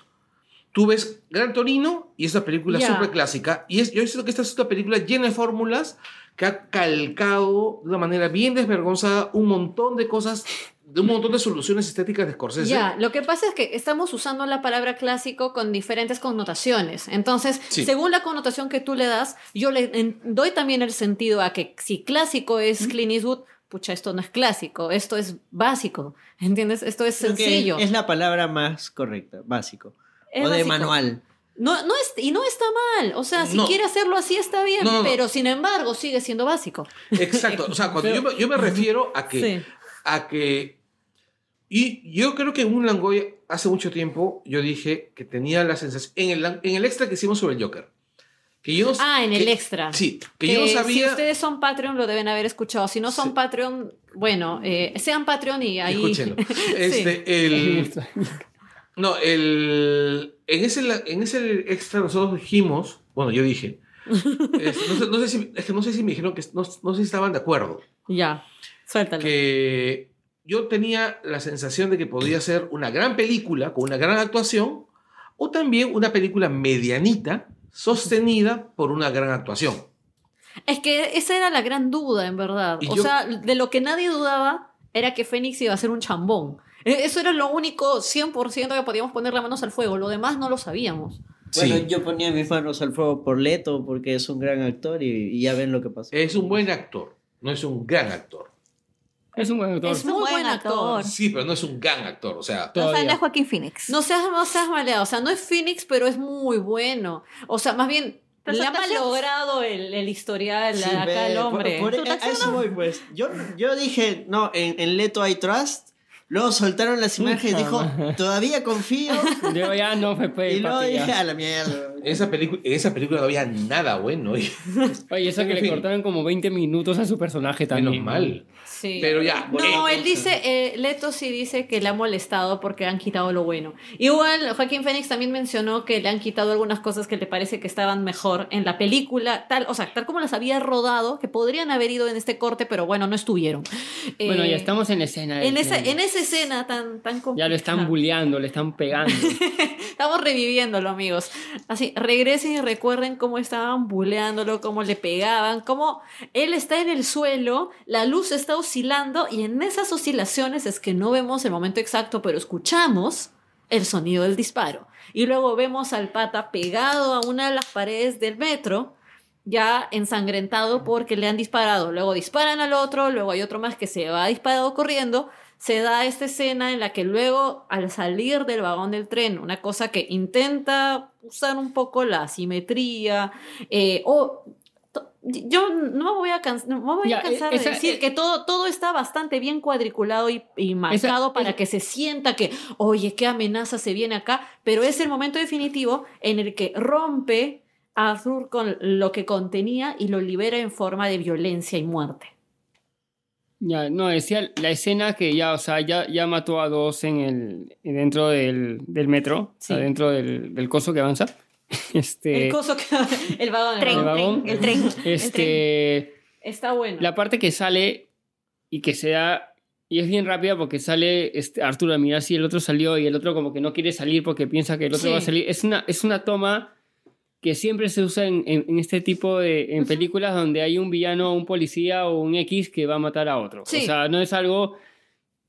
Tú ves Gran Torino y es una película súper clásica. Y es, yo siento que esta es una película llena de fórmulas que ha calcado de una manera bien desvergonzada un montón de cosas, de un montón de soluciones estéticas de Scorsese. Ya, lo que pasa es que estamos usando la palabra clásico con diferentes connotaciones. Entonces, Sí. según la connotación que tú le das, yo le doy también el sentido a que si clásico es Clint Eastwood, pucha, esto no es clásico, esto es básico. ¿Entiendes? Esto es sencillo. Es la palabra más correcta, básico. Es o de básico. manual. No, no es, y no está mal. O sea, si No. quiere hacerlo así está bien, No, no, no. pero sin embargo sigue siendo básico. Exacto. O sea, cuando yo, me- yo me refiero a que, Sí. A que. Y yo creo que en un Langoy hace mucho tiempo yo dije que tenía la sensación. En el, en el extra que hicimos sobre el Joker. Que yo, Ah, en el que- extra. Sí, que, Que yo no Si sabía. ustedes son Patreon, lo deben haber escuchado. Si no son Sí. Patreon, bueno, eh, sean Patreon y ahí. Escúchenlo. Sí. Este, el, no, el, en, ese, en ese extra nosotros dijimos, bueno, yo dije, es- no, sé, no sé si, es que no sé si me dijeron que no, no sé si estaban de acuerdo, Ya, suéltalo. que yo tenía la sensación de que podía ser una gran película con una gran actuación o también una película medianita sostenida por una gran actuación. Es que esa era la gran duda, en verdad. Y o yo- sea, de lo que nadie dudaba era que Fénix iba a ser un chambón. E- Eso era lo único 100% que podíamos poner las manos al fuego. Lo demás no lo sabíamos. Bueno, Sí. yo ponía mis manos al fuego por Leto porque es un gran actor y, y ya ven lo que pasó. Es un buen actor, no es un gran actor. Es un buen actor. Es muy buen actor. Sí, pero no es un gran actor, o sea... O sea, no Todavía. es Joaquín Phoenix. No seas, no seas maleado. O sea, no es Phoenix, pero es muy bueno. O sea, más bien, Pero le ha malogrado el, el historial Sí, acá ve, el hombre. por- por- a eso voy, pues. Yo, yo dije, no, en, en Leto hay trust. Luego soltaron las imágenes y dijo, todavía confío. Yo ya no me puede y luego dije, a la mierda. En esa, película, en esa película no había nada bueno. y- Oye, eso que En le fin. cortaron como 20 minutos a su personaje también. Menos mal. Sí. Pero ya. No, eh, él dice, eh, Leto sí dice que le ha molestado porque han quitado lo bueno. Igual, Joaquín Phoenix también mencionó que le han quitado algunas cosas que le parece que estaban mejor en la película, tal, o sea, tal como las había rodado, que podrían haber ido en este corte, pero bueno, no estuvieron. Bueno, Eh, ya estamos en escena. en esa, en esa escena tan, tan Ya complicada. lo están bulleando, le están pegando. Estamos reviviéndolo, amigos. Así, regresen y recuerden cómo estaban buleándolo, cómo le pegaban, cómo él está en el suelo, la luz está oscilando y en esas oscilaciones es que no vemos el momento exacto, pero escuchamos el sonido del disparo. Y luego vemos al pata pegado a una de las paredes del metro, ya ensangrentado porque le han disparado. Luego disparan al otro, luego hay otro más que se va disparado corriendo. Se da esta escena en la que luego, al salir del vagón del tren, una cosa que intenta usar un poco la simetría, eh, o yo no me voy a, no me voy Ya, a cansar esa- de decir eh, que todo, todo está bastante bien cuadriculado y, y marcado para esa- que se sienta que, oye, qué amenaza se viene acá, pero es el momento definitivo en el que rompe Arthur con lo que contenía y lo libera en forma de violencia y muerte. Ya, no, decía la escena que ya, o sea, ya, ya mató a dos en el, dentro del, del metro, o sea, Sí. dentro del, del coso que avanza. Este, El coso que. El vagón. el Tren, el vagón. vagón. el tren. el tren. Este, Está bueno. la parte que sale y que se da. Y es bien rápida porque sale este, Arturo a mirar si el otro salió y el otro como que no quiere salir porque piensa que el otro Sí. va a salir. Es una, es una toma que siempre se usa en, en- en este tipo de en películas donde hay un villano, un policía o un X que va a matar a otro. Sí. O sea, no es algo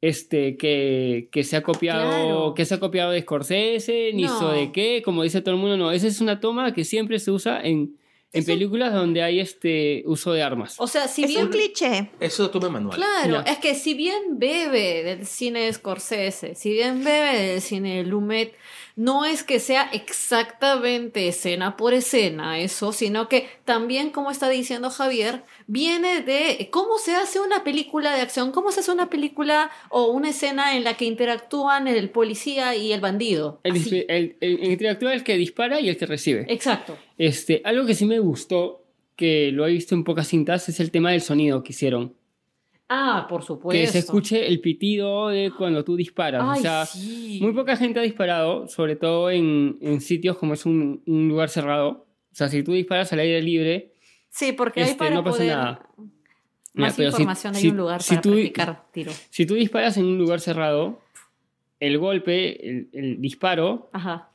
este, que, que se ha copiado Claro. que se ha copiado de Scorsese, ni No. so de qué, como dice todo el mundo, no. Esa es una toma que siempre se usa en, en películas donde hay este uso de armas. O sea, si es bien un cliché. Eso toma manual. Claro, es que si bien bebe del cine de Scorsese, si bien bebe del cine de Lumet, no es que sea exactamente escena por escena eso, sino que también, como está diciendo Javier, viene de cómo se hace una película de acción, cómo se hace una película o una escena en la que interactúan el policía y el bandido. El, el- el interactúa el que dispara y el que recibe. Exacto. Este, algo que sí me gustó, que lo he visto en pocas cintas, es el tema del sonido que hicieron. Ah, por supuesto. Que se escuche el pitido de cuando tú disparas. Ay, o sea, sí. muy poca gente ha disparado, sobre todo en, en sitios como es un, un lugar cerrado. O sea, si tú disparas al aire libre, Sí, porque hay este, para no pasa poder... nada. Más Mira, si- información, hay si- un lugar si para tú- practicar tiro. Si tú disparas en un lugar cerrado, el golpe, el, el disparo, Ajá.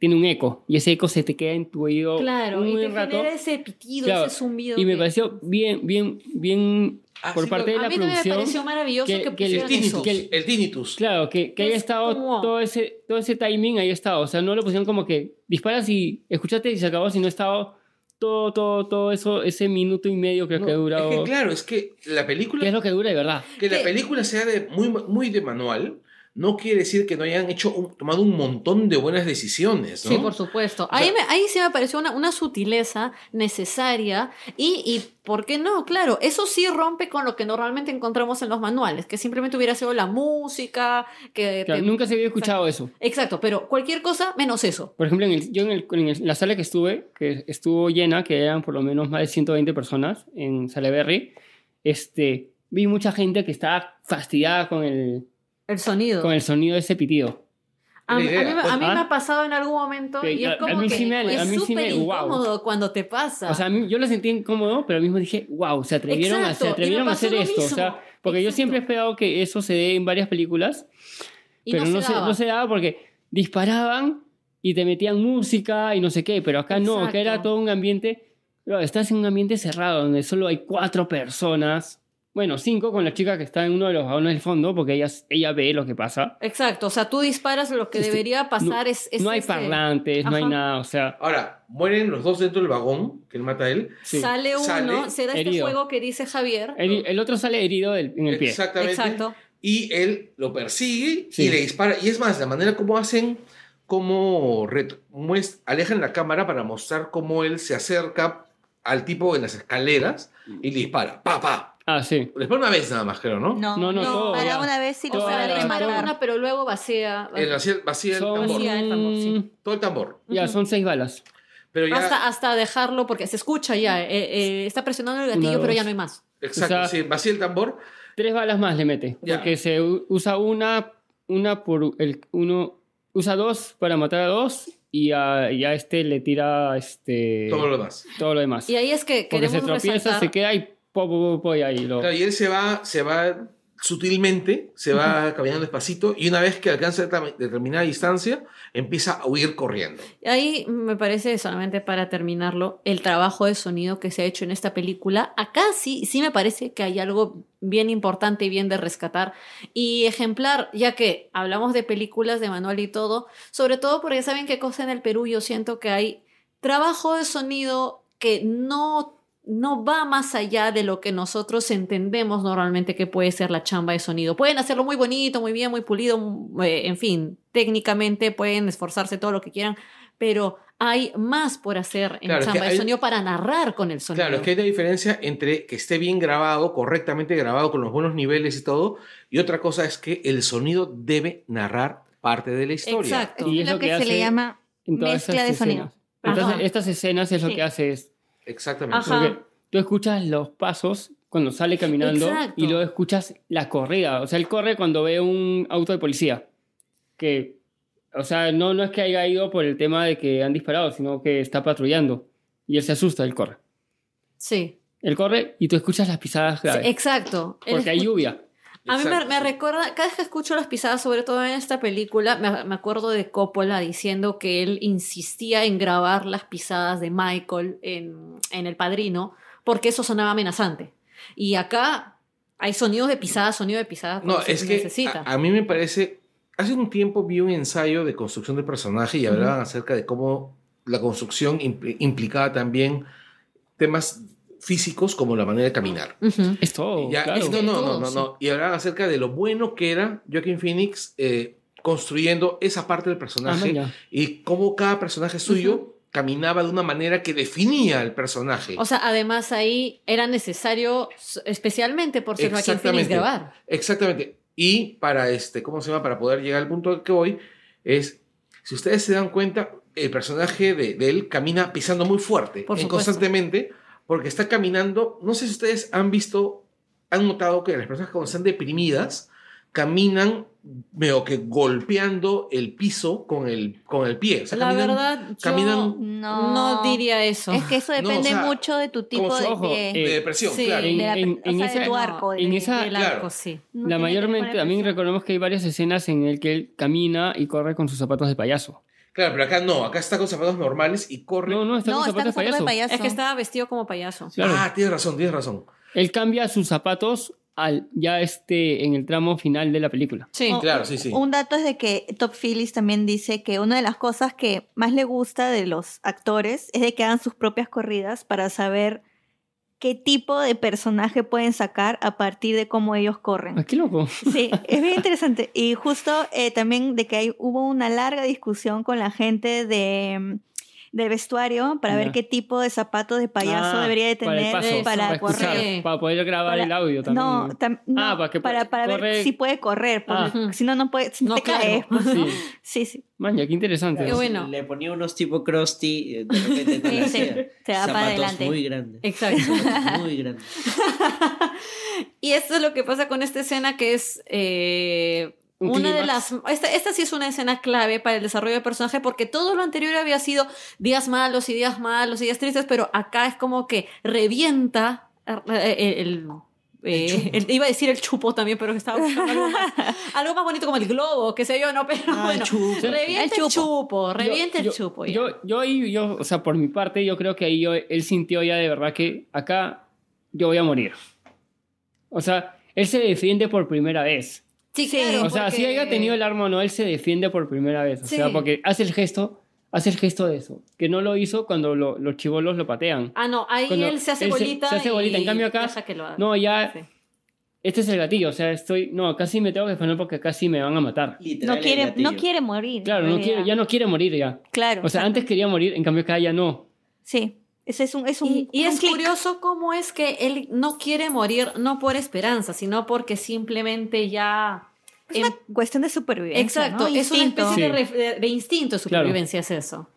tiene un eco. Y ese eco se te queda en tu oído Claro, un y te rato. genera ese pitido, Claro, ese zumbido. Y me pareció bien, bien, bien Ah, por sí, parte de A la mí también me producción. pareció maravilloso que- que, que el tinnitus. eso. que el- El tinnitus. Claro, que, que Es haya estado como- todo ese, todo ese timing ahí estado. O sea, no lo pusieron como que disparas y escuchaste y se acabó, sino estaba todo, todo, todo eso, ese minuto y medio creo No, que ha durado. Es que claro, es que la película que es lo que dura de verdad. Que la película sea de muy, muy de manual no quiere decir que no hayan hecho un- tomado un montón de buenas decisiones, ¿no? Sí, por supuesto. Ahí, me- ahí sí me pareció una, una sutileza necesaria y, y, ¿por qué no? Claro, eso sí rompe con lo que normalmente encontramos en los manuales, que simplemente hubiera sido la música, que... Claro, te- nunca se había escuchado eso. Exacto, pero cualquier cosa menos eso. Por ejemplo, en el- yo en, el- en el- la sala que estuve, que estuvo llena, que eran por lo menos más de 120 personas en Saleberry, este, vi mucha gente que estaba fastidiada con el, El sonido. con el sonido de ese pitido. A, a mí, a mí ¿ah? me ha pasado en algún momento y a- es a como mí que sí me- es a mí sí me- súper wow. incómodo cuando te pasa. O sea, a mí- yo lo sentí incómodo, pero al mismo dije, wow, se atrevieron, a, Exacto, se atrevieron a hacer esto. O sea, porque yo Exacto. siempre he esperado que eso se dé en varias películas, y pero no, se, daba. no se daba porque disparaban y te metían música y no sé qué, pero acá no, acá era Exacto. todo un ambiente, estás en un ambiente cerrado donde solo hay cuatro personas, bueno, cinco con la chica que está en uno de los vagones del fondo, porque ella, ella ve lo que pasa. Exacto, o sea, tú disparas, lo que Este, debería pasar no, es, es no hay este, parlantes, no hay Ajá. nada, o sea, Ahora, mueren los dos dentro del vagón, que él mata a él. sí. Sale uno, Sale se da este herido. juego que dice Javier. el, el otro sale herido del- en el pie. Exactamente. Exacto. Y él lo persigue Sí. y le dispara. Y es más, la manera como hacen, como alejan la cámara para mostrar cómo él se acerca al tipo en las escaleras y le dispara. ¡Pa, pa! Ah, sí. Le dispara una vez nada más, creo, ¿no? No, No, no, todo, para ya. una vez sí lo Todo, O sea, ya. le dispara rematar. una, pero luego vacía. El vacía, vacía el Son- tambor. Vacía el tambor, sí. Todo el tambor. Ya, son seis balas. Pero ya. Hasta, hasta dejarlo, porque se escucha ya. eh, eh, está presionando el gatillo, Una, pero ya dos. no hay más. Exacto, o sea- sí, vacía el tambor. Tres balas más le mete. Ya. Porque se u- usa una, una por el uno. Usa dos para matar a dos. Y a, y a este le tira este, Todo lo demás. todo lo demás. Y ahí es que Porque se tropieza, resaltar. se queda y po, po, po, po, y ahí lo. Claro, y él se va, se va sutilmente, se va caminando despacito y una vez que alcanza determin- determinada distancia, empieza a huir corriendo. Ahí me parece, solamente para terminarlo, el trabajo de sonido que se ha hecho en esta película. Acá sí, sí me parece que hay algo bien importante y bien de rescatar y ejemplar, ya que hablamos de películas de manual y todo, sobre todo porque saben qué cosa en el Perú yo siento que hay trabajo de sonido que no no va más allá de lo que nosotros entendemos normalmente que puede ser la chamba de sonido. Pueden hacerlo muy bonito, muy bien, muy pulido, mm, eh, en fin, técnicamente pueden esforzarse todo lo que quieran, pero hay más por hacer en Claro, chamba de hay- sonido para narrar con el sonido. Claro, es que hay una diferencia entre que esté bien grabado, correctamente grabado, con los buenos niveles y todo, y otra cosa es que el sonido debe narrar parte de la historia. Exacto. Y es lo lo que, que se le llama mezcla de sonido. Entonces, Ajá. estas escenas es lo Sí. que hace es. Exactamente. Ajá. Tú escuchas los pasos cuando sale caminando Exacto. y luego escuchas la corrida. O sea, él corre cuando ve un auto de policía. Que, o sea, no, no es que haya ido por el tema de que han disparado, sino que está patrullando. Y él se asusta, él corre. Sí. Él corre y tú escuchas las pisadas graves. exacto. Porque hay lluvia. A mí me, recuerda, cada vez que escucho las pisadas, sobre todo en esta película, me, me acuerdo de Coppola diciendo que él insistía en grabar las pisadas de Michael en, en El Padrino, porque eso sonaba amenazante. Y acá hay sonidos de pisadas, sonido de pisadas. No, es que necesita. a, a mí me parece. Hace un tiempo vi un ensayo de construcción de personaje y hablaban acerca de cómo la construcción impl- implicaba también temas físicos como la manera de caminar. Ujú. Es todo, ya- claro. y no, no, no, Todo, no, sí. no. Y hablaban acerca de lo bueno que era Joaquin Phoenix eh, construyendo esa parte del Ah, personaje maña. y cómo cada personaje suyo caminaba de una manera que definía el personaje. O sea, además ahí era necesario, especialmente por ser Joaquin Phoenix, Exactamente. grabar. Exactamente. Y para este, ¿cómo se llama? Para poder llegar al punto al que voy, es, si ustedes se dan cuenta, el personaje de, de él camina pisando muy fuerte, Por supuesto. constantemente, porque está caminando, no sé si ustedes han visto, han notado que las personas cuando están deprimidas, caminan medio que golpeando el piso con el, con el pie. O sea, La caminan verdad, yo caminan- No. no diría eso. Es que eso No, o depende sea, mucho de tu tipo de ojo, pie. eh, de depresión, sí, claro. En- de, en- o en sea, de esa- tu arco. en de- esa- del claro. arco, sí. no La mayormente, también recordemos que hay varias escenas en el que él camina y corre con sus zapatos de payaso. Claro, pero acá no, acá está con zapatos normales y corre. No, no, está No, con está zapatos con de zapatos de payaso. payaso. Es que estaba vestido como payaso. Claro. Ah, tienes razón, tienes razón. Él cambia sus zapatos al, ya este, en el tramo final de la película. Sí. Oh, Claro, sí, sí. Un dato es de que Top Phillips también dice que una de las cosas que más le gusta de los actores es de que hagan sus propias corridas para saber qué tipo de personaje pueden sacar a partir de cómo ellos corren. Ah, qué loco. Sí, es bien interesante. Y justo eh, también de que hay, hubo una larga discusión con la gente de, mm, de vestuario para ver qué tipo de zapatos de payaso Ah, debería de para tener paso, para, para correr. escuchar. Para poder grabar Para- el audio también. No, tam- no, Ah, para que para, para ver si puede correr, porque Ah. si no, no puede, si No, te claro. caes. pues, ¿no? Sí. Sí, sí. Maña, qué interesante. Qué bueno. Le ponía unos tipo crusty, eh, de repente te Sí, se va para adelante. muy grandes. Exacto. Zapatos muy grandes. y esto es lo que pasa con esta escena que es eh, Un una de las... Esta, esta sí es una escena clave para el desarrollo del personaje porque todo lo anterior había sido días malos y días malos y días tristes, pero acá es como que revienta eh, el... el- eh, el- iba a decir el chupo también, pero estaba algo más, algo más bonito como el globo, qué sé yo, no, pero Ah, bueno, chupo. revienta el El chupo. revienta Yo- el chupo. Yo, yo ahí, yo, o sea, por mi parte, yo creo que ahí yo- él sintió ya de verdad que acá yo voy a morir. O sea, él se defiende por primera vez. Sí, sí, claro, O sea, si haya tenido el arma o no, él se defiende por primera vez. O Sí. sea, porque hace el gesto, hace el gesto de eso. Que no lo hizo cuando lo- los chivolos lo patean. Ah, no, ahí Cuando él se hace él bolita. se hace bolita. En cambio acá, deja que lo haga. No, ya, Sí. este es el gatillo. O sea, estoy, no, casi me tengo que defender porque casi me van a matar. Literal, No quiere, no quiere morir. Claro, no quiere, ya no quiere morir ya. Claro. O sea, antes quería morir, en cambio acá ya no. Sí. Ese es un, es un, Y, y un es curioso cómo es que él no quiere morir, no por esperanza, sino porque simplemente ya. Es una cuestión de supervivencia. Exacto, ¿no? es una Instinto. especie de, Sí. de- de instinto de Claro. supervivencia, es eso.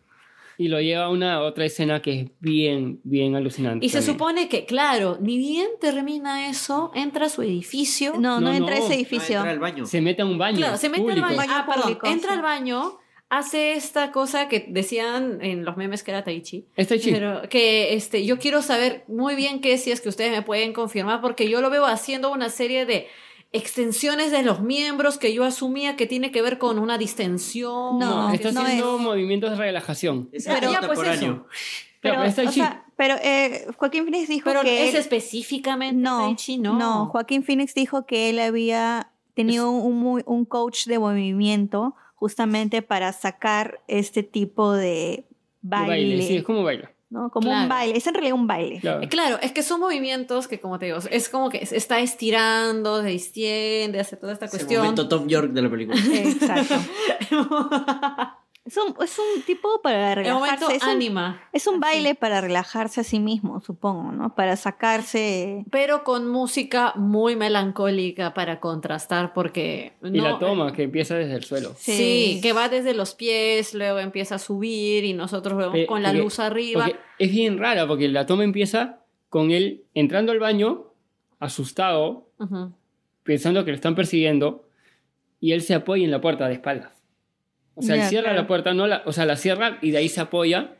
Y lo lleva a una otra escena que es bien, bien alucinante. Y se también. supone que, claro, ni bien termina eso, entra a su edificio. No, no, No, entra a ese No, edificio. entra al baño. Se mete a un baño. Claro, se mete público. al baño. Baño Ah, perdón, entra sí. al baño, hace esta cosa que decían en los memes que era Taichi. Está chido. Pero que este, yo quiero saber muy bien qué es, si es que ustedes me pueden confirmar, porque yo lo veo haciendo una serie de extensiones de los miembros que yo asumía que tiene que ver con una distensión. No, está no haciendo es. movimientos de relajación. Es Pero- ya, pues eso. Pero, pero está o chido. sea, pero eh, Joaquín Phoenix dijo Pero que es él- específicamente no, Taichi, no. no, Joaquín Phoenix dijo que él había tenido un, muy- un coach de movimiento justamente para sacar este tipo de De baile, baile, sí, es como baila. ¿no? Como Claro. un baile, es en realidad un baile. Claro. Eh, Claro, es que son movimientos que, como te digo, es como que se está estirando, se distiende, hace toda esta Es el cuestión. momento Tom York de la película. Exacto. Es un, es un tipo para El relajarse, es un, anima. es un Así. baile para relajarse a sí mismo, supongo, ¿no? Para sacarse... Pero con música muy melancólica para contrastar, porque. Y no- la toma, que empieza desde el suelo. Sí, Sí. que va desde los pies, luego empieza a subir y nosotros vemos con la porque- luz arriba. Es bien rara, porque la toma empieza con él entrando al baño, asustado, pensando que lo están persiguiendo, y él se apoya en la puerta de espaldas. O sea, él cierra claro. la puerta, no la, o sea, la cierra y de ahí se apoya.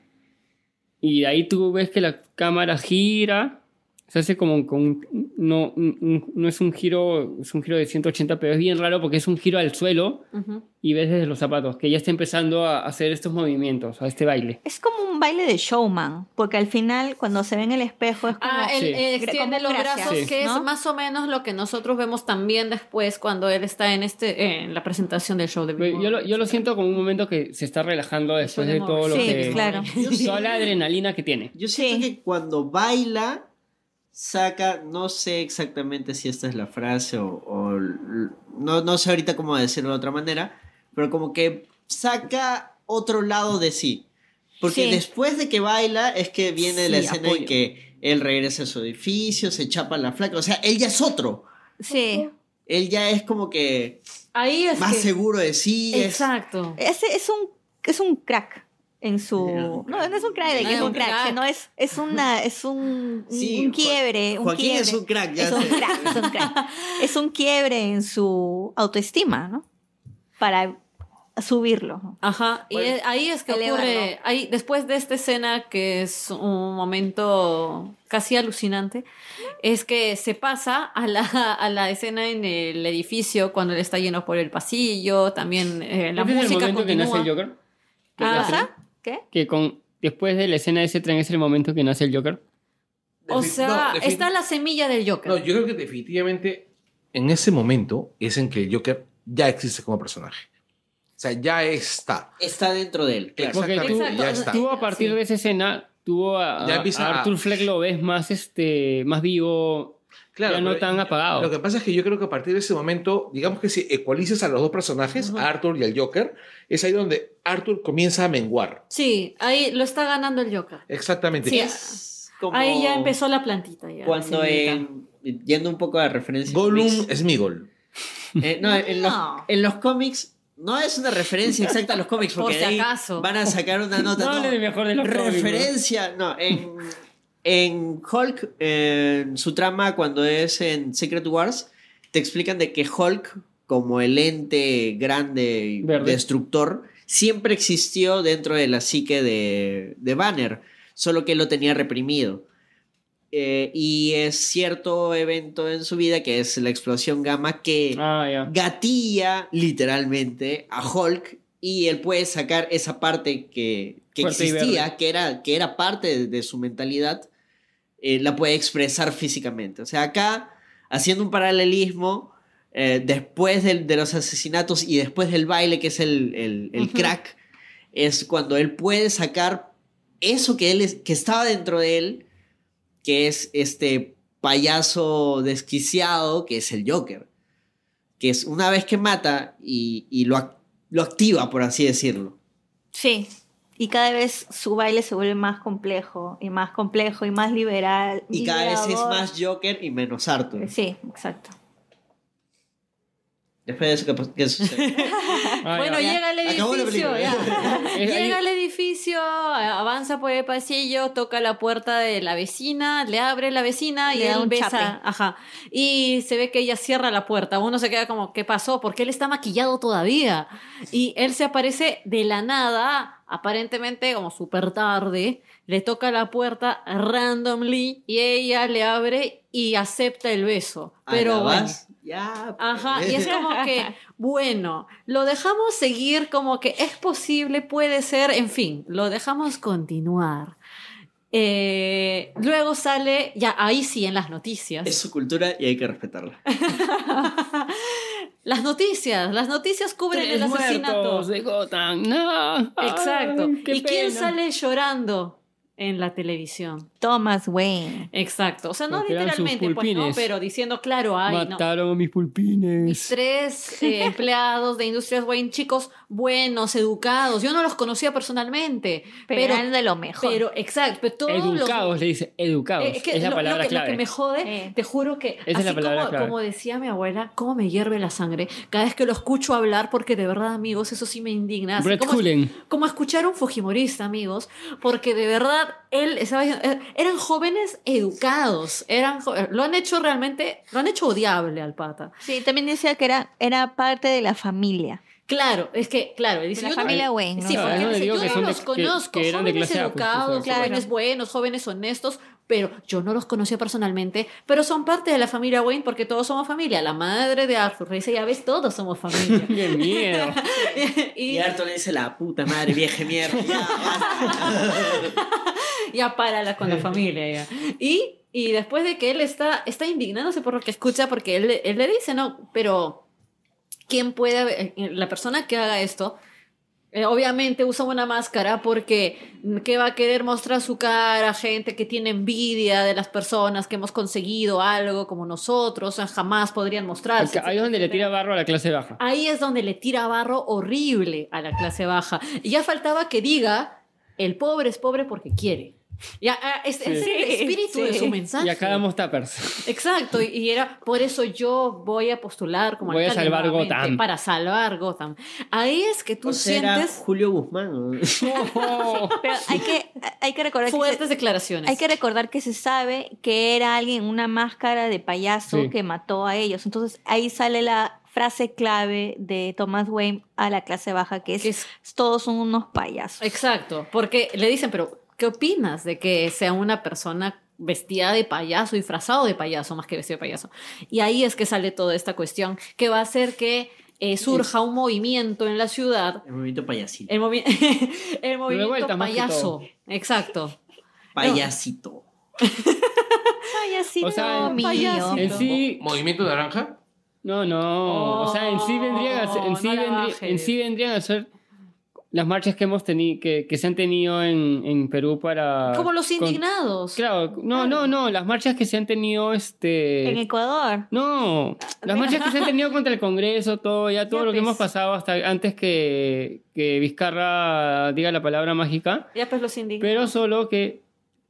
Y de ahí tú ves que la cámara gira, Se hace como con un- no, un- no es un giro, es un giro de 180, pero es bien raro porque es un giro al suelo Ujú. y ves desde los zapatos que ya está empezando a hacer estos movimientos, a este baile. Es como un baile de showman, porque al final cuando se ve en el espejo es como... Ah, él Sí. eh, extiende los gracias, brazos, Sí. que ¿no? es más o menos lo que nosotros vemos también después cuando él está en este eh, en la presentación del show de Big Yo lo, yo lo siento como un momento que se está relajando después de todo lo Sí, que... claro. Toda la adrenalina que tiene. Yo siento Sí. que cuando baila, saca, no sé exactamente si esta es la frase o, no, no sé ahorita cómo decirlo de otra manera, pero como que saca otro lado de sí. Porque Sí. después de que baila es que viene la escena apoyo. en que él regresa a su edificio, se chapa la flaca, o sea, él ya es otro. Sí. Él ya es como que Ahí es más que- seguro de sí. es- Exacto. Ese es un, es un crack en su... No, no es un crack No, es un crack, crack. sino es, es, una, es un, un- Sí, un Jo- quiebre. Un Joaquín quiebre. es un crack, ya Es un sé. crack, es un crack. Es un quiebre en su autoestima, ¿no? Para subirlo. Ajá, y Bueno, ahí es que elevarlo. ocurre, ahí, después de esta escena que es un momento casi alucinante, es que se pasa a la, a la escena en el edificio cuando él está lleno por el pasillo, también eh, la Este es el música momento que continúa. nace el Joker. Que Ah. ¿Qué? que con después de la escena de ese tren es el momento que nace el Joker. O Defi- sea, no, está la semilla del Joker. No, yo creo que definitivamente en ese momento es en que el Joker ya existe como personaje. O sea, ya está. Está dentro de él. claro. Porque tú, Exacto. ya está. tú a partir Sí. de esa escena, tú a, Ya empieza a a- Arthur Fleck lo ves más, este, más vivo, Claro, ya no pero tan yo- apagado. Lo que pasa es que yo creo que a partir de ese momento, digamos que si ecualizas a los dos personajes, a Arthur y al Joker, es ahí donde Arthur comienza a menguar. Sí, ahí lo está ganando el Joker. Exactamente. Sí, Es como Ahí ya empezó la plantita. Ya, Cuando yendo un poco a referencia. Gollum es mi gol. eh, no, en los, No. en los cómics no es una referencia exacta a los cómics Por porque si acaso. van a sacar una nota. No no, mejor de los cómics, ¿no? referencia, no, en, en Hulk, en su trama cuando es en Secret Wars, te explican de que Hulk, como el ente grande y Verde. destructor, siempre existió dentro de la psique de, de Banner, solo que él lo tenía reprimido. Eh, y es cierto evento en su vida que es la explosión gamma que Ah, gatilla literalmente a Hulk y él puede sacar esa parte que, que existía, que era, que era parte de, de su mentalidad, eh, la puede expresar físicamente. O sea, acá, haciendo un paralelismo, eh, después del- de los asesinatos y después del baile, que es el, el- crack, es cuando él puede sacar eso que, él es- que estaba dentro de él, que es este payaso desquiciado, que es el Joker. Que es una vez que mata y, y lo, lo activa, por así decirlo. Sí. Y cada vez su baile se vuelve más complejo y más complejo y más liberal. Y cada vez es más Joker y menos Arthur. Sí, exacto. Después de eso, ¿qué, sucede? Ah, bueno, ya. llega al edificio. llega al edificio, avanza por el pasillo, toca la puerta de la vecina, le abre la vecina y da él un besa. chape. Ajá. Y se ve que ella cierra la puerta. Uno se queda como, ¿qué pasó? Porque él está maquillado todavía. Y él se aparece de la nada, aparentemente como súper tarde. Le toca la puerta randomly y ella le abre y acepta el beso. Pero ¿la bueno. vas? Ya. Ajá, pues. y es como que, bueno, lo dejamos seguir como que es posible, puede ser, en fin, lo dejamos continuar. Eh, luego sale, ya ahí sí en las noticias. Es su cultura y hay que respetarla. las noticias, las noticias cubren Tres el asesinato. de Gotham. No. Exacto. Ay, ¿Y quién pena. sale llorando en la televisión? Thomas Wayne. Exacto. O sea, no literalmente, pues no, pero diciendo, claro, ay, no. Mataron a mis mis pulpines. tres eh, empleados de Industrias Wayne, chicos buenos, educados. Yo no los conocía personalmente, Pero, pero, eran de lo mejor. pero exacto, pero todos Educados, los le dice, educados. eh, es que es la lo- palabra lo, que, lo clave. que me jode, Eh. te juro que Esa es la así palabra como, clave. como decía mi abuela, cómo me hierve la sangre cada vez que lo escucho hablar, porque de verdad, amigos, eso sí me indigna. Así Brett como, Cullen. como escuchar a un fujimorista, amigos, porque de verdad él estaba eh, eran jóvenes educados, eran jo- lo han hecho realmente, lo han hecho odiable al pata. Sí, también decía que era, era parte de la familia. Claro, es que, claro, dice, la yo no- familia Wayne, ¿no? Sí, Claro, porque es donde dice, yo no de- los que- conozco, que jóvenes pues, educados, jóvenes buenos, jóvenes honestos, pero yo no los conocía personalmente, pero son parte de la familia Wayne porque todos somos familia. La madre de Arthur le dice, ya ves, todos somos familia. ¡Qué miedo! y Y Arthur le dice la puta madre, vieja mierda. Ya, párala con la familia ya. Y, y después de que él está, está indignándose por lo que escucha, porque él, él le dice, no, pero ¿quién puede, la persona que haga esto, eh, obviamente usa una máscara porque mm, ¿qué va a querer mostrar su cara? Gente que tiene envidia de las personas que hemos conseguido algo como nosotros, o sea, jamás podrían mostrarse. Ahí es donde le tira barro a la clase baja. Ahí es donde le tira barro horrible a la clase baja. Y ya faltaba que diga, el pobre es pobre porque quiere. Ya, es, el espíritu de su mensaje. Y acá damos tappers. Exacto, y- era por eso yo voy a postular como Voy a salvar Gotham. Para salvar Gotham. Ahí es que tú O sea, sientes Julio Guzmán. ¿no? Pero hay que, hay que recordar que se- fuertes declaraciones. Hay que recordar que se sabe que era alguien, una máscara de payaso Sí. que mató a ellos. Entonces ahí sale la frase clave de Thomas Wayne a la clase baja, que es, Que es- todos son unos payasos. Exacto, porque le dicen, pero ¿qué opinas de que sea una persona vestida de payaso, disfrazado de payaso, más que vestido de payaso? Y ahí es que sale toda esta cuestión, que va a hacer que eh, surja un movimiento en la ciudad, El movimiento payasito. el, movi- el movimiento vuelta, payaso. Exacto. Payasito. Payasito O sea, mío. payasito. En sí, ¿Movimiento naranja? no, no. o sea, en sí vendrían a ser, en sí Oh, no la vendrí- bajes. en sí vendrían a ser las marchas que hemos tenido, que, que se han tenido en, en Perú para. Como los con- indignados. claro, no, no, no. Las marchas que se han tenido, este. En Ecuador. No, las marchas que se han tenido contra el Congreso, todo, ya todo Ya lo que hemos pasado hasta antes que, que Vizcarra diga la palabra mágica, Ya pues los indignados. pero solo que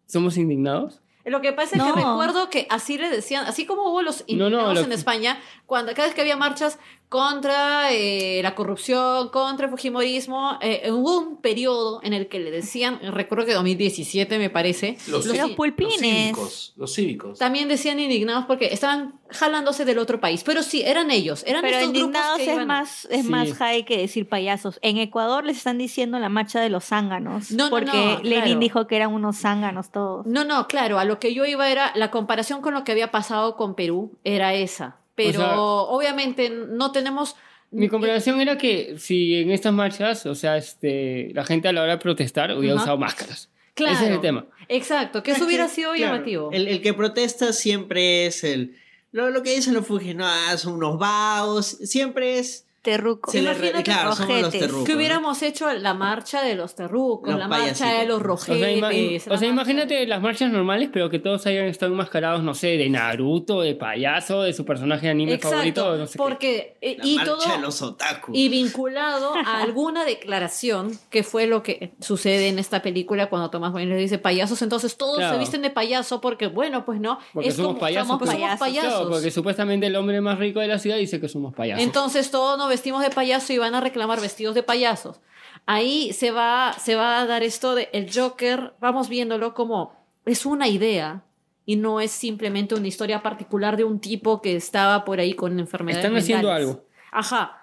somos indignados. Lo que pasa es No. que recuerdo que así le decían, así como hubo los No, no, indignados lo en que- España, cuando cada vez que había marchas contra eh, la corrupción, contra el fujimorismo, eh, hubo un periodo en el que le decían, recuerdo que 2017 me parece, Los, los- Los Los pulpines. cívicos. Los cívicos. también decían indignados porque estaban jalándose del otro país, pero sí, eran ellos, eran Pero estos grupos indignados que es iban- más, es Sí. más high que decir payasos. En Ecuador les están diciendo la marcha de los zánganos. No, no, porque no, Lenin claro. dijo que eran unos zánganos todos. No, no, claro, a lo que yo iba era, la comparación con lo que había pasado con Perú era esa, pero sea- obviamente no tenemos... Mi comparación era que si en estas marchas, o sea, este, la gente a la hora de protestar hubiera Ajá. usado máscaras. Claro. Ese es el tema. Exacto, que eso Es hubiera sido claro, llamativo. El, el que protesta siempre es el. Lo, lo que dicen los Fujis, no, ah, son unos vagos. Siempre es. Terrucos. Imagínate claro, los terrucos. que ¿no? hubiéramos hecho la marcha de los terrucos, Los la marcha de los O sea, rojetes. la o sea, imagínate las marchas normales, pero que todos hayan estado enmascarados, no sé, de Naruto, de payaso, de su personaje de anime Exacto, favorito, no sé qué. porque eh, La y marcha todo de los otakus. y vinculado a alguna declaración que fue lo que sucede en esta película cuando Tomás Wayne le dice payasos, entonces todos Claro. se visten de payaso porque bueno, pues no, Porque es somos como payasos, somos, pues. somos Payasos. Claro, payasos. porque supuestamente el hombre más rico de la ciudad dice que somos payasos. Entonces todos nos vestimos de payaso y van a reclamar vestidos de payasos. Ahí se va, se va a dar esto de el Joker, vamos viéndolo como es una idea y no es simplemente una historia particular de un tipo que estaba por ahí con enfermedades Están haciendo mentales. algo. Ajá.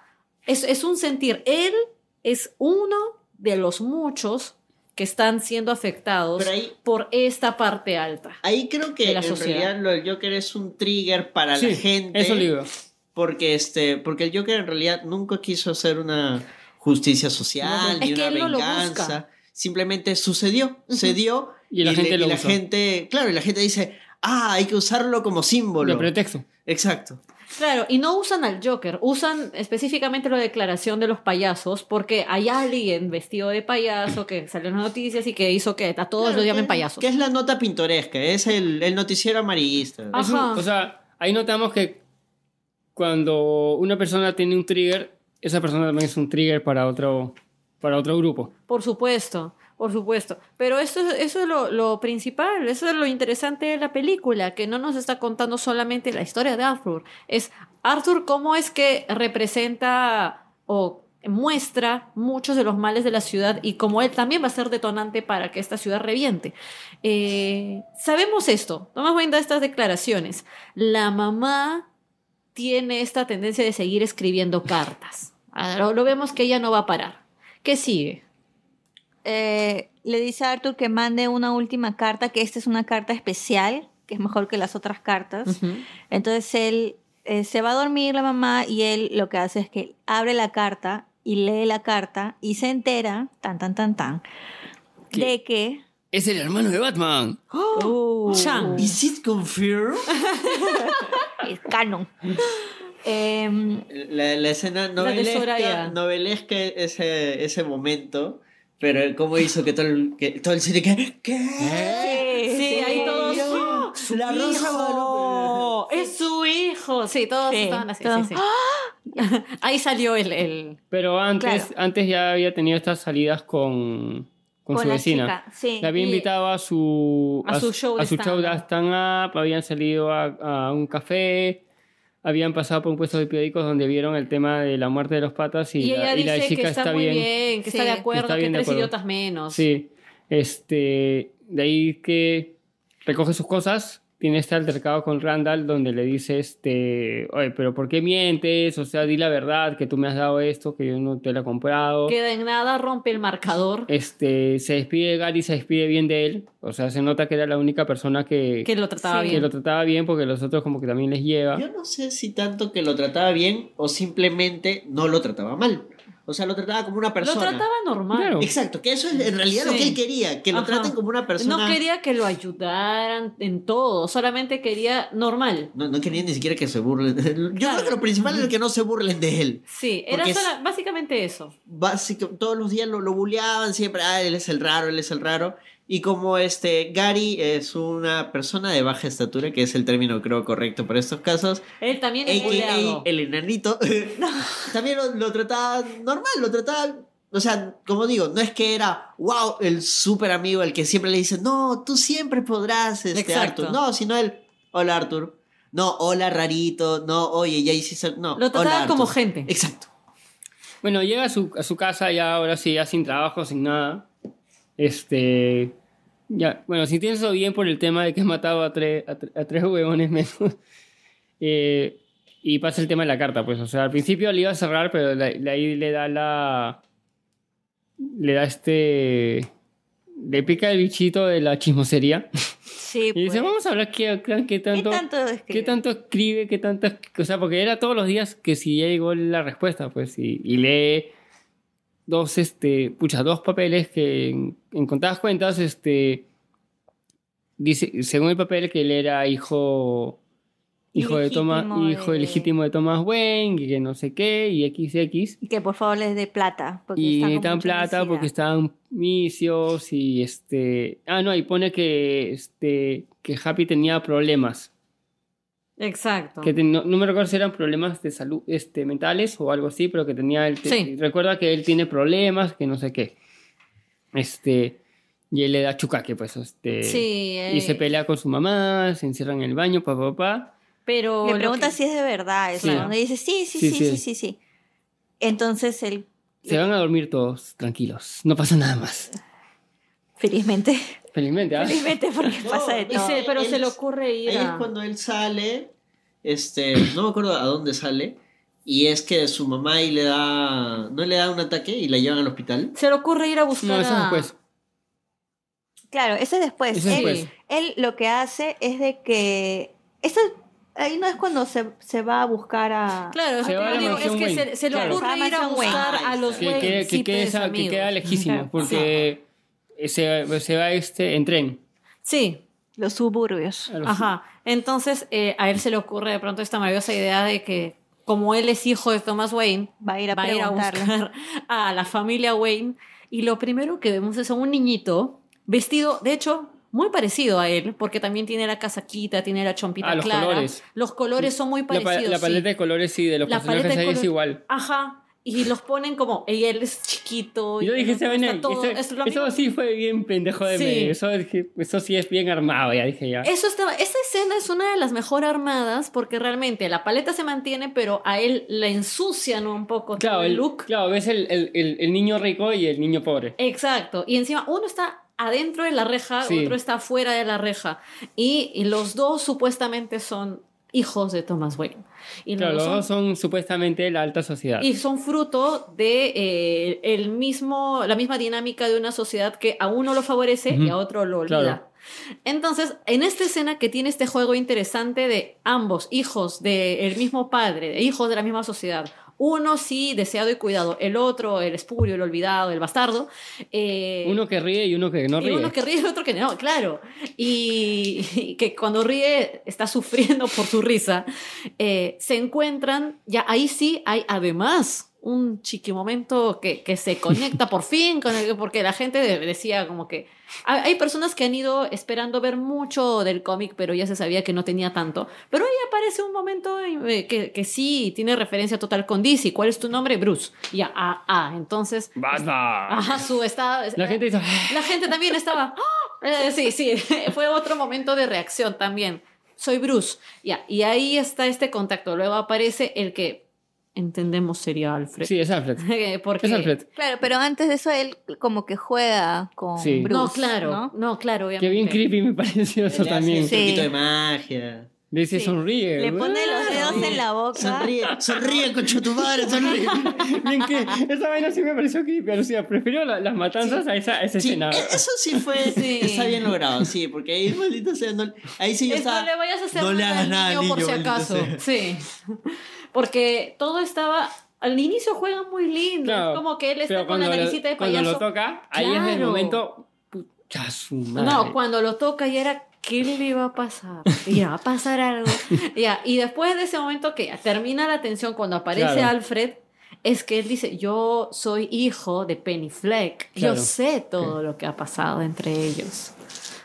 Es, es un sentir. Él es uno de los muchos que están siendo afectados ahí- por esta parte alta. Ahí creo que de la en sociedad. realidad lo del Joker es un trigger para Sí, la gente. eso digo. Porque este, porque el Joker en realidad nunca quiso hacer una justicia social No, ni una él no lo venganza. busca. Simplemente sucedió, se dio Y la gente le- lo la gente, claro, y la gente dice, ah, hay que usarlo como símbolo. De pretexto. Exacto. Claro, y no usan al Joker, usan específicamente la declaración de los payasos, porque hay alguien vestido de payaso que salió en las noticias y que hizo que a todos Claro, los llamen payasos. Que es la nota pintoresca, es el, el noticiero amarillista. Ah. Es un- Ajá. o sea, ahí notamos que cuando una persona tiene un trigger, esa persona también es un trigger para otro, para otro grupo. Por supuesto, por supuesto. Pero eso, es- eso es lo, lo principal, eso es lo interesante de la película, que no nos está contando solamente la historia de Arthur. Es Arthur cómo es que representa o muestra muchos de los males de la ciudad y cómo él también va a ser detonante para que esta ciudad reviente. Eh, sabemos esto, Wayne da estas declaraciones. La mamá tiene esta tendencia de seguir escribiendo cartas Ah, Lo, lo vemos que ella no va a parar. ¿Qué sigue? Eh, le dice a Arthur que mande una última carta, que esta es una carta especial, que es mejor que las otras cartas. Entonces él eh, se va a dormir la mamá y él lo que hace es que abre la carta y lee la carta y se entera, tan, tan, tan, tan, ¿Qué? de que... Es el hermano de Batman. Uh, Chan. ¿Is it confirmed? es canon. Em, La, la escena novelesca, novelesca ese, ese momento, pero cómo hizo que todo el, que todo el cine que ¿qué? Sí, ahí todos. ¡Oh! La Rosa de ¡Hijo! Guadalupe. ¡Es su hijo! Sí, todos Sí, estaban así. todos. sí, sí. Ahí salió el. el- Pero antes, Claro. antes ya había tenido estas salidas con, con, con su la vecina. chica, sí. La había invitado a su, A su show de a su show de stand-up, habían salido a, a un café, habían pasado por un puesto de periódicos donde vieron el tema de la muerte de los patas y, Y, la, y la chica que está, muy bien, que Sí, está de que acuerdo, está que, bien de tres idiotas menos. Sí, este, de ahí que recoge sus cosas, tiene este altercado con Randall donde le dice, este, oye, pero ¿por qué mientes? O sea, di la verdad, que tú me has dado esto, que yo no te lo he comprado. Queda en nada, rompe el marcador. Este, se despide de Gary, se despide bien de él. O sea, se nota que era la única persona que, Que lo trataba Sí. que bien. lo trataba bien porque los otros como que también les lleva. Yo no sé si tanto que lo trataba bien o simplemente no lo trataba mal. O sea, lo trataba como una Lo persona. trataba normal. Claro. Exacto, que eso es en realidad lo Sí. que él quería, que lo Ajá. traten como una persona. No quería que lo ayudaran en todo, solamente quería normal. No, no quería ni siquiera que se burlen. Yo creo que lo principal es que no se burlen de él. Sí, era es- sola- básicamente eso. Básico, todos los días lo, lo bulleaban siempre, ah, él es el raro, él es el raro. Y como este Gary es una persona de baja estatura, que es el término creo correcto para estos casos, Él también es a.k.a. el enanito, también lo, lo trataba normal, lo trataba, o sea, como digo, no es que era, wow, el súper amigo, el que siempre le dice, no, tú siempre podrás, este, Exacto. Arthur. No, sino él, hola Arthur, no, hola rarito, no, oye, ya hiciste, no, Lo trataba hola, como Arthur. gente. Exacto. Bueno, llega a su, a su casa ya ahora sí, ya sin trabajo, sin nada. Este. Ya, bueno, si tienes eso bien por el tema de que has matado a, tres a, tre- a tres huevones menos. Eh, y pasa el tema de la carta, pues. O sea, al principio le iba a cerrar, pero la- la- ahí le da la. Le da este. Le pica el bichito de la chismosería. Sí, Y dice, pues. vamos a hablar qué, qué ¿Qué tanto. tanto escribe? ¿Qué tanto escribe? ¿Qué tanto.? O sea, porque era todos los días que si ya llegó la respuesta, pues, y, y lee dos, este, pucha, dos papeles que en, en contadas cuentas, este, dice, según el papel que él era hijo, hijo de Thomas, hijo de- ilegítimo de Thomas Wayne, y que no sé qué, y XX, Y que por favor les dé plata. Porque y están necesitan plata porque estaban misios y este, ah, no, y pone que, este, que Happy tenía problemas. Exacto. que no, no me recuerdo si eran problemas de salud este, mentales o algo así, pero que tenía él. te- Sí. Recuerda que él tiene problemas, que no sé qué. Este. Y él le da chucaque, pues. Este, Sí, Y eh, se pelea con su mamá, se encierra en el baño, papá, papá. pero Le pregunta que- si es de verdad eso. Claro. Donde dice, sí, sí, Sí, sí, sí. sí, sí, sí. Entonces él, Se van a dormir todos tranquilos. No pasa nada más. felizmente, Felizmente, ¿ah? felizmente porque No, pasa de y todo. se- pero Él- se le ocurre ir Ahí es cuando él sale, este, no me acuerdo a dónde sale, y es que su mamá ahí le da, no le da un ataque y la llevan al hospital. Se le ocurre ir a buscar No, eso a... después. Claro, eso es después. Eso es él, después. él lo que hace es de que... Eso, ahí no es cuando se, se va a buscar a... Claro, Se es, va a la digo, es mansión que Wayne. se, se le Claro. ocurre ir a buscar a los Que- Que, que, esa- que queda lejísimo, Claro. porque se, se va este, en tren. Sí, Los suburbios. a los- Ajá. Entonces, eh, a él se le ocurre de pronto esta maravillosa idea de que, como él es hijo de Thomas Wayne, Va a ir a va a ir a preguntarle. buscar a la familia Wayne. Y lo primero que vemos es a un niñito vestido, de hecho, muy parecido a él, porque también tiene la casaquita, tiene la chompita Ah, los clara. colores. Los colores son muy La, pa- parecidos. la sí. paleta de colores, sí, de los La personajes ahí es igual. Ajá. Y los ponen como, y él es chiquito. Y yo dije, se ven ahí, todo- eso, es eso sí fue bien pendejo de Sí. medio. Eso, eso sí es bien armado, ya dije ya. Eso estaba, esa escena es una de las mejor armadas porque realmente la paleta se mantiene, pero a él la ensucian un poco Claro, todo el, look. claro, ves el, el, el, el niño rico y el niño pobre. Exacto. Y encima uno está adentro de la reja, Sí. otro está fuera de la reja. Y, y los dos supuestamente son hijos de Thomas Wayne. Y Claro, los dos son supuestamente la alta sociedad. y son fruto de eh, el mismo, la misma dinámica de una sociedad que a uno lo favorece y a otro lo olvida. Claro. Entonces, en esta escena que tiene este juego interesante de ambos hijos del mismo padre, de hijos de la misma sociedad, uno sí deseado y cuidado, el otro el espurio, el olvidado, el bastardo. eh, Uno que ríe y uno que no y ríe. uno que ríe y otro que no, claro. Y, y que cuando ríe está sufriendo por su risa. Eh, se encuentran, ya ahí sí hay además un chiqui momento que, que se conecta por fin con el, porque la gente de- decía como que hay personas que han ido esperando ver mucho del cómic pero ya se sabía que no tenía tanto pero ahí aparece un momento eh, que, que sí tiene referencia total con DC ¿cuál es tu nombre? Bruce ya ah, ah entonces ¡Basta! ajá su estado La gente la gente también estaba. ¡Ah! Eh, sí, sí, fue otro momento de reacción también. Soy Bruce. Ya, y ahí está este contacto. Luego aparece el que entendemos sería Alfred. sí, es Alfred. Porque, Es Alfred. Claro, pero antes de eso él como que juega con Sí. Bruce. no, claro, ¿no? no, claro, Qué obviamente. bien creepy me pareció eso Le hace también. un Sí. poquito de magia. Dice, Sí. sonríe. Le pone los dedos Sonríe. en la boca. Sonríe, sonríe, concho tu madre, sonríe. Bien que esa vaina sí me pareció creepy. Lucía, prefiero la- las matanzas a esa, a esa Sí, escena. e- eso sí fue, Sí. está bien logrado, sí, porque ahí maldito sea, no- ahí sí yo Es, estaba, no le vayas a hacer no le nada hagas niño por si maldito acaso. sea. Sí. Porque todo estaba. Al inicio juega muy lindo. Claro, como que él está con la naricita de lo, cuando payaso. lo toca, ahí es el Claro. momento. Pucha su madre. No, cuando lo toca y era, ¿qué le iba a pasar? Ya va a pasar algo. ya, y después de ese momento que termina la tensión, cuando aparece Claro. Alfred, es que él dice, yo soy hijo de Penny Fleck. Claro. Yo sé todo lo que ha pasado entre ellos.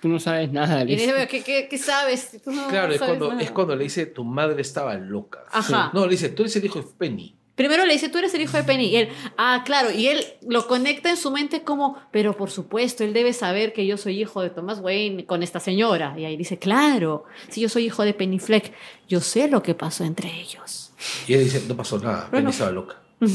Tú no sabes nada, Y dice, ¿qué, qué, qué sabes? Tú no Claro, es sabes cuando, nada". es cuando le dice tu madre estaba loca. Ajá. No, le dice, tú eres el hijo de Penny. Primero le dice, tú eres el hijo de Penny. Y él, ah, claro. Y él lo conecta en su mente como, pero por supuesto, él debe saber que yo soy hijo de Thomas Wayne con esta señora. Y ahí dice, claro, si yo soy hijo de Penny Fleck, yo sé lo que pasó entre ellos. Y él dice, no pasó nada, Penny estaba loca.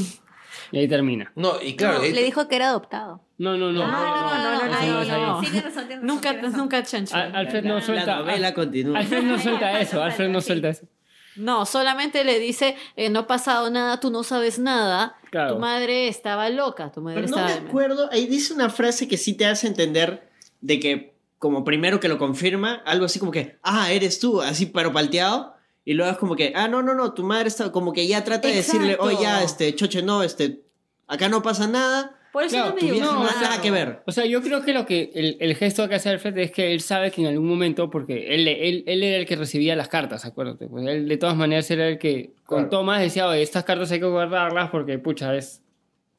Y ahí termina. No, y claro, No, él- le dijo que era adoptado. No, no, no. Ah, no, no, no, no, no. Razón, Nunca, nunca chancho. Al- Alfred no suelta. Alfred no suelta eso. Alfred no suelta eso. No, solamente le dice, eh, no ha pasado nada, tú no sabes nada. Claro. Tu madre estaba loca, tu madre Pero no me acuerdo, ahí dice una frase que sí te hace entender de que, como primero que lo confirma, algo así como que, ah, eres tú, así pero palteado, y luego es como que, ah, no, no, no, tu madre está, como que ya trata de decirle, Exacto. oye, ya, este, choche, no, este, acá no pasa nada, Por eso Claro, no me digo no, no, tiene nada que ver. O sea, yo creo que lo que el, el gesto que hace Alfred es que él sabe que en algún momento, porque él, él, él era el que recibía las cartas, acuérdate. Pues él de todas maneras era el que con Claro. Thomas decía, oye, estas cartas hay que guardarlas porque, pucha, es,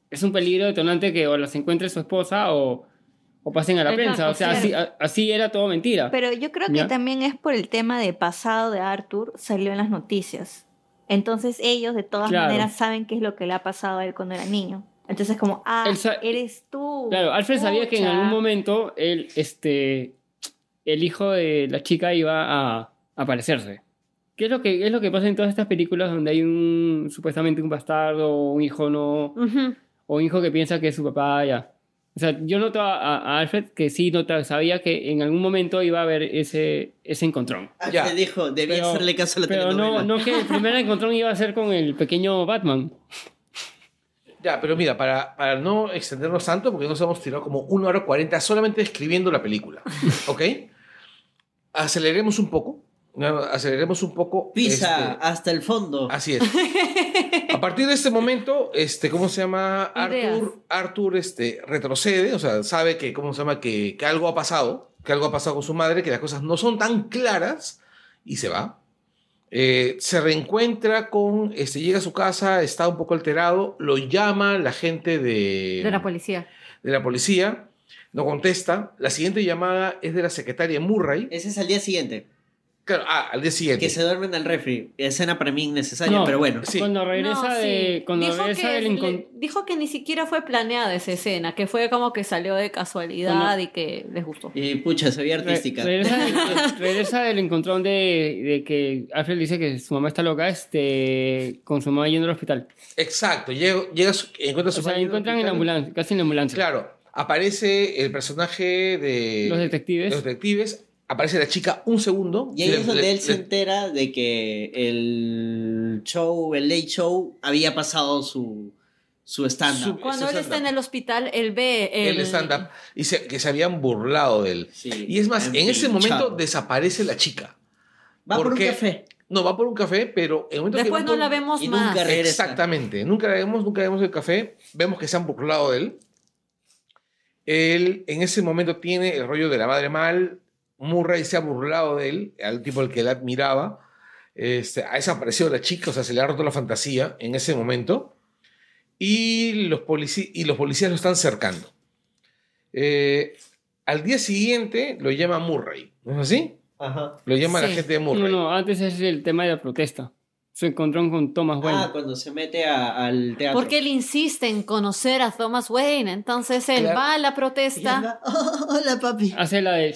es un peligro detonante que o las encuentre su esposa o, o pasen a la Exacto, prensa. O sea, así, a- así era todo mentira. Pero yo creo que ¿Ya? también es por el tema de pasado de Arthur, salió en las noticias. Entonces ellos de todas Claro. maneras saben qué es lo que le ha pasado a él cuando era niño. Entonces como, ah, eres tú. Claro, Alfred sabía que en algún momento él, este, el hijo de la chica iba a aparecerse. ¿Qué es lo que, es lo que pasa en todas estas películas donde hay un supuestamente un bastardo o un hijo no Ujú. o un hijo que piensa que es su papá ya? O sea, yo noto a, a Alfred que sí nota, sabía que en algún momento iba a haber ese, ese encontrón. Ya. Alfred dijo, debía Pero- hacerle caso a la Pero no, no que el primer encontrón iba a ser con el pequeño Batman. Ya, pero mira, para, para no extendernos tanto, porque nos hemos tirado como una hora cuarenta solamente escribiendo la película, ¿ok? Aceleremos un poco, aceleremos un poco. Pisa este, hasta el fondo. Así es. A partir de este momento, este, ¿cómo se llama? Arthur, Arthur este, retrocede, o sea, sabe que, ¿cómo se llama? Que, que algo ha pasado, que algo ha pasado con su madre, que las cosas no son tan claras, y se va. Eh, se reencuentra con, este, llega a su casa, está un poco alterado, lo llama la gente de, De la policía. de la policía, no contesta. La siguiente llamada es de la secretaria Murray. Ese es al día siguiente. Claro, ah, al día siguiente. Que se duermen al refri. Escena para mí innecesaria, No. pero bueno. Sí. Cuando regresa No, sí. de. Cuando dijo, regresa que, del dijo que ni siquiera fue planeada esa escena, que fue como que salió de casualidad Cuando- y que les gustó. Y pucha, se veía Re- artística. regresa, del, regresa del encontrón de, de que Alfred dice que su mamá está loca, este, con su mamá yendo al hospital. Exacto, llega, llega su- encuentra a su O sea, madre encuentran en la ambulancia, casi en la ambulancia. Claro, aparece el personaje de Los detectives. los detectives, aparece la chica un segundo. Y ahí es donde le- él se le- entera de que el show, el late show, había pasado su, su stand-up. Su- Cuando él está en el hospital, él ve el, el stand-up y se- que se habían burlado de él. Sí, Y es más, en ese momento desaparece la chica. Va por un café. No, va por un café, pero en el momento Después que no por- la vemos y más. nunca. Exactamente. Nunca la vemos, nunca vemos el café. Vemos que se han burlado de él. Él en ese momento tiene el rollo de la madre mal. Murray se ha burlado de él, al tipo al que él admiraba. Este, ha desaparecido la chica, o sea, se le ha roto la fantasía en ese momento. Y los, polici- y los policías lo están cercando. Eh, al día siguiente lo llama Murray, ¿no es así? Ajá. Lo llama la gente de No, Murray. no, antes es el tema de la protesta. Su encontrón con Thomas Wayne. Ah, cuando se mete a- al teatro. Porque él insiste en conocer a Thomas Wayne. Entonces él Claro. va a la protesta. "Oh, hola, papi. Hace la de...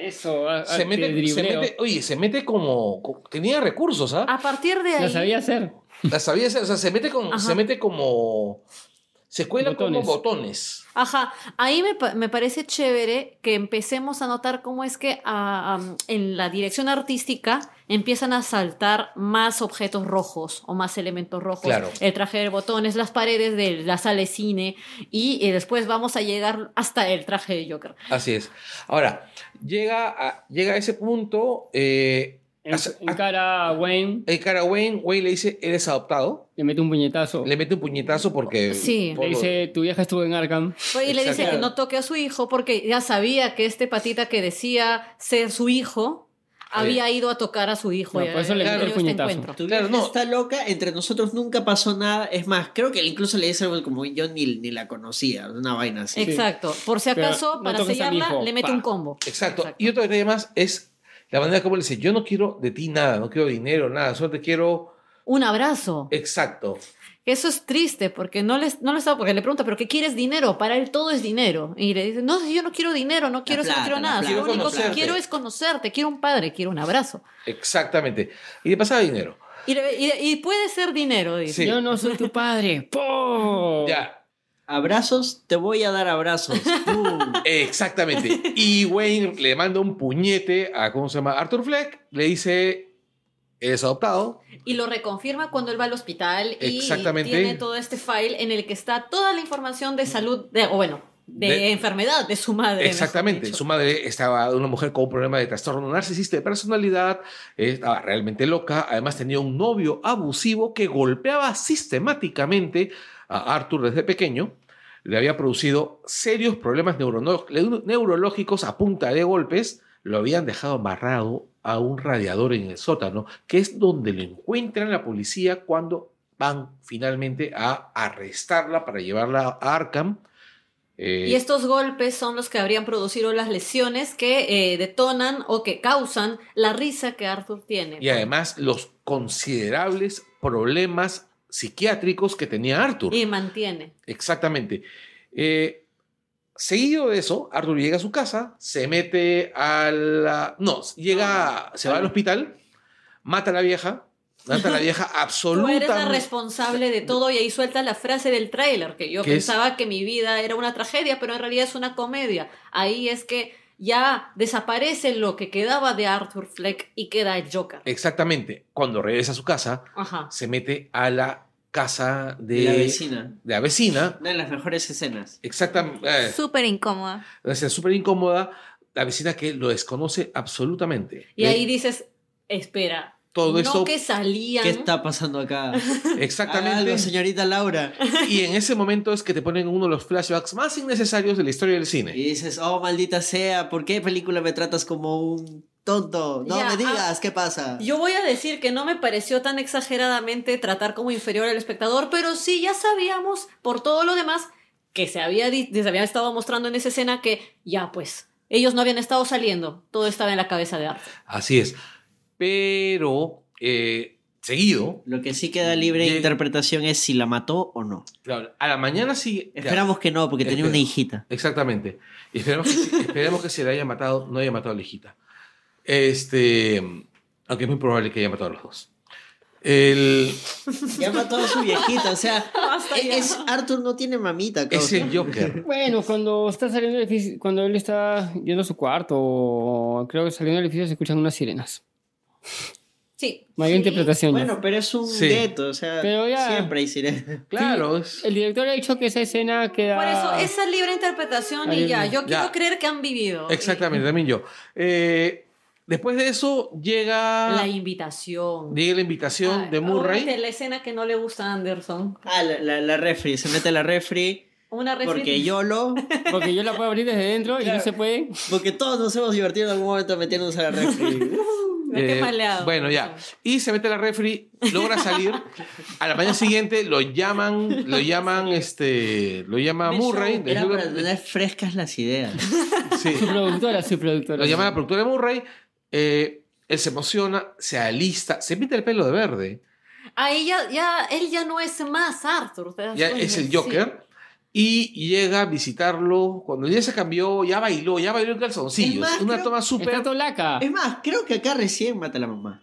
Eso, a- se mete, se mete- oye, se mete como, co- tenía recursos, ¿ah? A partir de ahí. La sabía hacer. La sabía hacer, o sea, se mete con, Ajá. se mete como, se cuela Botones. como botones. Ajá, ahí me, me parece chévere que empecemos a notar cómo es que ah, en la dirección artística empiezan a saltar más objetos rojos o más elementos rojos. Claro. El traje de botones, las paredes de la sala de cine y, después vamos a llegar hasta el traje de Joker. Así es. Ahora, llega a, llega a ese punto, eh, En, hace- en cara a Wayne, el cara a Wayne, Wayne le dice, eres adoptado, le mete un puñetazo. le mete un puñetazo porque... Sí. por Le dice, tu vieja estuvo en Arkham. Y le dice Exacto. que no toque a su hijo porque ya sabía que este patita que decía ser su hijo había ido a tocar a su hijo. No, por eso le mete el este puñetazo. Claro, no. está loca, entre nosotros nunca pasó nada. Es más, creo que incluso le dice algo como yo ni, ni la conocía, una vaina así. Exacto. Por si acaso, no para mi sellarla, le mete Pa. un combo. Exacto. Y otro detalle más es la manera como le dice, yo no quiero de ti nada, no quiero dinero, nada, solo te quiero... Un abrazo. Exacto. Eso es triste porque no les, no les porque le pregunta, ¿pero qué quieres dinero? Para él todo es dinero. Y le dice, no, yo no quiero dinero, no quiero eso, no plata, quiero nada. plata. Lo único que quiero es conocerte, quiero un padre, quiero un abrazo. Exactamente. Y le pasaba dinero. Y, le- y- y puede ser dinero, dice. Sí. Yo no soy tu padre. ¡Po! Ya, Abrazos, te voy a dar abrazos. Pum. Exactamente. Y Wayne le manda un puñete a, ¿cómo se llama? Arthur Fleck. Le dice, eres adoptado. Y lo reconfirma cuando él va al hospital y Exactamente. tiene todo este file en el que está toda la información de salud, de, o bueno, de, De- enfermedad de su madre. Exactamente. Su madre estaba una mujer con un problema de trastorno narcisista de personalidad. Estaba realmente loca. Además tenía un novio abusivo que golpeaba sistemáticamente a Arthur desde pequeño. Le había producido serios problemas neurológicos a punta de golpes. Lo habían dejado amarrado a un radiador en el sótano, que es donde lo encuentran la policía cuando van finalmente a arrestarla para llevarla a Arkham. Eh, Y estos golpes son los que habrían producido las lesiones que eh, detonan o que causan la risa que Arthur tiene. y además los considerables problemas psiquiátricos que tenía Arthur. Y mantiene. Exactamente. Eh, seguido de eso, Arthur llega a su casa, se mete a la... No, llega, se va al hospital, mata a la vieja, mata a la vieja Tú eres la absolutamente... responsable de todo y ahí suelta la frase del tráiler, que yo pensaba que mi vida era una tragedia, pero en realidad es una comedia. Ahí es que ya desaparece lo que quedaba de Arthur Fleck y queda el Joker. Exactamente. Cuando regresa a su casa, Ajá. se mete a la casa de, De la vecina. de la vecina. Una de las mejores escenas. Exactamente. eh, Súper incómoda. súper incómoda. La vecina que lo desconoce absolutamente. Y ahí dices, espera, todo no esto. que salían... ¿Qué está pasando acá? Exactamente. Algo, señorita Laura. Y en ese momento es que te ponen uno de los flashbacks más innecesarios de la historia del cine. Y dices, oh, maldita sea, ¿por qué película me tratas como un tonto? No Ya, me digas, ah, ¿qué pasa? Yo voy a decir que no me pareció tan exageradamente tratar como inferior al espectador, pero sí ya sabíamos por todo lo demás que se había, se había estado mostrando en esa escena que ya pues ellos no habían estado saliendo, todo estaba en la cabeza de Arthur. Así es. Pero, eh, seguido, Lo que sí queda libre de interpretación es si la mató o no. claro, a la mañana sí. Esperamos que no, porque tenía una hijita. Exactamente. Y esperemos que, esperemos que se le haya matado, no haya matado a la hijita. Este, aunque es muy probable que haya matado a los dos. El, Ya mató a su viejita, o sea, es, Arthur no tiene mamita, es causa. el Joker. Bueno, cuando está saliendo del edificio, cuando él está yendo a su cuarto, o creo que saliendo del edificio se escuchan unas sirenas. Sí. Mayor interpretación. Bueno, pero es un Sí. gueto, o sea, Pero ya- siempre hay sirena. Claro, es- El director ha dicho que esa escena queda. Por eso, esa libre interpretación Ahí y ya. Yo Ya. quiero creer que han vivido. exactamente, también yo. Eh, después de eso llega, La invitación. llega la invitación Ah, de Murray. obviamente La escena que no le gusta a Anderson. Ah, la, la, la refri, se mete la refri Una refri- porque YOLO, Porque yo la puedo abrir desde dentro y no se puede. porque todos nos hemos divertido en algún momento metiéndonos a la refri. Qué Eh, maleado. bueno, ya. Y se mete a la refri, logra salir. A la mañana siguiente lo llaman, lo llaman, este, lo llama Murray. Era para tener frescas las ideas. sí. Su productora, su productora. Lo llama la productora de Murray. eh, él se emociona, se alista, se pinta el pelo de verde. Ahí ya, ya, él ya no es más Arthur. ¿te das Ya es el Sí. Y llega a visitarlo. Cuando ya se cambió, ya bailó, ya bailó en calzoncillos. Es más, Una creo- toma súper. Es más, creo que acá recién mata a la mamá.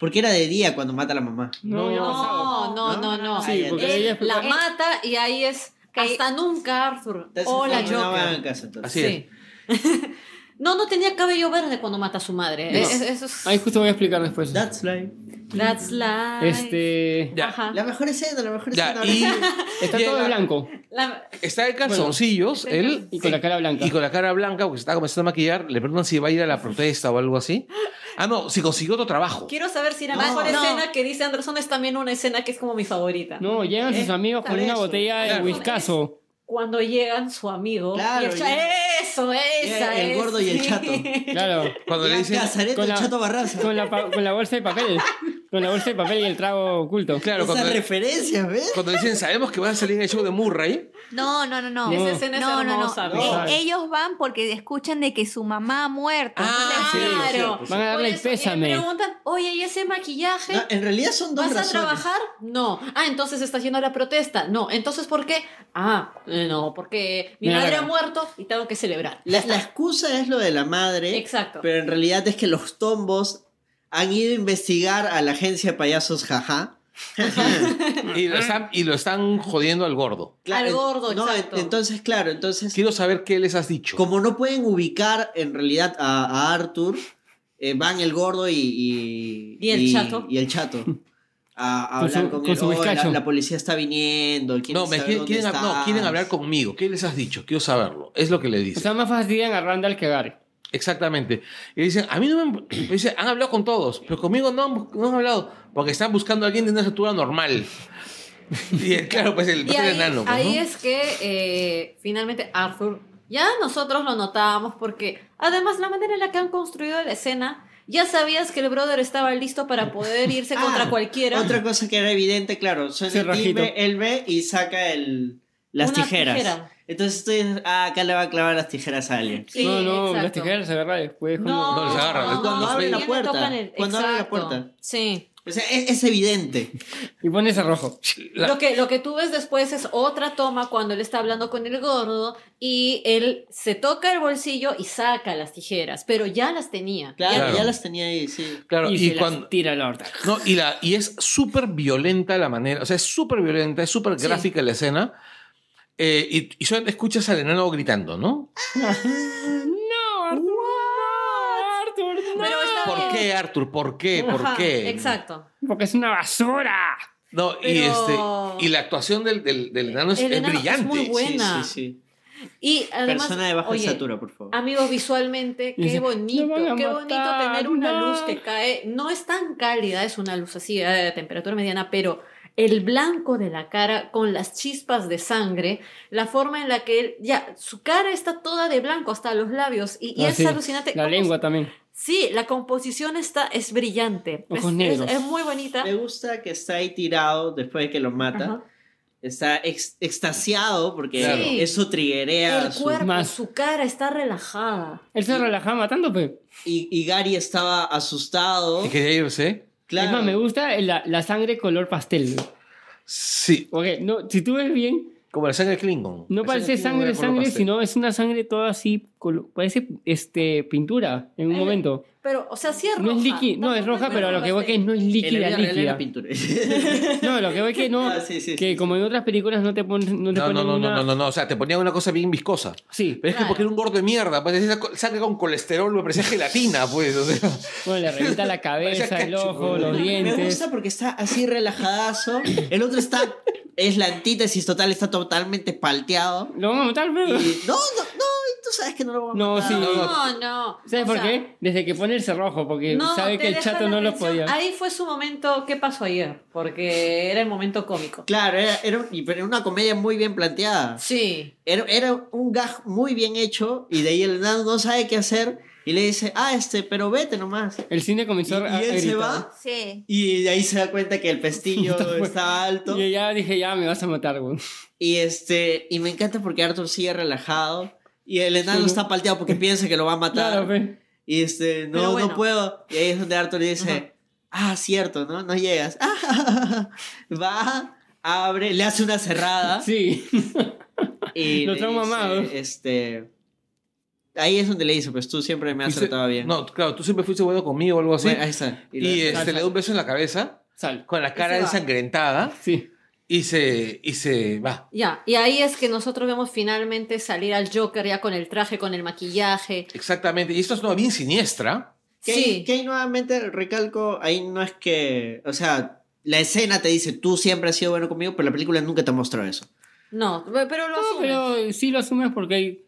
Porque era de día cuando mata a la mamá. No. No, no, no, no. Sí, Él porque ella es- la mata y ahí es hasta nunca Arthur. Hola, entonces. Así es. no, no tenía cabello verde cuando mata a su madre. No. Es- eso es- Ahí justo voy a explicar después. That's life. That's life. Este. Ya. Ajá. La mejor escena, la mejor Ya, escena. y Está todo de blanco La- Está en calzoncillos, Bueno, él. y con la cara blanca. Y con la cara blanca, porque se está comenzando a maquillar. Le preguntan si va a ir a la protesta o algo así. Ah, no, si consiguió otro trabajo. Quiero saber si la No. mejor No. escena que dice Anderson es también una escena que es como mi favorita. No, llegan sus Eh, amigos con una eso. botella de Claro. whiskazo. Cuando llegan su amigo. Claro, y el cha- llega- eso, esa el es, gordo y el sí. chato. Claro. Cuando le dicen. Cazareto, con el la- chato Barraza. Con la, pa- con la bolsa de papel. Con la bolsa de papel y el trago oculto. Claro, Esas cuando, referencias, ¿ves? cuando dicen, sabemos que van a salir en el show de Murray. No, no, no, no. Esa escena es no, no, no. hermosa, Eh, ellos van porque escuchan de que su mamá ha muerto. Ah, Entonces, sí, Claro. cierto, Van a darle el eso, y pésame. le preguntan, oye, ¿y ese maquillaje? No, en realidad son dos ¿Vas a trabajar? No. Ah, entonces estás yendo a la protesta. No. Entonces, ¿por qué? Ah, eh, no, porque mi Mira, madre ha muerto y tengo que celebrar. La, la excusa es lo de la madre. Exacto. Pero en realidad es que los tombos han ido a investigar a la agencia de payasos jaja. Y lo están, y lo están jodiendo al gordo. Al gordo, no, exacto. Entonces, claro, entonces, Quiero saber qué les has dicho. como no pueden ubicar en realidad a, a Arthur, eh, van el gordo y, y, Y el chato. Y el chato. A, a Con su- hablar con, con él. su "Oh, la, bizcacho". la policía está viniendo. No, quieren me quieren, quieren- no, estás". quieren hablar conmigo. ¿Qué les has dicho? Quiero saberlo. Es lo que le O dicen. sea, más fastidian a Randall que a Gary. Exactamente. Y dicen, a mí no me... me dicen, han hablado con todos, pero conmigo no han, no han hablado, porque están buscando a alguien de una estatura normal. Y el- claro, pues el, Y pues, el ahí, enano. pues, ahí ¿no? es que eh, finalmente Arthur, ya nosotros lo notábamos porque además la manera en la que han construido la escena, ya sabías que el brother estaba listo para poder irse Ah, contra cualquiera. Otra cosa que era evidente, claro, suena Sí, el timbre, él ve y saca el, las Una tijeras. tijera. Entonces dices, ah, acá le va a clavar las tijeras a alguien. Sí, no, no, exacto. las tijeras se agarra después. cuando- No, No, les agarra, les- Cuando abre la puerta, el- cuando abre la puerta. Sí. O sea, es, es evidente. Y pones a rojo. La- Lo, que, lo que tú ves después es otra toma cuando él está hablando con el gordo y él se toca el bolsillo y saca las tijeras, pero ya las tenía. Claro, Claro. ya las tenía ahí, sí. Claro, y, y, se las cuando... tira a la horta. No, y, la, y es súper violenta la manera, o sea, es súper violenta, es súper Sí. gráfica la escena. Eh, y, y solamente escuchas al enano gritando, ¿no? No, Arthur. No, Arthur, no. Pero está ¿Por bien. qué, Arthur? ¿Por qué? ¿Por Ajá, qué? Exacto. Porque es una basura. No, y, Pero- este, y la actuación del, del, del enano es, El es enano es brillante. muy buena. Sí, sí, Y sí. además, Persona de baja oye, estatura, por favor. Amigos, visualmente, Y qué dice, bonito, "Me van a qué bonito matar, tener una no". luz que cae. No es tan cálida, es una luz así eh, de temperatura mediana, pero el blanco de la cara con las chispas de sangre, la forma en la que él, ya, su cara está toda de blanco hasta los labios y, y Ah, es sí. alucinante. La lengua también. Sí, la composición está, es brillante. Ojos es, negros. Es, es muy bonita. Me gusta que está ahí tirado después de que lo mata. Ajá. Está ex- extasiado porque. Sí. eso triguea El su- cuerpo, Más. su cara está relajada. Él se relajaba matando, pe. Y, y Gary estaba asustado. Y quería irse. Claro. Es más, me gusta la, la sangre color pastel. Sí. Ok, no, si tú ves bien, Como la sangre Klingon. No La parece sangre, sangre, pastel. sino es una sangre toda así, parece este, pintura en un Eh, momento. Pero, o sea, sí es No roja. es líquida, no es roja, pero lo que voy que no es líquida, pintura. No, lo que voy que no, Ah, sí, sí, que sí, como en otras películas no te ponen, no te No, ponen no, no, una... no, no, no, o sea, te ponían una cosa bien viscosa. Sí, Pero es que porque era un gordo de mierda, pues esa sangre con colesterol me parecía gelatina, pues, o sea. bueno, le revienta la cabeza, el ojo, los Me dientes. gusta porque está así relajadazo. El otro está. Es la antítesis total, está totalmente palteado. Lo vamos a matar, Y, no, no, no, tú sabes que no lo vamos a No, matar. sí. No, no. ¿Sabes O por sea, qué? Desde que pone el cerrojo, porque No, sabe que el chato no lo podía. Ahí fue su momento, ¿qué pasó ayer? Porque era el momento cómico. Claro, era, era, y- pero era una comedia muy bien planteada. Sí. Era, era un gag muy bien hecho y de ahí el enano no sabe qué hacer y le dice, ah, este, pero vete nomás. El cine comenzó Y, a, y él a se gritar. va Sí. y de ahí se da cuenta que el pestillo está alto. Y ya dije, ya me vas a matar, güey. Y este, y me encanta porque Arthur sigue relajado y el enano Sí. está palteado porque piensa que lo va a matar. Claro, fe. Y este, no, bueno. no puedo. Y ahí es donde Arthur dice, ah, cierto, ¿no? No llegas. Va, abre, le hace una cerrada. Sí. Y Lo le trauma dice, amado. Este. Ahí es donde le dice, pues tú siempre me has Fuiste- tratado bien. No, claro, tú siempre fuiste bueno conmigo o algo así. Bueno, ahí está. y le- este, le da un beso en la cabeza, Sal. con la cara se ensangrentada, Sí. Y se, y se va. Ya, y ahí es que nosotros vemos finalmente salir al Joker ya con el traje, con el maquillaje. Exactamente. Y esto es una bien siniestra. que, Sí. ahí, que ahí nuevamente recalco, ahí no es que. O sea, la escena te dice, tú siempre has sido bueno conmigo, pero la película nunca te mostró eso. No, pero lo No, asume. pero sí lo asumes porque hay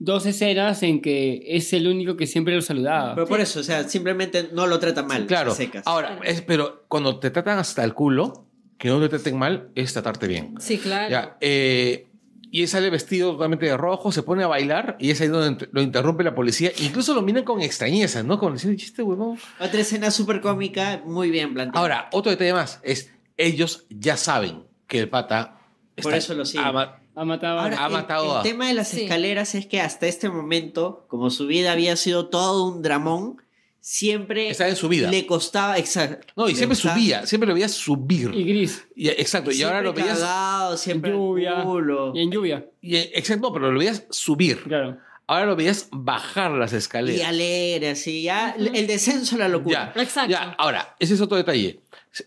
dos escenas en que es el único que siempre lo saludaba. Pero por eso, o sea, simplemente no lo trata mal. Claro. secas. Ahora, es, pero cuando te tratan hasta el culo, que no te traten mal, es tratarte bien. Sí, claro. Ya, eh, y él sale vestido totalmente de rojo, se pone a bailar y es ahí donde lo interrumpe la policía. Incluso lo miran con extrañeza, ¿no? Como diciendo, chiste, huevón. Otra escena súper cómica, muy bien planteada. Ahora, otro detalle más es, ellos ya saben que el pata Por eso lo siguen. Ha matado a... Ahora, ha el- matado el, tema de las Sí. escaleras es que hasta este momento, como su vida había sido todo un dramón, siempre está en su vida. le costaba, exacto. No, y siempre costaba- subía, siempre lo veías subir. Y gris. Y- exacto, y ahora lo veías... cagado, siempre al lluvia. culo. Y en lluvia. y- exacto, no, pero lo veías subir. Claro. Ahora lo veías bajar las Y escaleras. alegre, así, ya, el descenso a la locura. Ya, Exacto. ya, ahora, ese es otro detalle.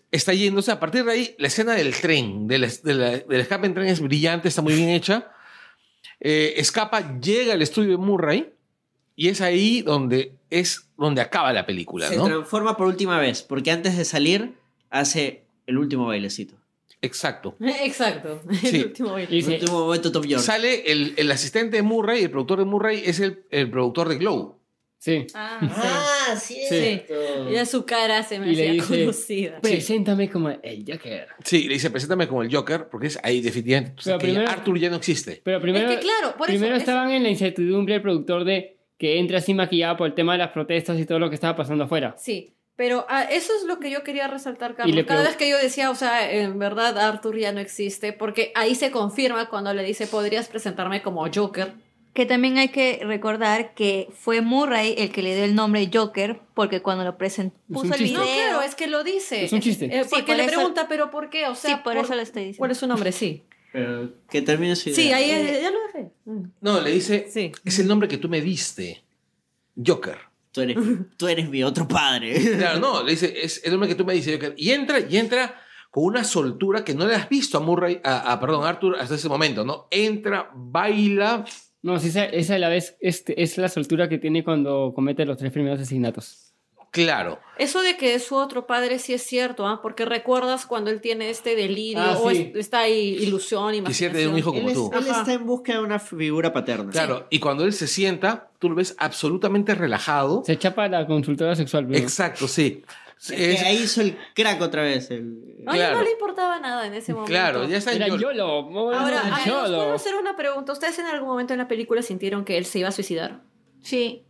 Está yéndose, a partir de ahí, la escena del tren, del escape en tren es brillante, está muy bien hecha. Eh, escapa, llega al estudio de Murray y es ahí donde es donde acaba la película, Se ¿no? transforma por última vez, porque antes de salir hace el último bailecito. Exacto. Exacto. Sí. El último baile. Y El último momento Top York. Sale el, el asistente de Murray, el productor de Murray es el, el productor de Glow. sí. Ah, Ah, cierto. sí. Ya su cara se me Y le hacía dice- conocida. Preséntame como el Joker. Sí, le dice, preséntame como el Joker, porque es ahí definitivamente. o sea, primero- Arthur ya no existe. Pero primero, es que claro, por primero eso. es- estaban en la incertidumbre el productor de que entra así maquillado por el tema de las protestas y todo lo que estaba pasando afuera. Sí, pero ah, eso es lo que yo quería resaltar, Carlos. Cada vez que yo decía, o sea, en verdad Arthur ya no existe, porque ahí se confirma cuando le dice, podrías presentarme como Joker. Que también hay que recordar que fue Murray el que le dio el nombre Joker, porque cuando lo presentó, un puso el chiste. video. No, claro, es que lo dice. Es un chiste. Eh, Sí, porque por le eso- pregunta, pero ¿por qué? O sea, sí, por, eso lo estoy diciendo. ¿Cuál es su nombre? Sí. Pero que termine su idea. Sí, ahí ya, ya lo dejé. Mm. No, le dice, Sí. es el nombre que tú me diste. Joker. Tú eres, tú eres mi otro padre. Claro, no, le dice, es el nombre que tú me dices. Joker. Y entra, y entra con una soltura que no le has visto a Murray, a, a, perdón, a Arthur hasta ese momento, ¿no? Entra, baila. No, sí, esa, esa a la vez este, es la soltura que tiene cuando comete los tres primeros asesinatos. Claro. Eso de que es su otro padre sí es cierto, ¿ah? porque recuerdas cuando él tiene este delirio Ah, o sí. es- esta ilusión, Quisiera tener un hijo imaginación. como él, es- tú. él Ajá. está en busca de una figura paterna. Claro, y cuando él se sienta, tú lo ves absolutamente relajado. Se chapa la consultora sexual. pero- Exacto, sí. Es que ahí hizo el crack otra vez. el- A él Claro. no le importaba nada en ese momento. claro, ya está Era Yolo. YOLO. Ahora, hacer a ver, ¿os YOLO. puedo hacer una pregunta? ¿Ustedes en algún momento en la película sintieron que él se iba a suicidar? Sí.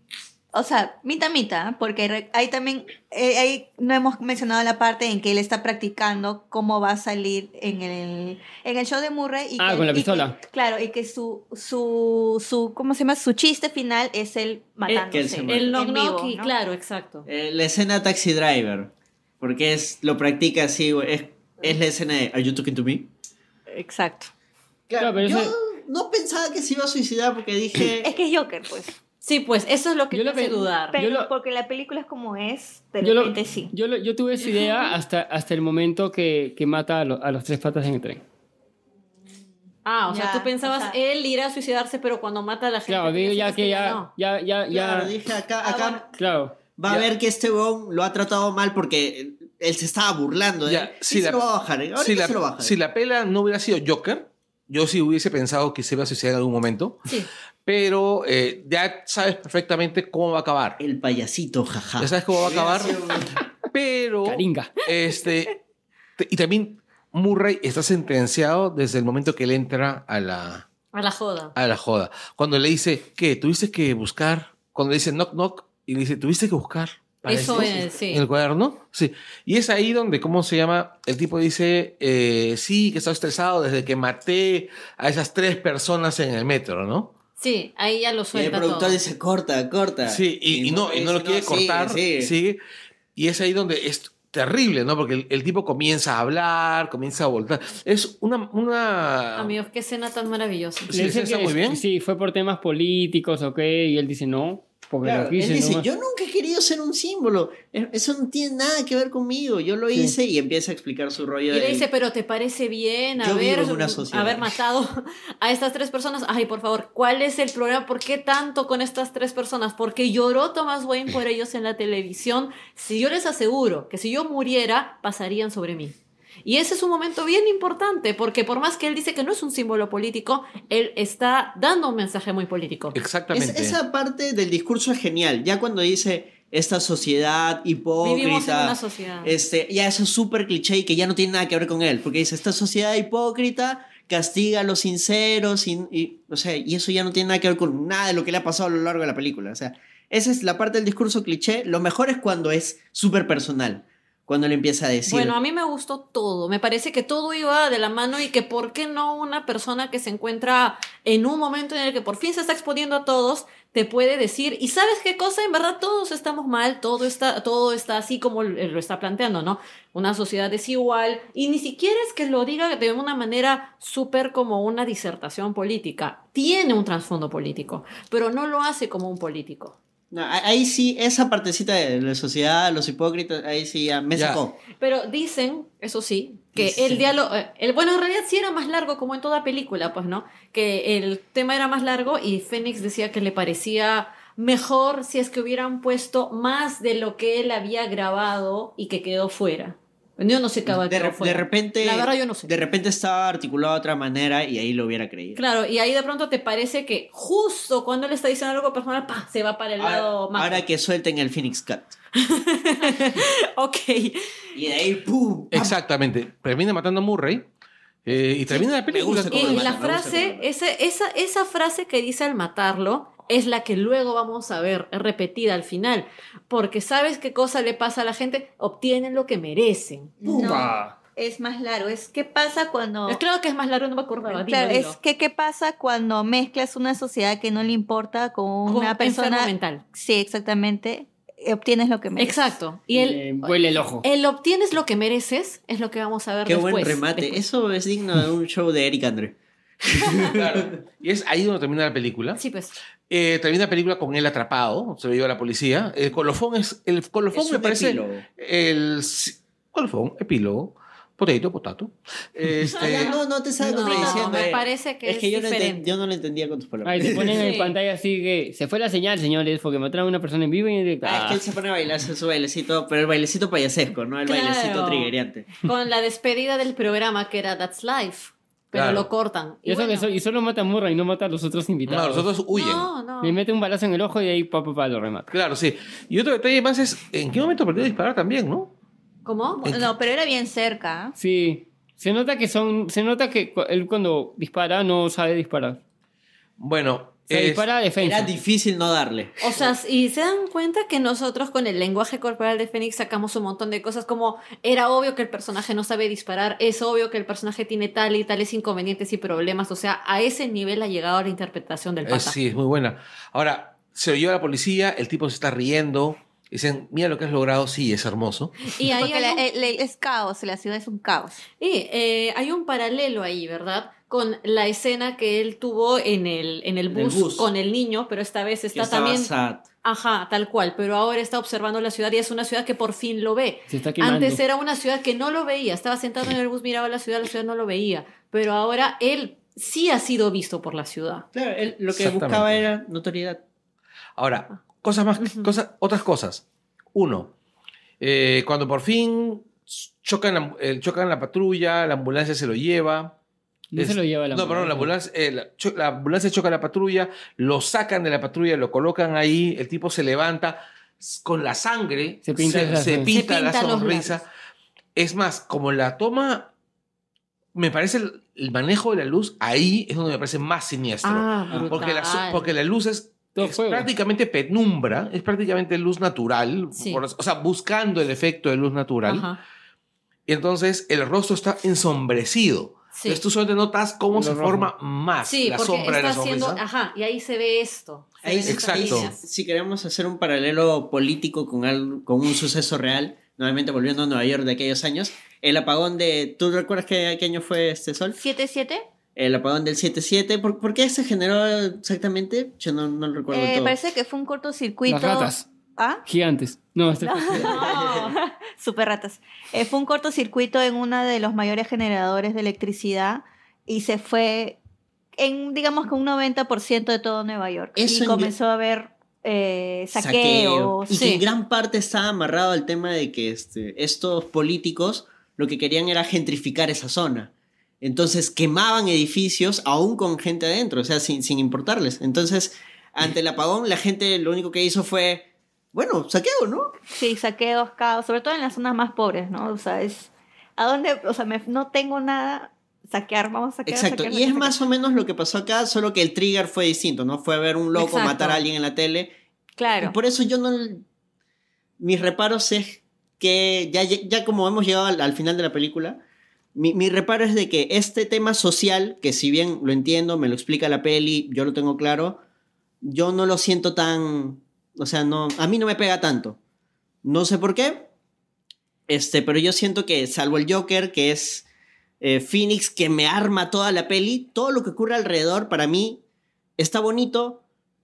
O sea, mitad mitad, porque ahí también, eh, ahí no hemos mencionado la parte en que él está practicando cómo va a salir en el, en el show de Murray. Y Ah, que- con la y que- pistola. claro, y que su, su, su, ¿cómo se llama? Su chiste final es él matándose. que él se muere. El knock en knock vivo, y ¿no? claro, exacto. Eh, la escena Taxi Driver. Porque es, lo practica así, es, es la escena de Are you talking to me? Exacto. Claro, pero yo eso- no pensaba que se iba a suicidar porque dije. Es que es Joker, pues. Sí, pues eso es lo que Yo te lo hace dudar. Pero lo- porque la película es como es, de Yo, lo- repente sí. yo, lo- yo tuve esa idea hasta, hasta el momento que, que mata a, lo- a los tres patas en el tren. Ah, o sea, Ya, tú pensabas o sea- él irá a suicidarse, pero cuando mata a la gente. Claro, digo ya que ya, no. ya, ya, ya, Claro, dije acá, Ah, acá bueno. claro. va a Ya. ver que este weón lo ha tratado mal porque él se estaba burlando Ya, él. si la- se lo va a bajar. ¿eh? Ahorita Si la, se lo baja. si la pela no hubiera sido Joker, yo sí hubiese pensado que se iba a suicidar en algún momento. Sí. Pero eh, ya sabes perfectamente cómo va a acabar. El payasito, jaja. Ya sabes cómo va a acabar. Pero. Caringa. Este. te- y también Murray está sentenciado desde el momento que él entra a la, A la joda. a la joda. Cuando le dice, ¿qué? ¿Tuviste que buscar? Cuando le dice knock knock y le dice, ¿tuviste que buscar? para Eso es, sí. En el cuaderno, sí. Y es ahí donde, ¿cómo se llama? El tipo dice, eh, sí, que estaba estresado desde que maté a esas tres personas en el metro, ¿no? Sí, ahí ya lo Y el suelta productor todo. dice, corta, corta. Sí, y, y no, y no lo quiere cortar, sigue, sigue. sigue. Y es ahí donde es terrible, ¿no? Porque el, el tipo comienza a hablar, comienza a voltar. Es una... una... Amigos, qué escena tan maravillosa. Sí, Le dicen que muy bien. Sí, fue por temas políticos, ok, y él dice no, porque Claro, lo él quise dice, nomás. yo nunca he querido ser un símbolo. E- Eso no tiene nada que ver conmigo. Yo lo Sí. hice y empieza a explicar su rollo. Y le dice, pero ¿te parece bien haber, haber matado a estas tres personas? Ay, por favor, ¿cuál es el problema? ¿Por qué tanto con estas tres personas? Porque lloró Thomas Wayne por ellos en la televisión. Si yo les aseguro que si yo muriera, pasarían sobre mí. Y ese es un momento bien importante, porque por más que él dice que no es un símbolo político, él está dando un mensaje muy político. Exactamente. Es- esa parte del discurso es genial. Ya cuando dice esta sociedad hipócrita. Vivimos en una sociedad. Este, ya eso es súper cliché y que ya no tiene nada que ver con él. Porque dice, esta sociedad hipócrita castiga a los sinceros y, y, o sea, y eso ya no tiene nada que ver con nada de lo que le ha pasado a lo largo de la película. O sea, esa es la parte del discurso cliché. Lo mejor es cuando es súper personal. Cuando le empieza a decir... Bueno, a mí me gustó todo. Me parece que todo iba de la mano y que por qué no una persona que se encuentra en un momento en el que por fin se está exponiendo a todos te puede decir, y sabes qué cosa, en verdad todos estamos mal, todo está, todo está así como él lo está planteando, ¿no? Una sociedad desigual, y ni siquiera es que lo diga de una manera súper como una disertación política. Tiene un trasfondo político, pero no lo hace como un político. No, ahí sí, esa partecita de la sociedad, los hipócritas, ahí sí ya me sacó. Pero dicen, eso sí, que Dicen. el diálogo, eh, el, bueno, en realidad sí era más largo, como en toda película, pues, ¿no? Que el tema era más largo y Fénix decía que le parecía mejor si es que hubieran puesto más de lo que él había grabado y que quedó fuera. Yo no sé qué De, de repente, La verdad yo no sé. de repente estaba articulado de otra manera y ahí lo hubiera creído. Claro, y ahí de pronto te parece que justo cuando él está diciendo algo personal, ¡pah! se va para el lado Ahora, más. ahora que suelten el Phoenix Cut. Ok. Y de ahí, ¡pum! Exactamente. Termina matando a Murray eh, y termina la película. Y la frase, ese, esa, esa frase que dice al matarlo es la que luego vamos a ver repetida al final. Porque ¿sabes qué cosa le pasa a la gente? Obtienen lo que merecen. No, Pa. es más largo. Es qué pasa cuando... Creo que es más largo, no me acordaba. Claro, dilo. es que qué pasa cuando mezclas una sociedad que no le importa con Con una enfermo persona. mental. Sí, exactamente. Obtienes lo que mereces. Exacto. Y el, Le huele el ojo. el obtienes lo que mereces es lo que vamos a ver Qué después. buen remate. después. Eso es digno de un show de Eric Andre. Claro. Y es ahí donde termina la película. Sí, pues. Eh, termina la película con él atrapado, se lo lleva a la policía. El colofón es. El colofón Es me parece. epílogo. El. Colofón, epílogo. Potato, potato. Este, Ah, ya, no, no te estás No, contradiciendo. me eh. parece que es, que yo no, yo no lo entendía con tus palabras. Ahí te ponen en Sí. pantalla así que se fue la señal, señores, porque mataron a una persona en vivo y en directo. Ah, es que él se pone a bailar su bailecito, pero el bailecito payasesco, ¿no? El Claro. bailecito triggereante. Con la despedida del programa que era That's Life. Pero Claro. lo cortan. Y, eso bueno, que so- y solo mata a Murray y no mata a los otros no, invitados. los otros huyen. No, no. Le mete un balazo en el ojo y ahí pa, pa, pa, lo remata. Claro, sí. Y otro detalle más es: ¿en qué momento aprendió a disparar también, no? ¿Cómo? No, pero era bien cerca. Sí. Se nota que son. Se nota que él cuando dispara no sabe disparar. Bueno, Se es- dispara a defensa. Era difícil no darle. O sea, y se dan cuenta que nosotros con el lenguaje corporal de Fénix sacamos un montón de cosas como era obvio que el personaje no sabe disparar, es obvio que el personaje tiene tal y tales inconvenientes y problemas, o sea, a ese nivel ha llegado la interpretación del Eh, pata. sí, es muy buena. Ahora, se lo lleva a la policía, el tipo se está riendo, Dicen, mira lo que has logrado, sí, es hermoso. Y ahí Porque hay la- un- el- el- es caos, la ciudad es un caos. Y eh, hay un paralelo ahí, ¿verdad? Con la escena que él tuvo en el, en el En el bus, con el niño, pero esta vez está también... sad. Ajá, tal cual, pero ahora está observando la ciudad y es una ciudad que por fin lo ve. Se está quemando. Antes era una ciudad que no lo veía, estaba sentado en el bus, miraba la ciudad, la ciudad no lo veía, pero ahora él sí ha sido visto por la ciudad. Claro, él lo que buscaba era notoriedad. Ahora, cosas más, cosas, otras cosas. Uno, eh, cuando por fin chocan la, eh, chocan la patrulla, la ambulancia se lo lleva. No Es- se lo lleva la No, perdón, la ambulancia, eh, la, cho- la ambulancia choca la patrulla, lo sacan de la patrulla, lo colocan ahí, el tipo se levanta con la sangre, Se pinta se, las- se se pinta la sonrisa. Es más, como la toma, me parece el, el manejo de la luz, ahí es donde me parece más siniestro. Ah, porque, la, porque la luz es prácticamente penumbra, es prácticamente luz natural, Sí. por- o sea, buscando el efecto de luz natural. Ajá, Y entonces el rostro está ensombrecido. Sí. Entonces tú solamente notas cómo Lo se rojo. forma más Sí, la porque sombra de está la haciendo, ajá, y ahí se ve esto. se Ahí Exacto. Si queremos hacer un paralelo político con, al- con un suceso real, nuevamente volviendo a Nueva York de aquellos años, el apagón de... ¿Tú recuerdas qué, qué año fue este sol? ¿7-7? El apagón del 7-7. ¿Por, por qué se generó exactamente? Yo no, no lo recuerdo Eh, todo. parece que fue un cortocircuito. Las ratas. ¿Ah? Gigantes. No, este No. Super ratas. Eh, fue un cortocircuito en uno de los mayores generadores de electricidad y se fue en, digamos que un 90% de todo Nueva York. Eso y en- comenzó a haber eh, Saqueo. saqueos. Y que en gran parte estaba amarrado al tema de que este, estos políticos lo que querían era gentrificar esa zona. Entonces quemaban edificios aún con gente adentro, o sea, sin, sin importarles. Entonces, ante el apagón, la gente lo único que hizo fue, bueno, saqueo, ¿no? Sí, saqueos, caos, sobre todo en las zonas más pobres, ¿no? O sea, es... ¿A dónde? O sea, me- no tengo nada, saquear, vamos a saquear. Exacto. saquear, Y es saquear, más o menos lo que pasó acá, solo que el trigger fue distinto, ¿no? Fue ver un loco Exacto. matar a alguien en la tele. Claro. Y por eso yo no. Mis reparos es que ya, ya como hemos llegado al, al final de la película, mi, mi reparo es de que este tema social, que si bien lo entiendo, me lo explica la peli, yo lo tengo claro, yo no lo siento tan. O sea, no, a mí no me pega tanto. No sé por qué. Este, pero yo siento que, salvo el Joker, que es eh, Phoenix, que me arma toda la peli, todo lo que ocurre alrededor para mí está bonito,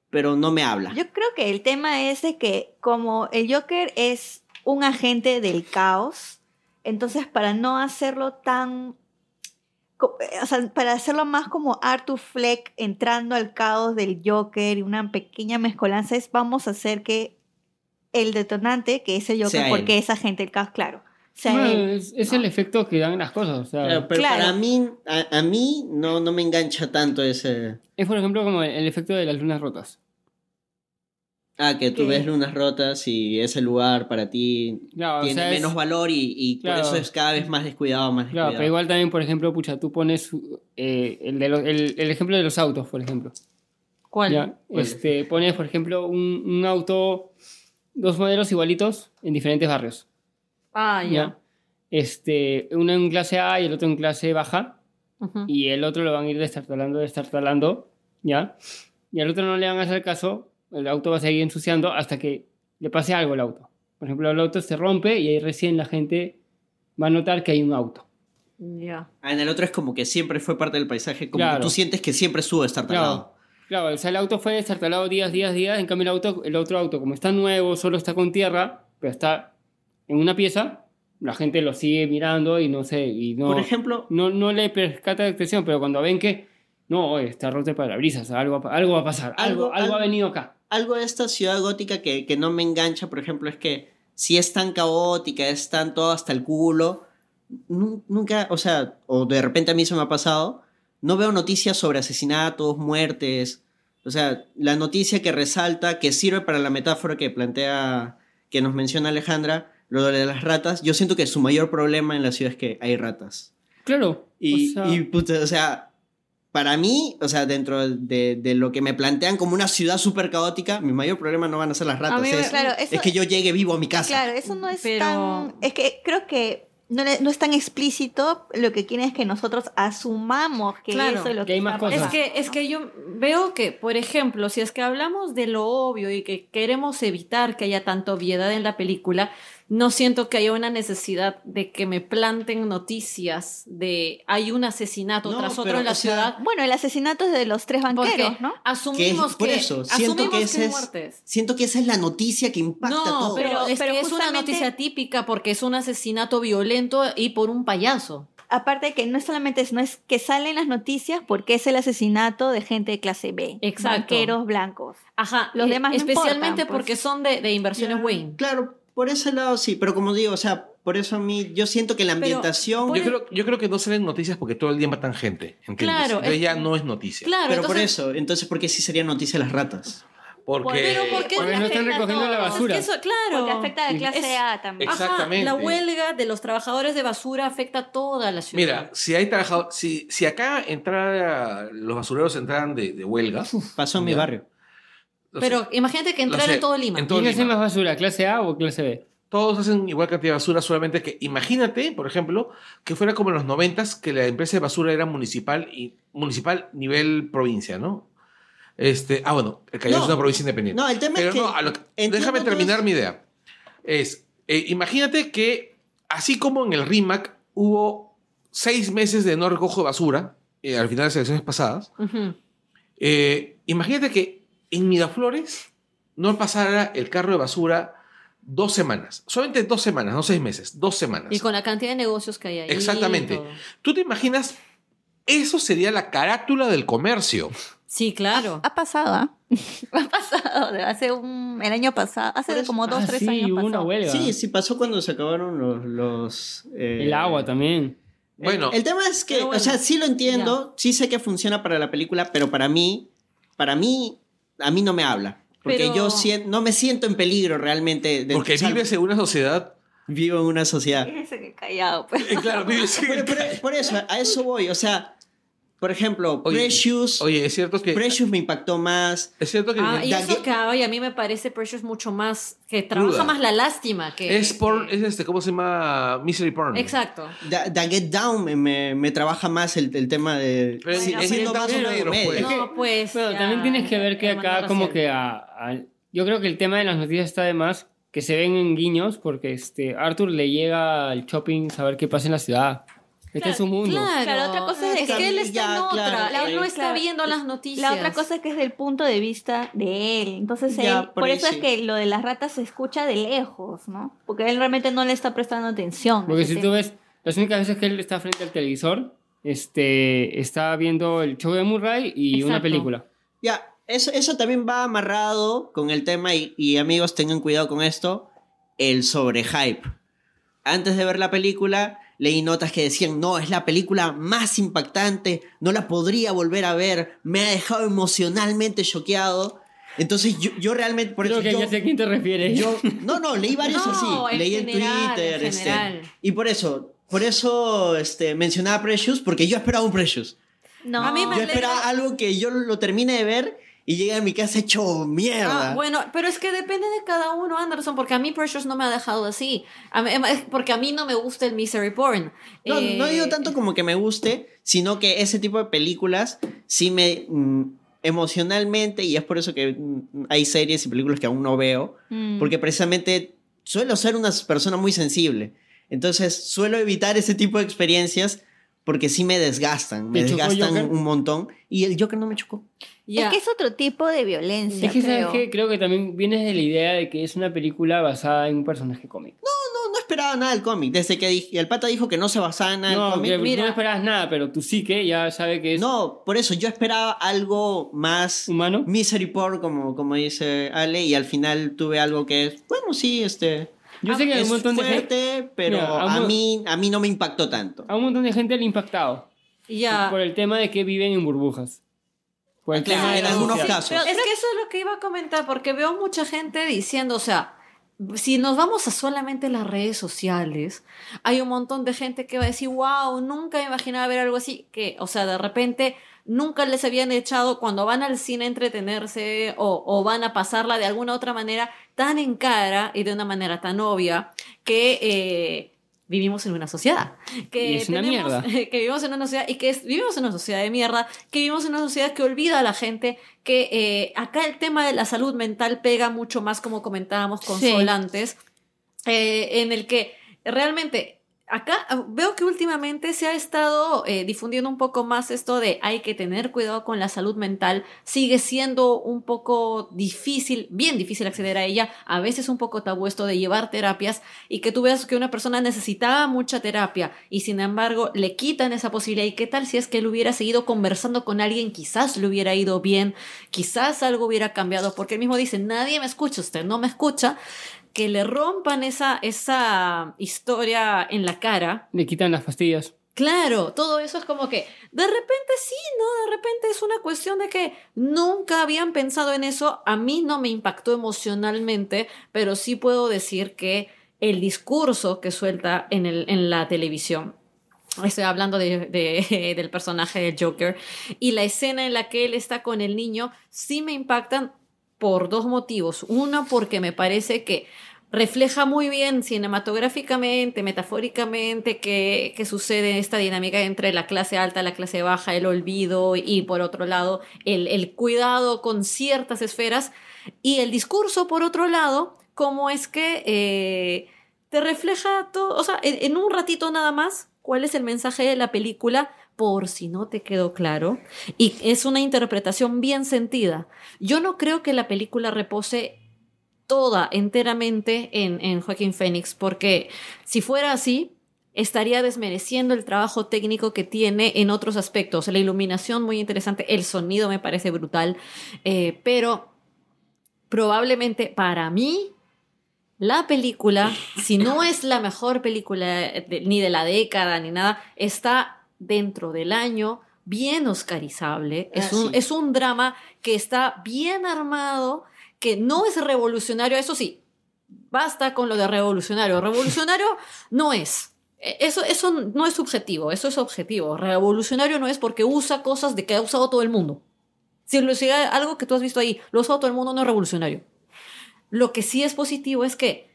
pero no me habla. Yo creo que el tema es que como el Joker es un agente del caos, entonces para no hacerlo tan... co- O sea, para hacerlo más como Arthur Fleck entrando al caos del Joker y una pequeña mezcolanza es vamos a hacer que el detonante, que es el Joker, Sea él. porque es agente del caos, claro. sea Bueno, él. es, es el efecto que dan las cosas. O sea, Claro, pero Claro. para mí, a, a mí no, no me engancha tanto ese... es por ejemplo como el, el efecto de las lunas rotas. Ah, que tú ¿Qué? ves lunas rotas y ese lugar para ti Claro, o tiene es- menos valor y, y Claro. por eso es cada vez más descuidado, más Claro, pero igual también, por ejemplo, pucha, tú pones eh, el, de lo- el, el ejemplo de los autos, por ejemplo. ¿Cuál? Ya, ¿Cuál? este, pones, por ejemplo, un, un auto, dos modelos igualitos en diferentes barrios. Ah, ya. ¿ya? Este, uno en clase A y el otro en clase baja, y el otro lo van a ir destartalando, destartalando, ¿ya? Y al otro no le van a hacer caso, el auto va a seguir ensuciando hasta que le pase algo al auto. Por ejemplo, el auto se rompe y ahí recién la gente va a notar que hay un auto. Ya. Ah, en el otro es como que siempre fue parte del paisaje, como Claro. que tú sientes que siempre estuvo estar talado. Claro, o sea, el auto fue destartalado días, días, días. En cambio, el, auto, el otro auto, como está nuevo, solo está con tierra, pero está en una pieza, la gente lo sigue mirando y no sé, y no, Por ejemplo, no, no le percata de atención, pero cuando ven que no, está roto el parabrisas, algo, va- algo va a pasar, algo, Algo- algo, ha venido acá. Algo de esta ciudad gótica que, que no me engancha, por ejemplo, es que si es tan caótica, es tan todo hasta el culo, nu- nunca, o sea, o de repente a mí se me ha pasado, no veo noticias sobre asesinatos, muertes, o sea, la noticia que resalta, que sirve para la metáfora que plantea, que nos menciona Alejandra, lo de las ratas, yo siento que su mayor problema en la ciudad es que hay ratas. Claro. Y, o sea, y, puta, o sea, para mí, o sea, dentro de, de lo que me plantean como una ciudad súper caótica, mi mayor problema no van a ser las ratas. mí es, Claro, eso- es que yo llegue vivo a mi casa. Claro, eso no es Pero- tan... Es que creo que no, le- no es tan explícito, lo que quieren es que nosotros asumamos que Claro, eso es lo que que, hay más cosas. Es que, es que yo veo que, por ejemplo, si es que hablamos de lo obvio y que queremos evitar que haya tanta obviedad en la película, no siento que haya una necesidad de que me planten noticias de hay un asesinato No, tras otro pero, en la o sea, ciudad. Bueno, el asesinato es de los tres Porque banqueros, ¿no? asumimos por que, eso, siento asumimos que ese es- muertes. Siento que esa es la noticia que impacta No, todo. pero, Pero- es, pero que es una noticia típica porque es un asesinato violento y por un payaso. Aparte de que no es solamente eso, no es que salen las noticias porque es el asesinato de gente de clase B. Exacto. Banqueros blancos. Ajá, Los demás no especialmente importan, pues. porque son de, de inversiones Wayne. Claro, por ese lado sí, pero como digo, o sea, por eso a mí, yo siento que la ambientación... por Yo el- creo, yo creo que no salen noticias porque todo el día matan gente. ¿entiendes? Claro, Entonces es- ya no es noticia. Claro, pero por entonces- eso, entonces, ¿por qué sí sería noticia las ratas? Porque. Pero ¿por qué Porque no están a recogiendo la basura. Es que eso, claro. Porque afecta de clase Es- A también. Ajá, Exactamente. la huelga de los trabajadores de basura afecta a toda la ciudad. Mira, si hay trabajadores. Si, si acá entrara. Los basureros entraran de, de huelga. Pasó en mi barrio. Pero sé, imagínate que sé, en todo Lima. en todo ¿Quién hace Lima. más basura, clase A o clase B? Todos hacen igual cantidad de basura, solamente que imagínate, por ejemplo, que fuera como en los noventas, que la empresa de basura era municipal y municipal nivel provincia, ¿no? Este, ah, bueno, el Callao No. es una provincia independiente. No, el tema Pero es que... no, a lo que- entiendo déjame terminar mi idea. Es, eh, imagínate que así como en el RIMAC hubo seis meses de no recojo de basura, eh, al final de las elecciones pasadas, eh, imagínate que en Miraflores no pasara el carro de basura dos semanas. Solamente dos semanas, no seis meses, dos semanas. Y con la cantidad de negocios que hay ahí. Exactamente. ¿Tú te imaginas? Eso sería la carátula del comercio. Sí, claro. Ha pasado, ¿ah? ha pasado. de Hace un. El año pasado. Hace eso- como dos, Ah, tres sí, años. hubo una huelga. Sí, sí pasó cuando se acabaron los... los, eh, El agua también. Bueno. el, tema es que, bueno, o sea, sí lo entiendo, sí sé que funciona para la película, pero para mí, para mí, a mí no me habla. Porque Pero- yo sien- no me siento en peligro realmente. de- Porque o sea, vives en una sociedad. vivo en una sociedad. Ese que callado, pues. Eh, claro, vives en- Por, por- por eso, a eso voy. O sea, por ejemplo, Oye, Precious, Oye, es cierto que. Precious me impactó más. Es cierto que. Ah, y eso que ay, a mí me parece Precious mucho más, que trabaja Cruda. más la lástima que... es por. que- Es este, ¿cómo se llama? Misery porn. Exacto. Da, Da Get Down me, me- me trabaja más el, el tema de. Pero si- Bueno, siendo pero más también, comedia. pues. No, pues... Bueno, ya, también tienes que ver que acá como racial. que a, a- yo creo que el tema de las noticias está de más que se ven en guiños porque este Arthur le llega al shopping saber qué pasa en la ciudad. Este es su mundo. Claro, Claro, otra cosa es es que que él está ya, en otra, claro, él no está claro. viendo las noticias. La otra cosa es que es del punto de vista de él. Entonces, Ya, él- por por, eso sí. es que lo de las ratas se escucha de lejos, ¿no? Porque él realmente no le está prestando atención. Porque si tú ves, las únicas veces que él está frente al televisor, este, está viendo el show de Murray y una Exacto. película. Ya, eso, eso también va amarrado con el tema, y, y amigos, tengan cuidado con esto, el sobrehype. Antes de ver la película, leí notas que decían, no, es la película más impactante, no la podría volver a ver, me ha dejado emocionalmente choqueado. Entonces yo, yo realmente, por Creo eso que yo, ya sé a quién te refieres. yo- no, no, leí varios No, así, en leí en general, Twitter, en este, y por eso, por eso este, mencionaba Precious, porque yo esperaba un Precious. No. A mí me Yo esperaba algo que yo lo termine de ver y llegue a mi casa hecho mierda. Ah, bueno, pero es que depende de cada uno, Anderson, porque a mí Precious no me ha dejado así. A mí- es porque a mí no me gusta el misery porn. No, Eh, no digo tanto como que me guste, sino que ese tipo de películas sí me mm, emocionalmente, y es por eso que mm, hay series y películas que aún no veo, Mm. porque precisamente suelo ser una persona muy sensible. Entonces suelo evitar ese tipo de experiencias porque sí me desgastan, me ¿Te chocó desgastan un montón. Y el Joker no me chocó. Ya. Es que es otro tipo de violencia. Es que, ¿sabes creo. qué? Creo que también vienes de la idea de que es una película basada en un personaje cómico. No, no esperaba nada del cómic. Desde que dije- el pata dijo que no se basaba en nada del No, cómic. que mira. no esperabas nada, pero tu psique ya sabe que es No, por eso yo esperaba algo más humano. misery porn, como, como dice Ale, y al final tuve algo que es, bueno, sí, este, Yo sé que hay es un montón de gente, pero Mira, a, a mí, a mí no me impactó tanto. a un montón de gente le ha impactado ya. por el tema de que viven en burbujas. El Claro, en algunos casos. Pero es que eso es lo que iba a comentar, porque veo mucha gente diciendo, o sea, si nos vamos a solamente las redes sociales, hay un montón de gente que va a decir, wow, nunca me imaginaba ver algo así, que, o sea, de repente nunca les habían echado cuando van al cine a entretenerse o, o van a pasarla de alguna otra manera tan en cara y de una manera tan obvia que... eh, vivimos en una sociedad. Que Y es una tenemos- mierda. Que vivimos en una sociedad y que es- vivimos en una sociedad de mierda, que vivimos en una sociedad que olvida a la gente, que eh, acá el tema de la salud mental pega mucho más, como comentábamos con Sí. Sol antes, eh, en el que realmente acá ah, veo que últimamente se ha estado eh, difundiendo un poco más esto de hay que tener cuidado con la salud mental. Sigue siendo un poco difícil, bien difícil acceder a ella. A veces un poco tabú esto de llevar terapias y que tú veas que una persona necesitaba mucha terapia y sin embargo le quitan esa posibilidad. ¿Y qué tal si es que él hubiera seguido conversando con alguien? Quizás le hubiera ido bien, quizás algo hubiera cambiado, porque él mismo dice, nadie me escucha, usted no me escucha que le rompan esa, esa historia en la cara. Le quitan las pastillas. Claro, todo eso es como que de repente sí, ¿no? De repente es una cuestión de que nunca habían pensado en eso. A mí no me impactó emocionalmente, pero sí puedo decir que el discurso que suelta en, el, en la televisión. Estoy hablando de, de- del personaje de Joker. Y la escena en la que él está con el niño sí me impactan por dos motivos. Uno, porque me parece que refleja muy bien cinematográficamente, metafóricamente, que, que sucede esta dinámica entre la clase alta, la clase baja, el olvido y por otro lado el, el cuidado con ciertas esferas y el discurso por otro lado, como es que eh, te refleja todo, o sea, en, en un ratito nada más, cuál es el mensaje de la película, por si no te quedó claro, y es una interpretación bien sentida. Yo no creo que la película repose toda enteramente en, en Joaquín Phoenix, porque si fuera así, estaría desmereciendo el trabajo técnico que tiene en otros aspectos. La iluminación muy interesante, el sonido me parece brutal, eh, pero probablemente para mí la película, si no es la mejor película de- ni de la década ni nada, está dentro del año, bien oscarizable. Ah, es, un, sí. es un drama que está bien armado, que no es revolucionario, eso sí, basta con lo de revolucionario. Revolucionario no es. Eh, Eso, eso no es subjetivo, eso es objetivo. Revolucionario no es porque usa cosas de que ha usado todo el mundo. Si, lo, si algo que tú has visto ahí, lo ha usado todo el mundo, no es revolucionario. Lo que sí es positivo es que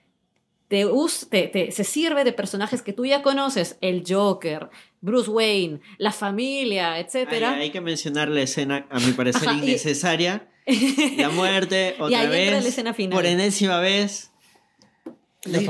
te, te- te- se sirve de personajes que tú ya conoces, el Joker, Bruce Wayne, la familia, Hay, etcétera. hay que mencionar la escena, a mi parecer, Ajá, y- innecesaria. La muerte, Y otra entra vez. la escena final. Por enésima vez.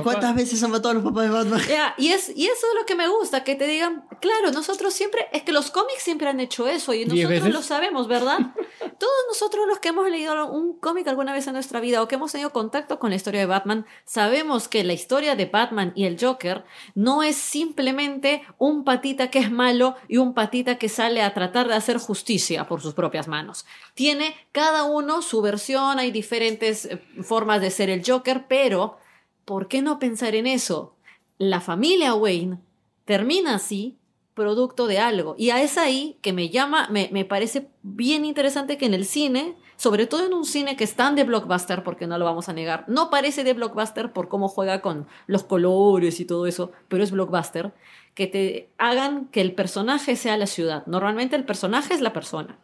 ¿Cuántas veces han matado a los papás de Batman? Y, es, y eso es lo que me gusta, que te digan, claro, nosotros siempre, es que los cómics siempre han hecho eso y ¿Diez nosotros lo sabemos, ¿verdad? Todos nosotros los que hemos leído un cómic alguna vez en nuestra vida o que hemos tenido contacto con la historia de Batman, sabemos que la historia de Batman y el Joker no es simplemente un patita que es malo y un patita que sale a tratar de hacer justicia por sus propias manos. Tiene cada uno su versión, hay diferentes eh, formas de ser el Joker, pero ¿por qué no pensar en eso? La familia Wayne termina así producto de algo. Y es ahí que me llama, me, me parece bien interesante que en el cine, sobre todo en un cine que es tan de blockbuster, porque no lo vamos a negar, no parece de blockbuster por cómo juega con los colores y todo eso, pero es blockbuster, que te hagan que el personaje sea la ciudad. Normalmente el personaje es la persona,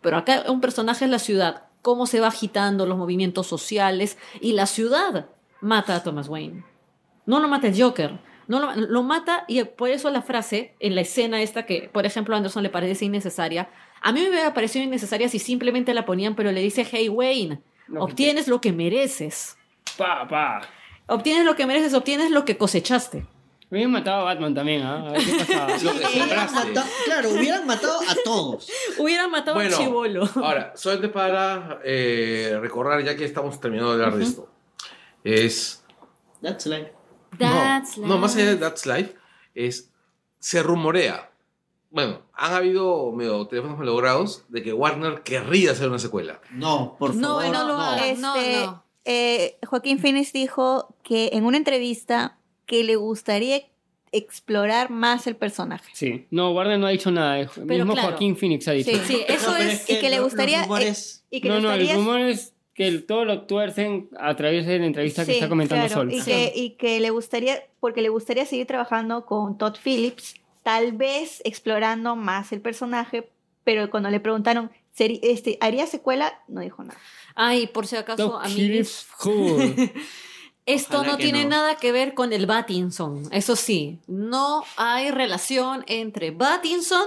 pero acá un personaje es la ciudad, cómo se va agitando los movimientos sociales y la ciudad mata a Thomas Wayne. No lo mata el Joker. No lo, lo mata y por eso la frase en la escena esta que, por ejemplo, a Anderson le parece innecesaria. A mí me hubiera parecido innecesaria si simplemente la ponían, pero le dice, hey Wayne, Lo que obtienes lo que mereces. Pa, pa. Obtienes lo que mereces, obtienes lo que cosechaste. Habían matado a Batman también, ¿ah? A ver qué pasaba. Lo que Hubieran sembraste. matado- claro, hubieran matado a todos. Hubieran matado Bueno, a Chivolo. ahora, solamente para eh, recordar, ya que estamos terminando de hablar de esto, es That's life. That's no, no, más allá de life. That's Life, es, se rumorea, bueno, han habido medio teléfonos logrados de que Warner querría hacer una secuela. No, por No, favor. no lo hagas. no, Este, no. eh, Joaquín Phoenix dijo que en una entrevista que le gustaría explorar más el personaje. Sí. No, Warner no ha dicho nada. El mismo claro. Joaquín Phoenix ha dicho. Sí, Sí, eso No, pero es... y que le lo- gustaría- Los rumores, Y que no, le no, el gustaría- rumor es que el- todo lo tuercen a través de la entrevista que está comentando claro, Sol. Y que, y que le gustaría, porque le gustaría seguir trabajando con Todd Phillips, tal vez explorando más el personaje, pero cuando le preguntaron, "Seri- este, ¿haría secuela? No dijo nada. Ay, por si acaso, Doc a mí... Phillips, who? Esto Ojalá no tiene no. nada que ver con el Battinson. Eso sí, no hay relación entre Battinson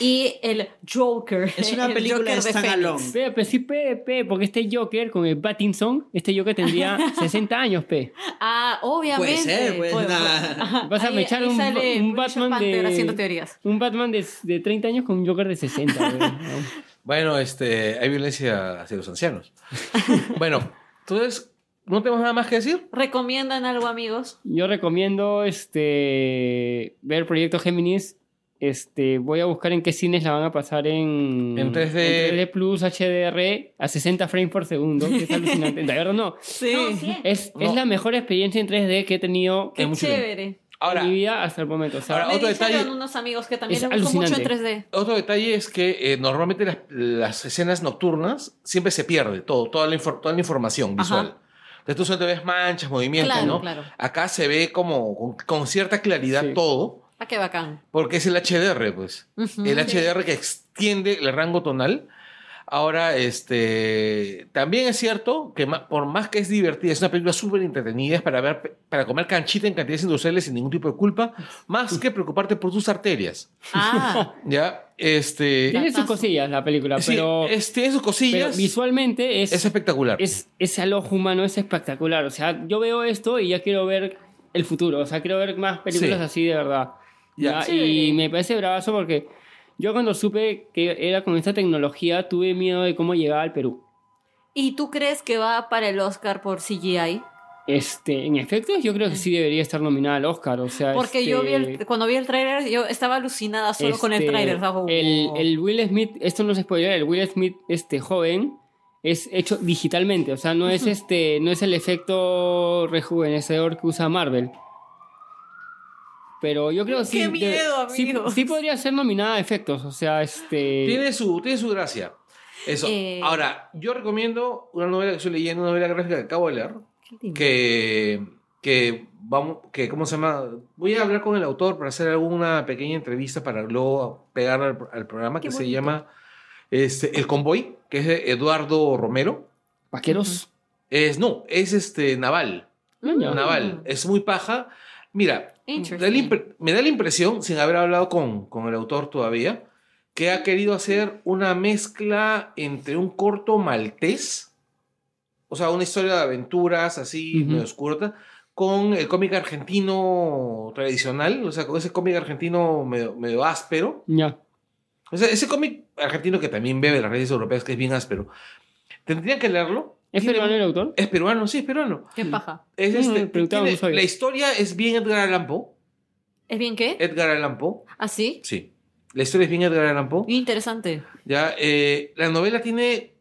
y el Joker. Es una el película de standalone. Fénix. Pe, pe, sí, pe, pe, porque este Joker con el Pattinson, este Joker tendría 60 años, pe. Ah, obviamente. Puede ser, pues, Puede- Vas a ahí- ahí un, sale un Batman Panther de... teorías. Un Batman de, de 30 años con un Joker de 60. güey. Bueno, este, hay violencia hacia los ancianos. bueno, entonces, ¿no tenemos nada más que decir? ¿Recomiendan algo, amigos? Yo recomiendo este ver Proyecto Géminis. Este, voy a buscar en qué cines la van a pasar en, En 3D. en 3D Plus HDR a 60 frames por segundo, que es alucinante. De verdad no. Sí. Es, No. es la mejor experiencia en 3D que he tenido Qué tiempo. chévere. Ahora, en mi vida hasta el momento. O sea, Ahora, Me otro dijeron detalle- unos amigos que también Es les gustó mucho en alucinante. 3D. otro detalle es que eh, normalmente las, las escenas nocturnas siempre se pierde todo, toda la, toda la información Ajá. visual. Entonces tú solo te ves manchas, movimientos, Claro, ¿no? claro. Acá se ve como con, con cierta claridad Sí. todo, Ah, qué bacán. porque es el HDR, pues. Ujú. el HDR que extiende el rango tonal. Ahora, este, también es cierto que por más que es divertida, es una película súper entretenida, es para ver, para comer canchita en cantidades industriales sin ningún tipo de culpa, más que preocuparte por tus arterias, Ah, ¿ya? Este, tiene sus cosillas la película, sí, pero, es- tiene sus pero cosillas, visualmente es, es espectacular. es, ese al ojo humano es espectacular. O sea, yo veo esto y ya quiero ver el futuro. O sea, quiero ver más películas Sí. así de verdad. Y me parece bravazo porque yo cuando supe que era con esta tecnología tuve miedo de cómo llegaba al Perú. ¿y tú crees que va para el Oscar por CGI? Este, en efectos, yo creo que sí debería estar nominada al Oscar. O sea, Porque este, yo vi el, cuando vi el tráiler, yo estaba alucinada solo con el este, tráiler. El, el Will Smith, esto no se spoiler, el Will Smith este joven es hecho digitalmente, o sea, no es este, no es el efecto rejuvenecedor que usa Marvel. Pero yo creo que sí. ¡Qué de- miedo, sí, podría ser nominada a efectos, o sea, este. Tiene su, tiene su gracia. Eso. Eh. Ahora, yo recomiendo una novela que estoy leyendo, una novela gráfica que acabo de leer, Qué lindo. que, que vamos, que, ¿cómo se llama? Voy a hablar con el autor para hacer alguna pequeña entrevista para luego pegar al, al programa Qué que se llama este, El Convoy, que es de Eduardo Romero. Vaqueros. Es, no, es este Naval. Naval. Es muy paja. Mira, da me da la impresión, sin haber hablado con, con el autor todavía, que ha querido hacer una mezcla entre un corto maltés, o sea, una historia de aventuras así, Ujú. medio oscura, con el cómic argentino tradicional, o sea, con ese cómic argentino medio, medio áspero. Ya. O sea, ese cómic argentino que también bebe las redes europeas, que es bien áspero. Tendrían que leerlo. ¿Es peruano el autor? Es peruano, sí, es peruano. Qué paja. Es Mm, este, tiene- usuario. la historia es bien Edgar Allan Poe. ¿Es bien qué? Edgar Allan Poe, ¿Ah, sí? sí. La historia es bien Edgar Allan Poe. Interesante. Ya, eh, la novela tiene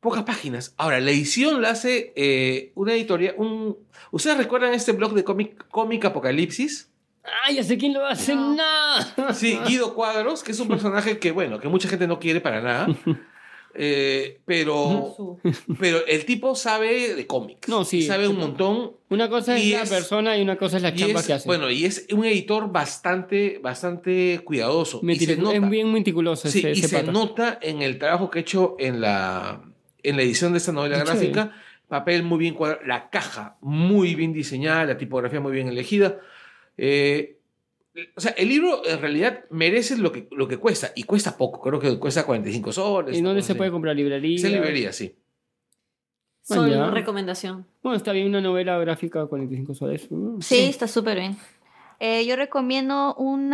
pocas páginas. Ahora, la edición la hace eh, una editorial. Un... ¿Ustedes recuerdan este blog de cómic, cómic Apocalipsis? ¡Ah, ya sé quién lo hace! No. ¡No! Sí, Guido Cuadros, que es un personaje que, bueno, que mucha gente no quiere para nada. Eh, pero, pero el tipo sabe de cómics. No, sí. Sabe un montón. Una cosa es la es- persona y una cosa es la chamba es, que hace. bueno, y es un editor bastante, bastante cuidadoso. Y se nota. es bien meticuloso Sí, ese, y ese se pata. nota en el trabajo que he hecho en la, en la edición de esta novela gráfica. Papel muy bien cuadrado, la caja muy bien diseñada, la tipografía muy bien elegida. Eh, o sea, el libro en realidad merece lo que, lo que cuesta, y cuesta poco, creo que cuesta 45 soles. ¿En dónde no se sé. puede comprar librería? En librería, sí. Sol, ya. recomendación. Bueno, está bien una novela gráfica 45 soles. Mm. Sí, está súper bien. Eh, yo recomiendo un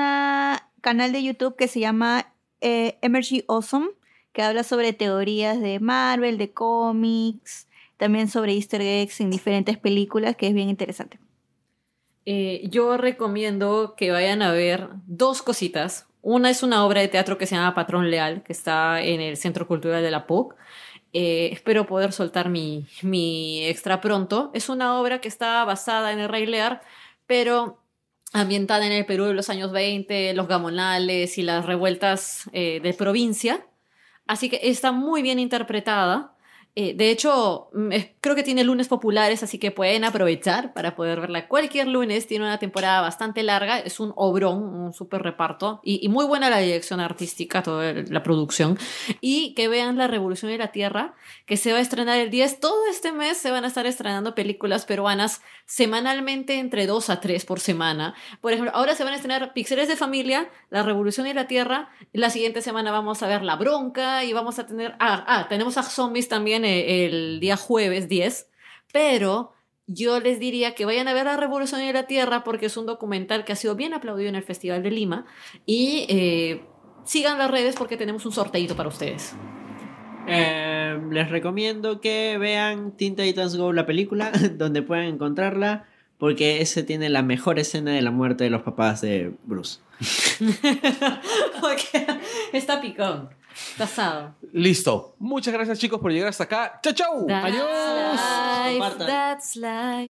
canal de YouTube que se llama eh, Emergy Awesome, que habla sobre teorías de Marvel, de cómics, también sobre easter eggs en diferentes películas, que es bien interesante. Eh, yo recomiendo que vayan a ver dos cositas. Una es una obra de teatro que se llama Patrón Leal, que está en el Centro Cultural de la PUC. Eh, espero poder soltar mi, mi extra pronto. Es una obra que está basada en el Rey Lear, pero ambientada en el Perú de los años 20, los gamonales y las revueltas eh, de provincia. Así que está muy bien interpretada Eh, de hecho, mm, creo que tiene lunes populares, así que pueden aprovechar para poder verla cualquier lunes. Tiene una temporada bastante larga, es un obrón, un súper reparto y, muy buena la dirección artística, toda la producción. Y que vean La Revolución de la Tierra, que se va a estrenar el 10. Todo este mes se van a estar estrenando películas peruanas semanalmente entre dos a tres por semana. Por ejemplo, ahora se van a estrenar Pixeles de Familia, La Revolución de la Tierra. La siguiente semana vamos a ver La Bronca y vamos a tener... Ah, ah, tenemos a Zombies también eh, el día jueves 10. Pero yo les diría que vayan a ver La Revolución de la Tierra porque es un documental que ha sido bien aplaudido en el Festival de Lima. Y eh, sigan las redes porque tenemos un sorteito para ustedes. Eh, les recomiendo que vean Teen Titans Go, la película, donde pueden encontrarla, porque ese tiene la mejor escena de la muerte de los papás de Bruce. Porque está picón. Está asado. Listo. Muchas gracias chicos por llegar hasta acá. ¡Chao, chao! Adiós. life, Compartan. that's life.